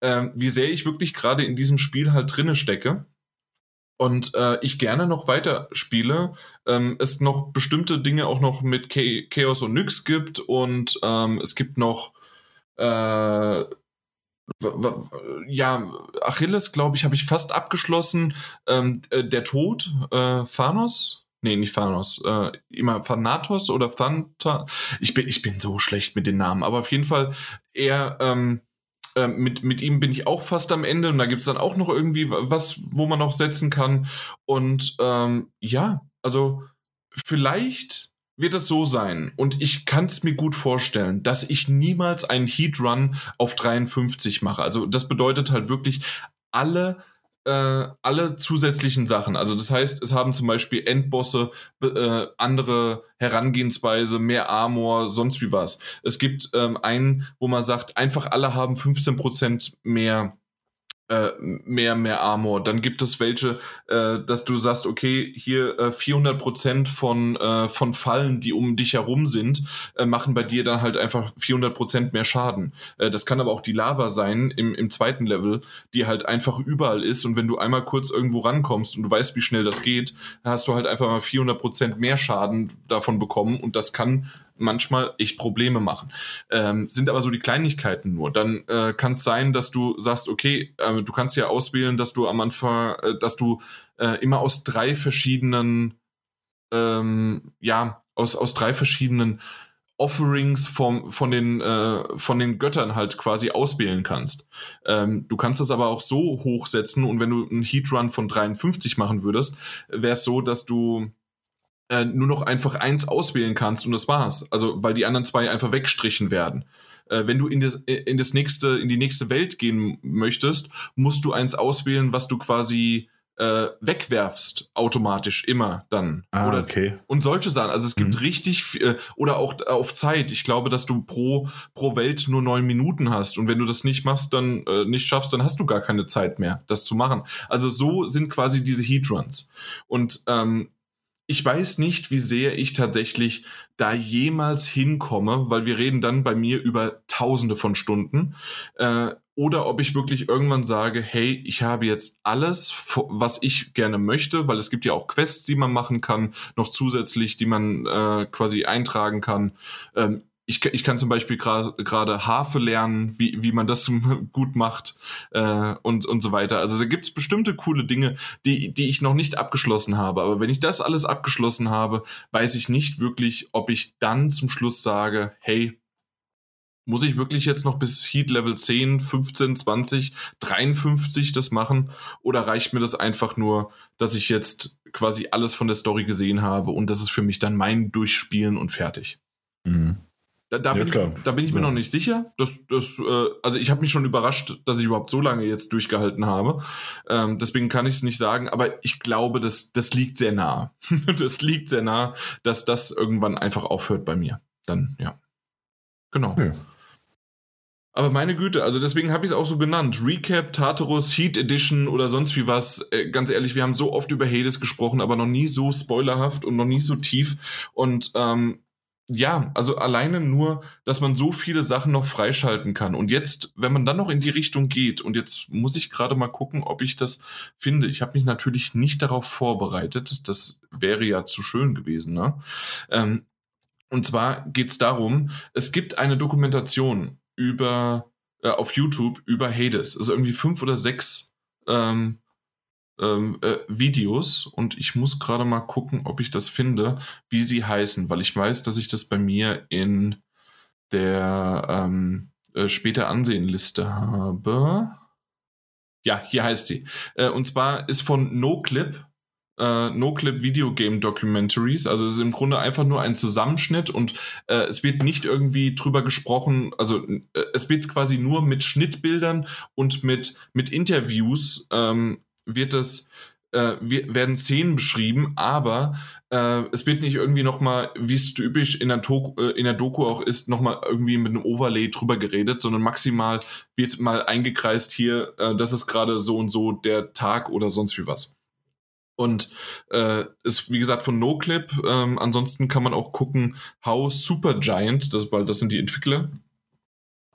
äh, wie sehr ich wirklich gerade in diesem Spiel halt drinne stecke und äh, ich gerne noch weiter spiele, ähm, es noch bestimmte Dinge auch noch mit Chaos und Nyx gibt und ähm, es gibt noch äh, ja, Achilles, glaube ich, habe ich fast abgeschlossen. Ähm, äh, der Tod, äh, Thanos, nee, nicht Thanos, äh, immer Thanatos oder Thanta. Ich bin, ich bin so schlecht mit den Namen, aber auf jeden Fall er ähm, ähm, mit, mit ihm bin ich auch fast am Ende und da gibt es dann auch noch irgendwie was, wo man noch setzen kann. Und ähm, ja, also vielleicht wird es so sein und ich kann es mir gut vorstellen, dass ich niemals einen Heat Run auf 53 mache. Also das bedeutet halt wirklich alle äh, alle zusätzlichen Sachen. Also das heißt, es haben zum Beispiel Endbosse äh, andere Herangehensweise, mehr Armor, sonst wie was. Es gibt ähm, einen, wo man sagt, einfach alle haben 15% mehr äh, mehr, mehr Armor. Dann gibt es welche, äh, dass du sagst, okay, hier äh, 400 Prozent von, äh, von Fallen, die um dich herum sind, äh, machen bei dir dann halt einfach 400 Prozent mehr Schaden. Äh, das kann aber auch die Lava sein im, im zweiten Level, die halt einfach überall ist und wenn du einmal kurz irgendwo rankommst und du weißt, wie schnell das geht, hast du halt einfach mal 400 Prozent mehr Schaden davon bekommen und das kann manchmal echt Probleme machen. Ähm, sind aber so die Kleinigkeiten nur. Dann äh, kann es sein, dass du sagst, okay, äh, du kannst ja auswählen, dass du am Anfang, äh, dass du äh, immer aus drei verschiedenen, ähm, ja, aus, aus drei verschiedenen Offerings vom, von, den, äh, von den Göttern halt quasi auswählen kannst. Ähm, du kannst das aber auch so hochsetzen und wenn du einen Heatrun von 53 machen würdest, wäre es so, dass du äh, nur noch einfach eins auswählen kannst und das war's. Also, weil die anderen zwei einfach wegstrichen werden. Äh, wenn du in das, in das nächste, in die nächste Welt gehen möchtest, musst du eins auswählen, was du quasi äh, wegwerfst, automatisch immer dann. Ah, oder, okay. Und solche Sachen. Also es gibt mhm. richtig, äh, oder auch auf Zeit. Ich glaube, dass du pro, pro Welt nur neun Minuten hast. Und wenn du das nicht machst, dann äh, nicht schaffst, dann hast du gar keine Zeit mehr, das zu machen. Also so sind quasi diese Heatruns. Und ähm, ich weiß nicht, wie sehr ich tatsächlich da jemals hinkomme, weil wir reden dann bei mir über Tausende von Stunden. Äh, oder ob ich wirklich irgendwann sage, hey, ich habe jetzt alles, was ich gerne möchte, weil es gibt ja auch Quests, die man machen kann, noch zusätzlich, die man äh, quasi eintragen kann. Ähm, ich, ich kann zum Beispiel gerade Harfe lernen, wie, wie man das gut macht äh, und, und so weiter. Also da gibt's bestimmte coole Dinge, die, die ich noch nicht abgeschlossen habe. Aber wenn ich das alles abgeschlossen habe, weiß ich nicht wirklich, ob ich dann zum Schluss sage, hey, muss ich wirklich jetzt noch bis Heat Level 10, 15, 20, 53 das machen? Oder reicht mir das einfach nur, dass ich jetzt quasi alles von der Story gesehen habe und das ist für mich dann mein Durchspielen und fertig? Mhm. Da, da, ja, bin ich, da, bin ich, mir ja. noch nicht sicher. Das, das, äh, also ich habe mich schon überrascht, dass ich überhaupt so lange jetzt durchgehalten habe. Ähm, deswegen kann ich es nicht sagen, aber ich glaube, das, das liegt sehr nah. das liegt sehr nah, dass das irgendwann einfach aufhört bei mir. Dann, ja. Genau. Ja. Aber meine Güte, also deswegen habe ich es auch so genannt. Recap, Tartarus, Heat Edition oder sonst wie was. Äh, ganz ehrlich, wir haben so oft über Hades gesprochen, aber noch nie so spoilerhaft und noch nie so tief. Und ähm, ja, also alleine nur, dass man so viele Sachen noch freischalten kann. Und jetzt, wenn man dann noch in die Richtung geht, und jetzt muss ich gerade mal gucken, ob ich das finde. Ich habe mich natürlich nicht darauf vorbereitet. Das wäre ja zu schön gewesen. Ne? Ähm, und zwar geht es darum, es gibt eine Dokumentation über äh, auf YouTube über Hades. Also irgendwie fünf oder sechs ähm, ähm, äh, Videos und ich muss gerade mal gucken, ob ich das finde, wie sie heißen, weil ich weiß, dass ich das bei mir in der ähm, äh, später Ansehenliste habe. Ja, hier heißt sie. Äh, und zwar ist von NoClip, äh, No-Clip Video Game Documentaries. Also es ist im Grunde einfach nur ein Zusammenschnitt und äh, es wird nicht irgendwie drüber gesprochen, also äh, es wird quasi nur mit Schnittbildern und mit, mit Interviews ähm, wird es äh, werden Szenen beschrieben, aber äh, es wird nicht irgendwie nochmal, wie es typisch in der, Doku, äh, in der Doku auch ist, nochmal irgendwie mit einem Overlay drüber geredet, sondern maximal wird mal eingekreist hier, äh, das ist gerade so und so der Tag oder sonst wie was. Und äh, ist, wie gesagt, von NoClip. Ähm, ansonsten kann man auch gucken, How Supergiant, das, weil das sind die Entwickler,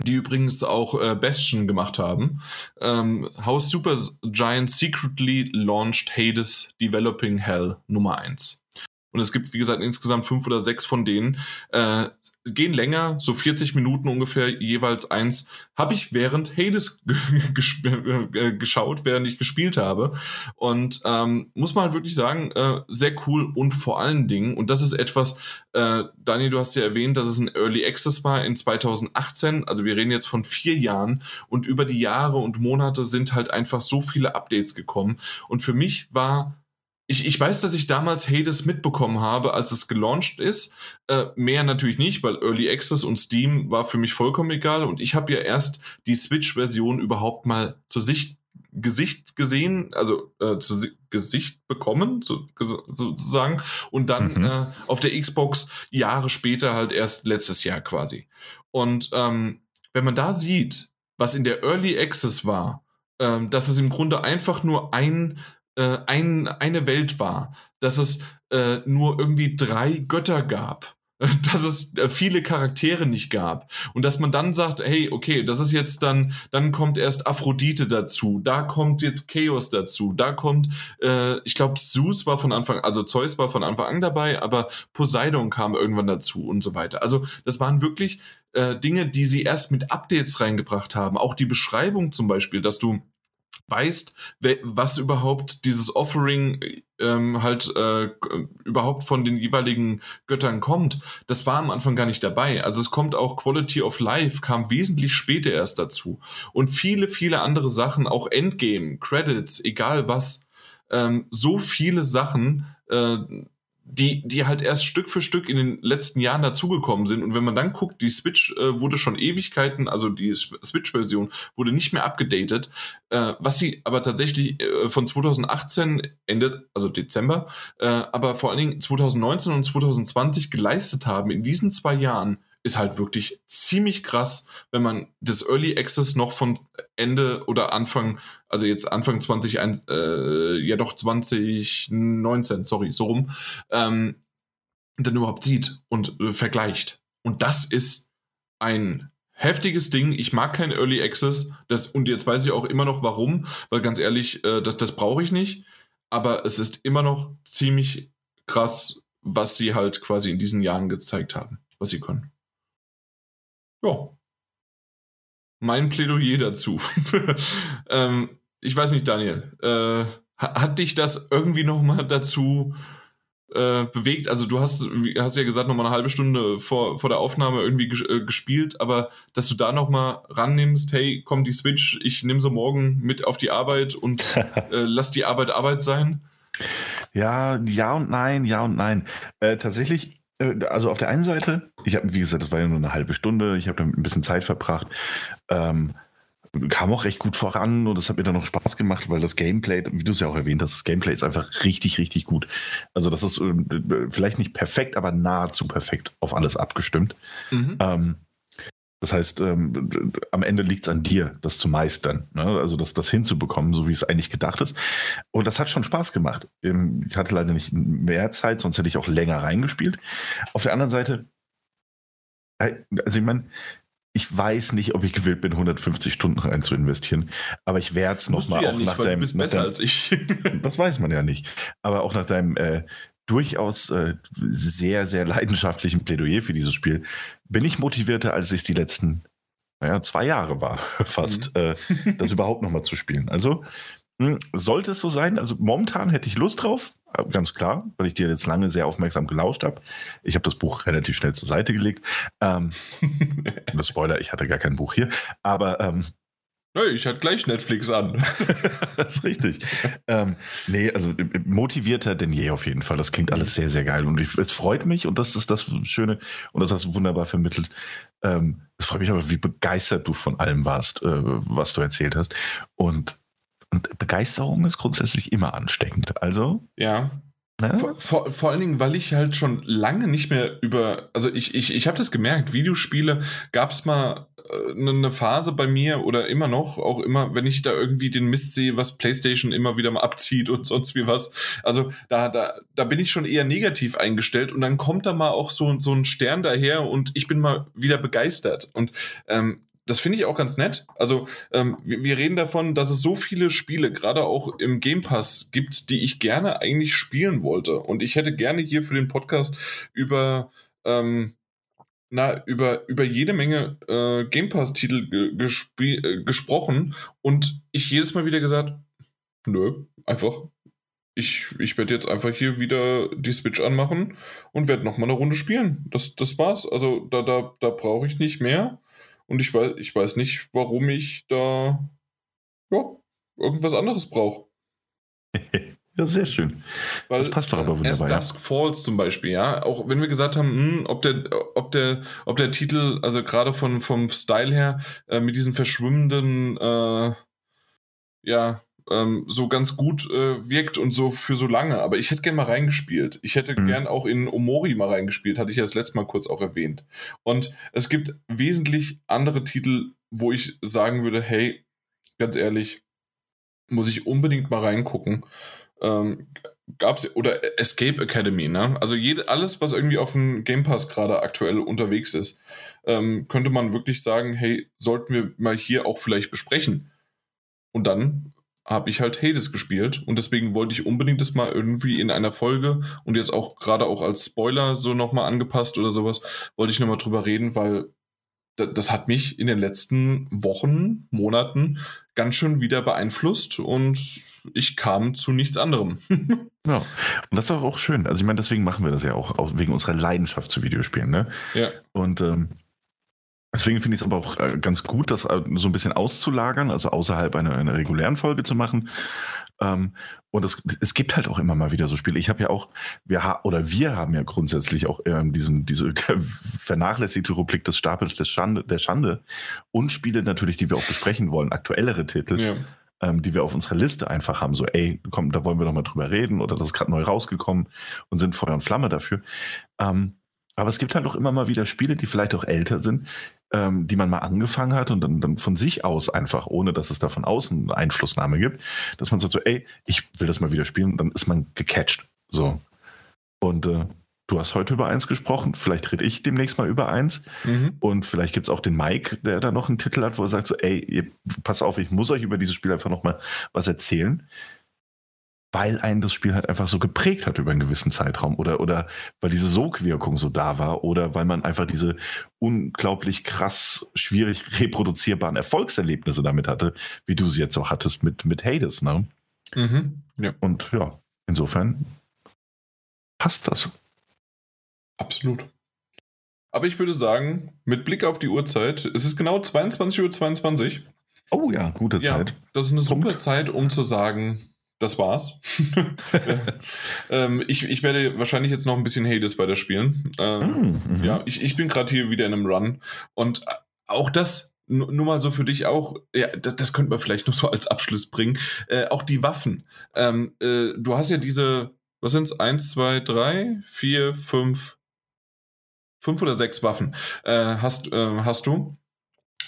die übrigens auch äh, Bastion gemacht haben. Ähm, How Super Giant Secretly Launched Hades Developing Hell Nummer 1. Und es gibt, wie gesagt, insgesamt fünf oder sechs von denen. Äh, gehen länger, so 40 Minuten ungefähr, jeweils eins. Habe ich während Hades äh, geschaut, während ich gespielt habe. Und ähm, muss man halt wirklich sagen, äh, sehr cool und vor allen Dingen, und das ist etwas, äh, Daniel, du hast ja erwähnt, dass es ein Early Access war in 2018. Also wir reden jetzt von vier Jahren und über die Jahre und Monate sind halt einfach so viele Updates gekommen. Und für mich war ich, ich weiß, dass ich damals Hades mitbekommen habe, als es gelauncht ist. Äh, mehr natürlich nicht, weil Early Access und Steam war für mich vollkommen egal. Und ich habe ja erst die Switch-Version überhaupt mal zur Sicht, Gesicht gesehen, also äh, zu Gesicht bekommen, so, sozusagen. Und dann mhm. äh, auf der Xbox Jahre später halt erst letztes Jahr quasi. Und ähm, wenn man da sieht, was in der Early Access war, ähm, dass es im Grunde einfach nur ein äh, ein, eine Welt war, dass es äh, nur irgendwie drei Götter gab dass es äh, viele Charaktere nicht gab und dass man dann sagt, hey, okay, das ist jetzt dann, dann kommt erst Aphrodite dazu, da kommt jetzt Chaos dazu, da kommt, äh, ich glaube, Zeus war von Anfang, also Zeus war von Anfang an dabei, aber Poseidon kam irgendwann dazu und so weiter. Also das waren wirklich äh, Dinge, die sie erst mit Updates reingebracht haben. Auch die Beschreibung zum Beispiel, dass du weißt, was überhaupt dieses Offering ähm, halt äh, überhaupt von den jeweiligen Göttern kommt, das war am Anfang gar nicht dabei. Also es kommt auch Quality of Life, kam wesentlich später erst dazu. Und viele, viele andere Sachen, auch Endgame, Credits, egal was, ähm, so viele Sachen, äh, die, die halt erst Stück für Stück in den letzten Jahren dazugekommen sind. Und wenn man dann guckt, die Switch äh, wurde schon Ewigkeiten, also die Switch-Version wurde nicht mehr abgedatet, äh, was sie aber tatsächlich äh, von 2018 Ende, also Dezember, äh, aber vor allen Dingen 2019 und 2020 geleistet haben in diesen zwei Jahren, ist halt wirklich ziemlich krass, wenn man das Early Access noch von Ende oder Anfang, also jetzt Anfang 20, äh, ja doch 2019, sorry, so rum, ähm, dann überhaupt sieht und äh, vergleicht. Und das ist ein heftiges Ding. Ich mag kein Early Access. Das, und jetzt weiß ich auch immer noch warum, weil ganz ehrlich, äh, das, das brauche ich nicht. Aber es ist immer noch ziemlich krass, was sie halt quasi in diesen Jahren gezeigt haben, was sie können. Ja. Mein Plädoyer dazu. ähm, ich weiß nicht, Daniel. Äh, hat dich das irgendwie nochmal dazu äh, bewegt? Also du hast, hast ja gesagt, nochmal eine halbe Stunde vor, vor der Aufnahme irgendwie ges äh, gespielt, aber dass du da nochmal rannimmst, hey, komm die Switch, ich nehme sie morgen mit auf die Arbeit und äh, lass die Arbeit Arbeit sein. Ja, ja und nein, ja und nein. Äh, tatsächlich also auf der einen Seite, ich habe, wie gesagt, das war ja nur eine halbe Stunde, ich habe damit ein bisschen Zeit verbracht. Ähm, kam auch recht gut voran und das hat mir dann noch Spaß gemacht, weil das Gameplay, wie du es ja auch erwähnt hast, das Gameplay ist einfach richtig, richtig gut. Also das ist äh, vielleicht nicht perfekt, aber nahezu perfekt auf alles abgestimmt. Mhm. Ähm, das heißt, ähm, am Ende liegt es an dir, das zu meistern, ne? also das, das hinzubekommen, so wie es eigentlich gedacht ist. Und das hat schon Spaß gemacht. Ähm, ich hatte leider nicht mehr Zeit, sonst hätte ich auch länger reingespielt. Auf der anderen Seite, also ich meine, ich weiß nicht, ob ich gewillt bin, 150 Stunden rein zu investieren, aber ich werde es nochmal ja auch nicht, nach deinem. Du bist besser deinem, als ich. das weiß man ja nicht. Aber auch nach deinem äh, durchaus äh, sehr, sehr leidenschaftlichen Plädoyer für dieses Spiel bin ich motivierter, als ich es die letzten naja, zwei Jahre war, fast, mhm. äh, das überhaupt nochmal zu spielen. Also mh, hm, sollte es so sein, also momentan hätte ich Lust drauf, äh, ganz klar, weil ich dir jetzt lange sehr aufmerksam gelauscht habe. Ich habe das Buch relativ schnell zur Seite gelegt. Ähm, Spoiler, ich hatte gar kein Buch hier, aber ähm, Hey, ich hatte gleich Netflix an. das ist richtig. ähm, nee, also äh, motivierter denn je auf jeden Fall. Das klingt alles sehr, sehr geil. Und ich, es freut mich, und das ist das Schöne, und das hast du wunderbar vermittelt. Ähm, es freut mich aber, wie begeistert du von allem warst, äh, was du erzählt hast. Und, und Begeisterung ist grundsätzlich immer ansteckend. Also. Ja. Ne? Vor, vor, vor, allen Dingen, weil ich halt schon lange nicht mehr über, also ich, ich, ich habe das gemerkt, Videospiele gab es mal eine ne Phase bei mir oder immer noch, auch immer, wenn ich da irgendwie den Mist sehe, was PlayStation immer wieder mal abzieht und sonst wie was. Also da, da, da bin ich schon eher negativ eingestellt und dann kommt da mal auch so, so ein Stern daher und ich bin mal wieder begeistert. Und ähm, das finde ich auch ganz nett. Also ähm, wir, wir, reden davon, dass es so viele Spiele, gerade auch im Game Pass, gibt, die ich gerne eigentlich spielen wollte. Und ich hätte gerne hier für den Podcast über ähm, na, über, über jede Menge äh, Game Pass-Titel äh, gesprochen und ich jedes Mal wieder gesagt, nö, einfach, ich, ich werde jetzt einfach hier wieder die Switch anmachen und werde nochmal eine Runde spielen. Das, das war's. Also da, da, da brauche ich nicht mehr. Und ich weiß, ich weiß nicht, warum ich da ja, irgendwas anderes brauche. Ja, sehr schön. Weil, das passt doch aber wunderbar. As Dusk Falls zum Beispiel, ja. Auch wenn wir gesagt haben, mh, hm, ob, der, ob, der, ob der Titel, also gerade von, vom Style her, äh, mit diesen verschwimmenden, äh, ja, ähm, so ganz gut äh, wirkt und so für so lange. Aber ich hätte gern mal reingespielt. Ich hätte mhm. gern auch in Omori mal reingespielt, hatte ich ja das letzte Mal kurz auch erwähnt. Und es gibt wesentlich andere Titel, wo ich sagen würde, hey, ganz ehrlich, muss ich unbedingt mal reingucken. Ähm, gab es, oder Escape Academy, ne? Also jede, alles, was irgendwie auf dem Game Pass gerade aktuell unterwegs ist, ähm, könnte man wirklich sagen, hey, sollten wir mal hier auch vielleicht besprechen. Und dann habe ich halt Hades gespielt und deswegen wollte ich unbedingt das mal irgendwie in einer Folge und jetzt auch gerade auch als Spoiler so nochmal angepasst oder sowas, wollte ich nochmal drüber reden, weil das hat mich in den letzten Wochen, Monaten ganz schön wieder beeinflusst und ich kam zu nichts anderem. ja, und das ist auch schön. Also ich meine, deswegen machen wir das ja auch, auch wegen unserer Leidenschaft zu Videospielen. Ne? Ja. Und ähm, deswegen finde ich es aber auch äh, ganz gut, das äh, so ein bisschen auszulagern, also außerhalb einer, einer regulären Folge zu machen. Ähm, und es, es gibt halt auch immer mal wieder so Spiele. Ich habe ja auch, wir ha oder wir haben ja grundsätzlich auch ähm, diesen, diese vernachlässigte Rubrik des Stapels des Schande, der Schande und Spiele natürlich, die wir auch besprechen wollen, aktuellere Titel. Ja. Ähm, die wir auf unserer Liste einfach haben, so, ey, komm, da wollen wir doch mal drüber reden oder das ist gerade neu rausgekommen und sind Feuer und Flamme dafür. Ähm, aber es gibt halt auch immer mal wieder Spiele, die vielleicht auch älter sind, ähm, die man mal angefangen hat und dann, dann von sich aus einfach, ohne dass es da von außen eine Einflussnahme gibt, dass man sagt so, ey, ich will das mal wieder spielen und dann ist man gecatcht. So. Und äh, du hast heute über eins gesprochen, vielleicht rede ich demnächst mal über eins. Mhm. Und vielleicht gibt es auch den Mike, der da noch einen Titel hat, wo er sagt so, ey, ihr, pass auf, ich muss euch über dieses Spiel einfach noch mal was erzählen weil einen das Spiel halt einfach so geprägt hat über einen gewissen Zeitraum oder, oder weil diese Sogwirkung so da war oder weil man einfach diese unglaublich krass schwierig reproduzierbaren Erfolgserlebnisse damit hatte, wie du sie jetzt auch hattest mit, mit Hades, ne? Mhm, ja. Und ja, insofern passt das. Absolut. Aber ich würde sagen, mit Blick auf die Uhrzeit, es ist genau 22.22 Uhr. 22. Oh ja, gute Zeit. Ja, das ist eine Punkt. super Zeit, um zu sagen, das war's. ähm, ich, ich werde wahrscheinlich jetzt noch ein bisschen Hades weiter spielen. Ähm, mm, mhm. Ja, ich, ich bin gerade hier wieder in einem Run. Und auch das, nur mal so für dich auch, ja, das, das könnte man vielleicht noch so als Abschluss bringen. Äh, auch die Waffen. Ähm, äh, du hast ja diese, was sind's? Eins, zwei, drei, vier, fünf, fünf oder sechs Waffen äh, hast, äh, hast du.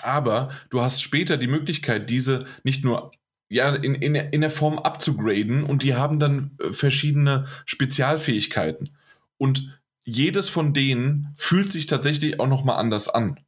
Aber du hast später die Möglichkeit, diese nicht nur ja, in, in, in der Form abzugraden und die haben dann äh, verschiedene Spezialfähigkeiten. Und jedes von denen fühlt sich tatsächlich auch nochmal anders an.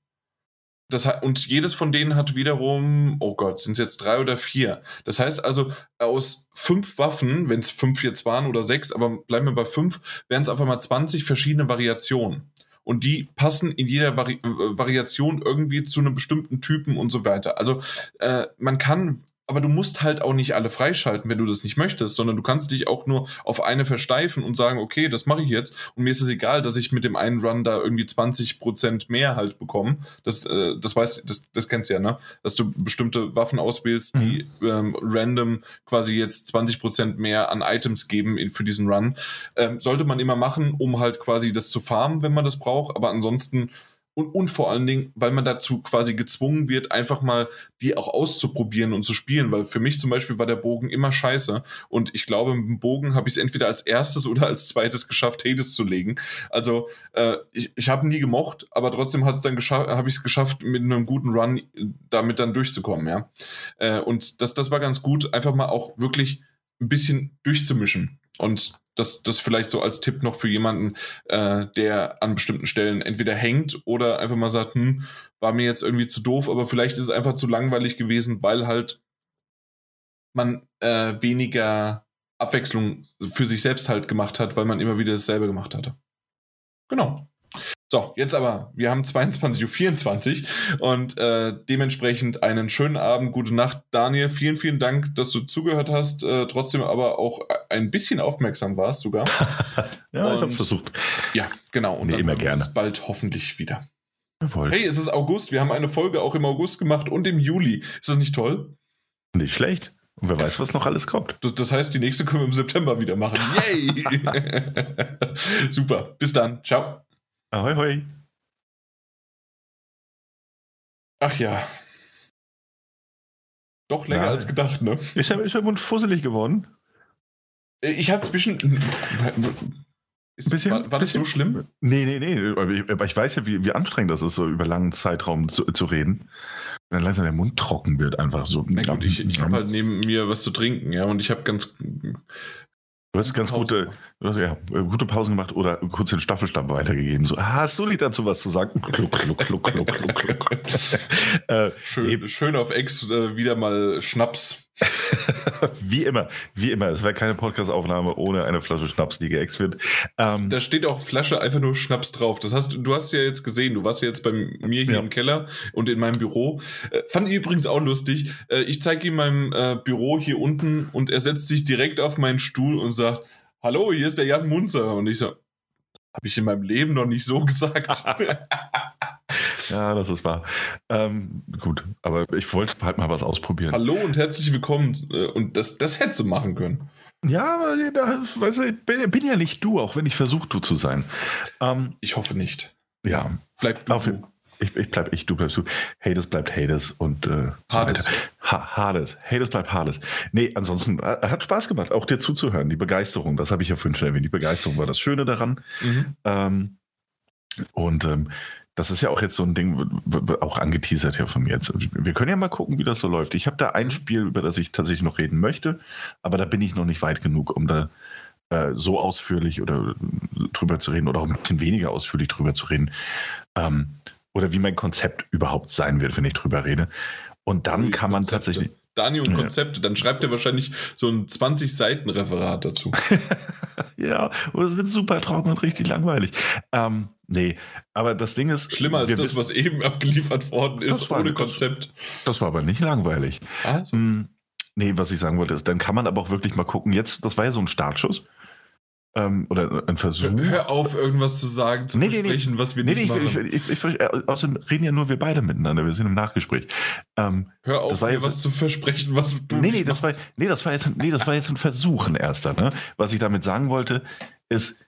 Das, und jedes von denen hat wiederum, oh Gott, sind es jetzt drei oder vier. Das heißt also, aus fünf Waffen, wenn es fünf jetzt waren oder sechs, aber bleiben wir bei fünf, wären es auf einmal 20 verschiedene Variationen. Und die passen in jeder Vari äh, Variation irgendwie zu einem bestimmten Typen und so weiter. Also äh, man kann aber du musst halt auch nicht alle freischalten, wenn du das nicht möchtest, sondern du kannst dich auch nur auf eine versteifen und sagen, okay, das mache ich jetzt und mir ist es egal, dass ich mit dem einen Run da irgendwie 20% mehr halt bekomme. Das, äh, das weißt das, das kennst du ja, ne? Dass du bestimmte Waffen auswählst, die mhm. ähm, random quasi jetzt 20% mehr an Items geben in, für diesen Run. Ähm, sollte man immer machen, um halt quasi das zu farmen, wenn man das braucht, aber ansonsten und, und vor allen Dingen, weil man dazu quasi gezwungen wird, einfach mal die auch auszuprobieren und zu spielen. Weil für mich zum Beispiel war der Bogen immer scheiße. Und ich glaube, mit dem Bogen habe ich es entweder als erstes oder als zweites geschafft, Hades zu legen. Also äh, ich, ich habe nie gemocht, aber trotzdem habe ich es geschafft, mit einem guten Run damit dann durchzukommen, ja. Äh, und das, das war ganz gut, einfach mal auch wirklich ein bisschen durchzumischen. Und das, das vielleicht so als Tipp noch für jemanden, äh, der an bestimmten Stellen entweder hängt oder einfach mal sagt, hm, war mir jetzt irgendwie zu doof, aber vielleicht ist es einfach zu langweilig gewesen, weil halt man äh, weniger Abwechslung für sich selbst halt gemacht hat, weil man immer wieder dasselbe gemacht hatte. Genau. So, jetzt aber, wir haben 22.24 Uhr und äh, dementsprechend einen schönen Abend, gute Nacht. Daniel, vielen, vielen Dank, dass du zugehört hast, äh, trotzdem aber auch ein bisschen aufmerksam warst sogar. ja, und, ich hab's versucht. Ja, genau. Und nee, immer gerne. Uns bald hoffentlich wieder. Jawohl. Hey, es ist August, wir haben eine Folge auch im August gemacht und im Juli. Ist das nicht toll? Nicht schlecht. Und wer weiß, was noch alles kommt. Das heißt, die nächste können wir im September wieder machen. Yay! Super. Bis dann. Ciao. Ahoi, hoi. Ach ja. Doch länger ja, als gedacht, ne? Ist der, ist der Mund fusselig geworden? Ich habe zwischen. Ist, bisschen, war, war das bisschen? so schlimm? Nee, nee, nee. Aber ich, aber ich weiß ja, wie, wie anstrengend das ist, so über langen Zeitraum zu, zu reden. Wenn dann langsam der Mund trocken wird, einfach so. Na gut, ich, ich habe halt neben mir was zu trinken, ja, und ich habe ganz Du hast ganz gute, hast, ja, gute Pausen gemacht oder kurz den Staffelstab weitergegeben. So, hast du nicht dazu was zu sagen? Kluck, kluck, kluck, kluck, kluck, kluck. äh, schön, schön auf Ex äh, wieder mal Schnaps. wie immer, wie immer. Es wäre keine Podcast-Aufnahme ohne eine Flasche Schnaps, die geext wird. Ähm, da steht auch Flasche einfach nur Schnaps drauf. Das hast du hast ja jetzt gesehen. Du warst ja jetzt bei mir hier ja. im Keller und in meinem Büro. Äh, fand ich übrigens auch lustig. Äh, ich zeige ihm mein äh, Büro hier unten und er setzt sich direkt auf meinen Stuhl und sagt, hallo, hier ist der Jan Munzer. Und ich so, habe ich in meinem Leben noch nicht so gesagt. ja, das ist wahr. Ähm, gut, aber ich wollte halt mal was ausprobieren. Hallo und herzlich willkommen. Äh, und das, das hättest du machen können. Ja, aber da, weißt du, ich bin, bin, ja nicht du, auch wenn ich versuche, du zu sein. Ähm, ich hoffe nicht. Ja. Bleib du. Auf, ich, ich bleib ich, du bleibst du. Hades bleibt Hades und äh, Hades. Ha Hades. Hades bleibt Hades. Nee, ansonsten äh, hat Spaß gemacht, auch dir zuzuhören. Die Begeisterung, das habe ich ja vorhin schon erwähnt. Die Begeisterung war das Schöne daran. Mhm. Ähm, und ähm, das ist ja auch jetzt so ein Ding, auch angeteasert hier von mir jetzt. Wir können ja mal gucken, wie das so läuft. Ich habe da ein. Spiel, über das ich tatsächlich noch reden möchte, aber da bin ich noch nicht weit genug, um da äh, so ausführlich oder drüber zu reden oder auch ein bisschen weniger ausführlich drüber zu reden. Ähm, oder wie mein Konzept überhaupt sein wird, wenn ich drüber rede. Und dann kann man Konzepte. tatsächlich. Daniel und Konzepte, dann schreibt er wahrscheinlich so ein 20-Seiten-Referat dazu. ja, und es wird super trocken und richtig langweilig. Ähm, nee, aber das Ding ist. Schlimmer als das, wissen, was eben abgeliefert worden ist, war, ohne Konzept. Das, das, war aber nicht langweilig. Also. Nee, was ich sagen wollte, ist, dann kann man aber auch wirklich mal gucken. Jetzt, das war ja so ein Startschuss ähm, oder ein Versuch. Hör auf, irgendwas zu sagen, zu nee, besprechen, nee, was wir nee, nicht nee, machen. Ich, ich, ich, äh, außerdem reden ja nur wir beide miteinander, wir sind im Nachgespräch. Ähm, Hör auf, mir jetzt, was zu versprechen, was du nee, nee, das war, nee, das war jetzt, nee, das war jetzt ein Versuch, ein erster. Ne? Was ich damit sagen wollte, ist,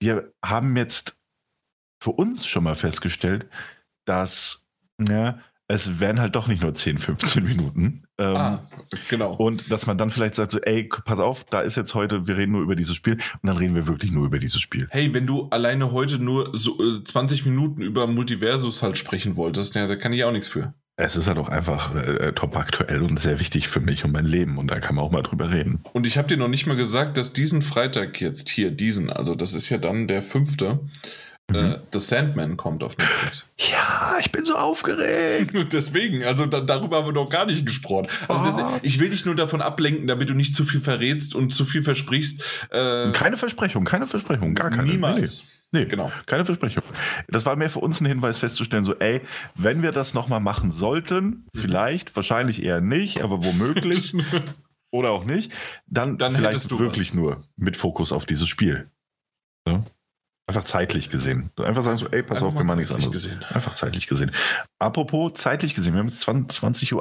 wir haben jetzt für uns schon mal festgestellt, dass ja, es werden halt doch nicht nur 10, 15 Minuten. Ähm, ah, genau. Und dass man dann vielleicht sagt so, ey, pass auf, da ist jetzt heute, wir reden nur über dieses Spiel und dann reden wir wirklich nur über dieses Spiel. Hey, wenn du alleine heute nur so äh, 20 Minuten über Multiversus halt sprechen wolltest, ja, da kann ich auch nichts für. Es ist halt auch einfach äh, äh, top aktuell und sehr wichtig für mich und mein Leben und da kann man auch mal drüber reden. Und ich habe dir noch nicht mal gesagt, dass diesen Freitag jetzt hier, diesen, also das ist ja dann der fünfte, mhm. The Sandman kommt auf Netflix. Ja, ich bin so aufgeregt. Deswegen, also da, darüber haben wir noch gar nicht gesprochen. Also oh. das, ich will dich nur davon ablenken, damit du nicht zu viel verrätst und zu viel versprichst. Äh, keine Versprechung, keine Versprechung, gar keine. Niemals. Nee, nee, genau. Keine Versprechung. Das war mehr für uns ein Hinweis festzustellen, so, ey, wenn wir das nochmal machen sollten, mhm. vielleicht, wahrscheinlich eher nicht, aber womöglich, oder auch nicht, dann, dann vielleicht wirklich was. nur mit Fokus auf dieses Spiel. Ja? Einfach zeitlich gesehen. Einfach sagen so, ey, pass Einfach auf, wir machen nichts anderes. Gesehen. Einfach zeitlich gesehen. Apropos zeitlich gesehen, wir haben jetzt 20.28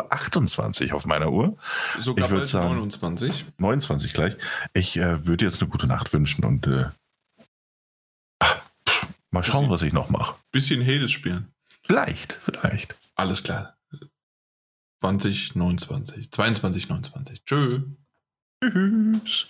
Uhr auf meiner Uhr. Sogar ich bald sagen, 29. 29 gleich. Ich äh, würde jetzt eine gute Nacht wünschen und äh, mal schauen, bisschen, was ich noch mache. Bisschen Hades spielen. Vielleicht, vielleicht. Alles klar. 2029. 22, 29. Tschö. Tschüss.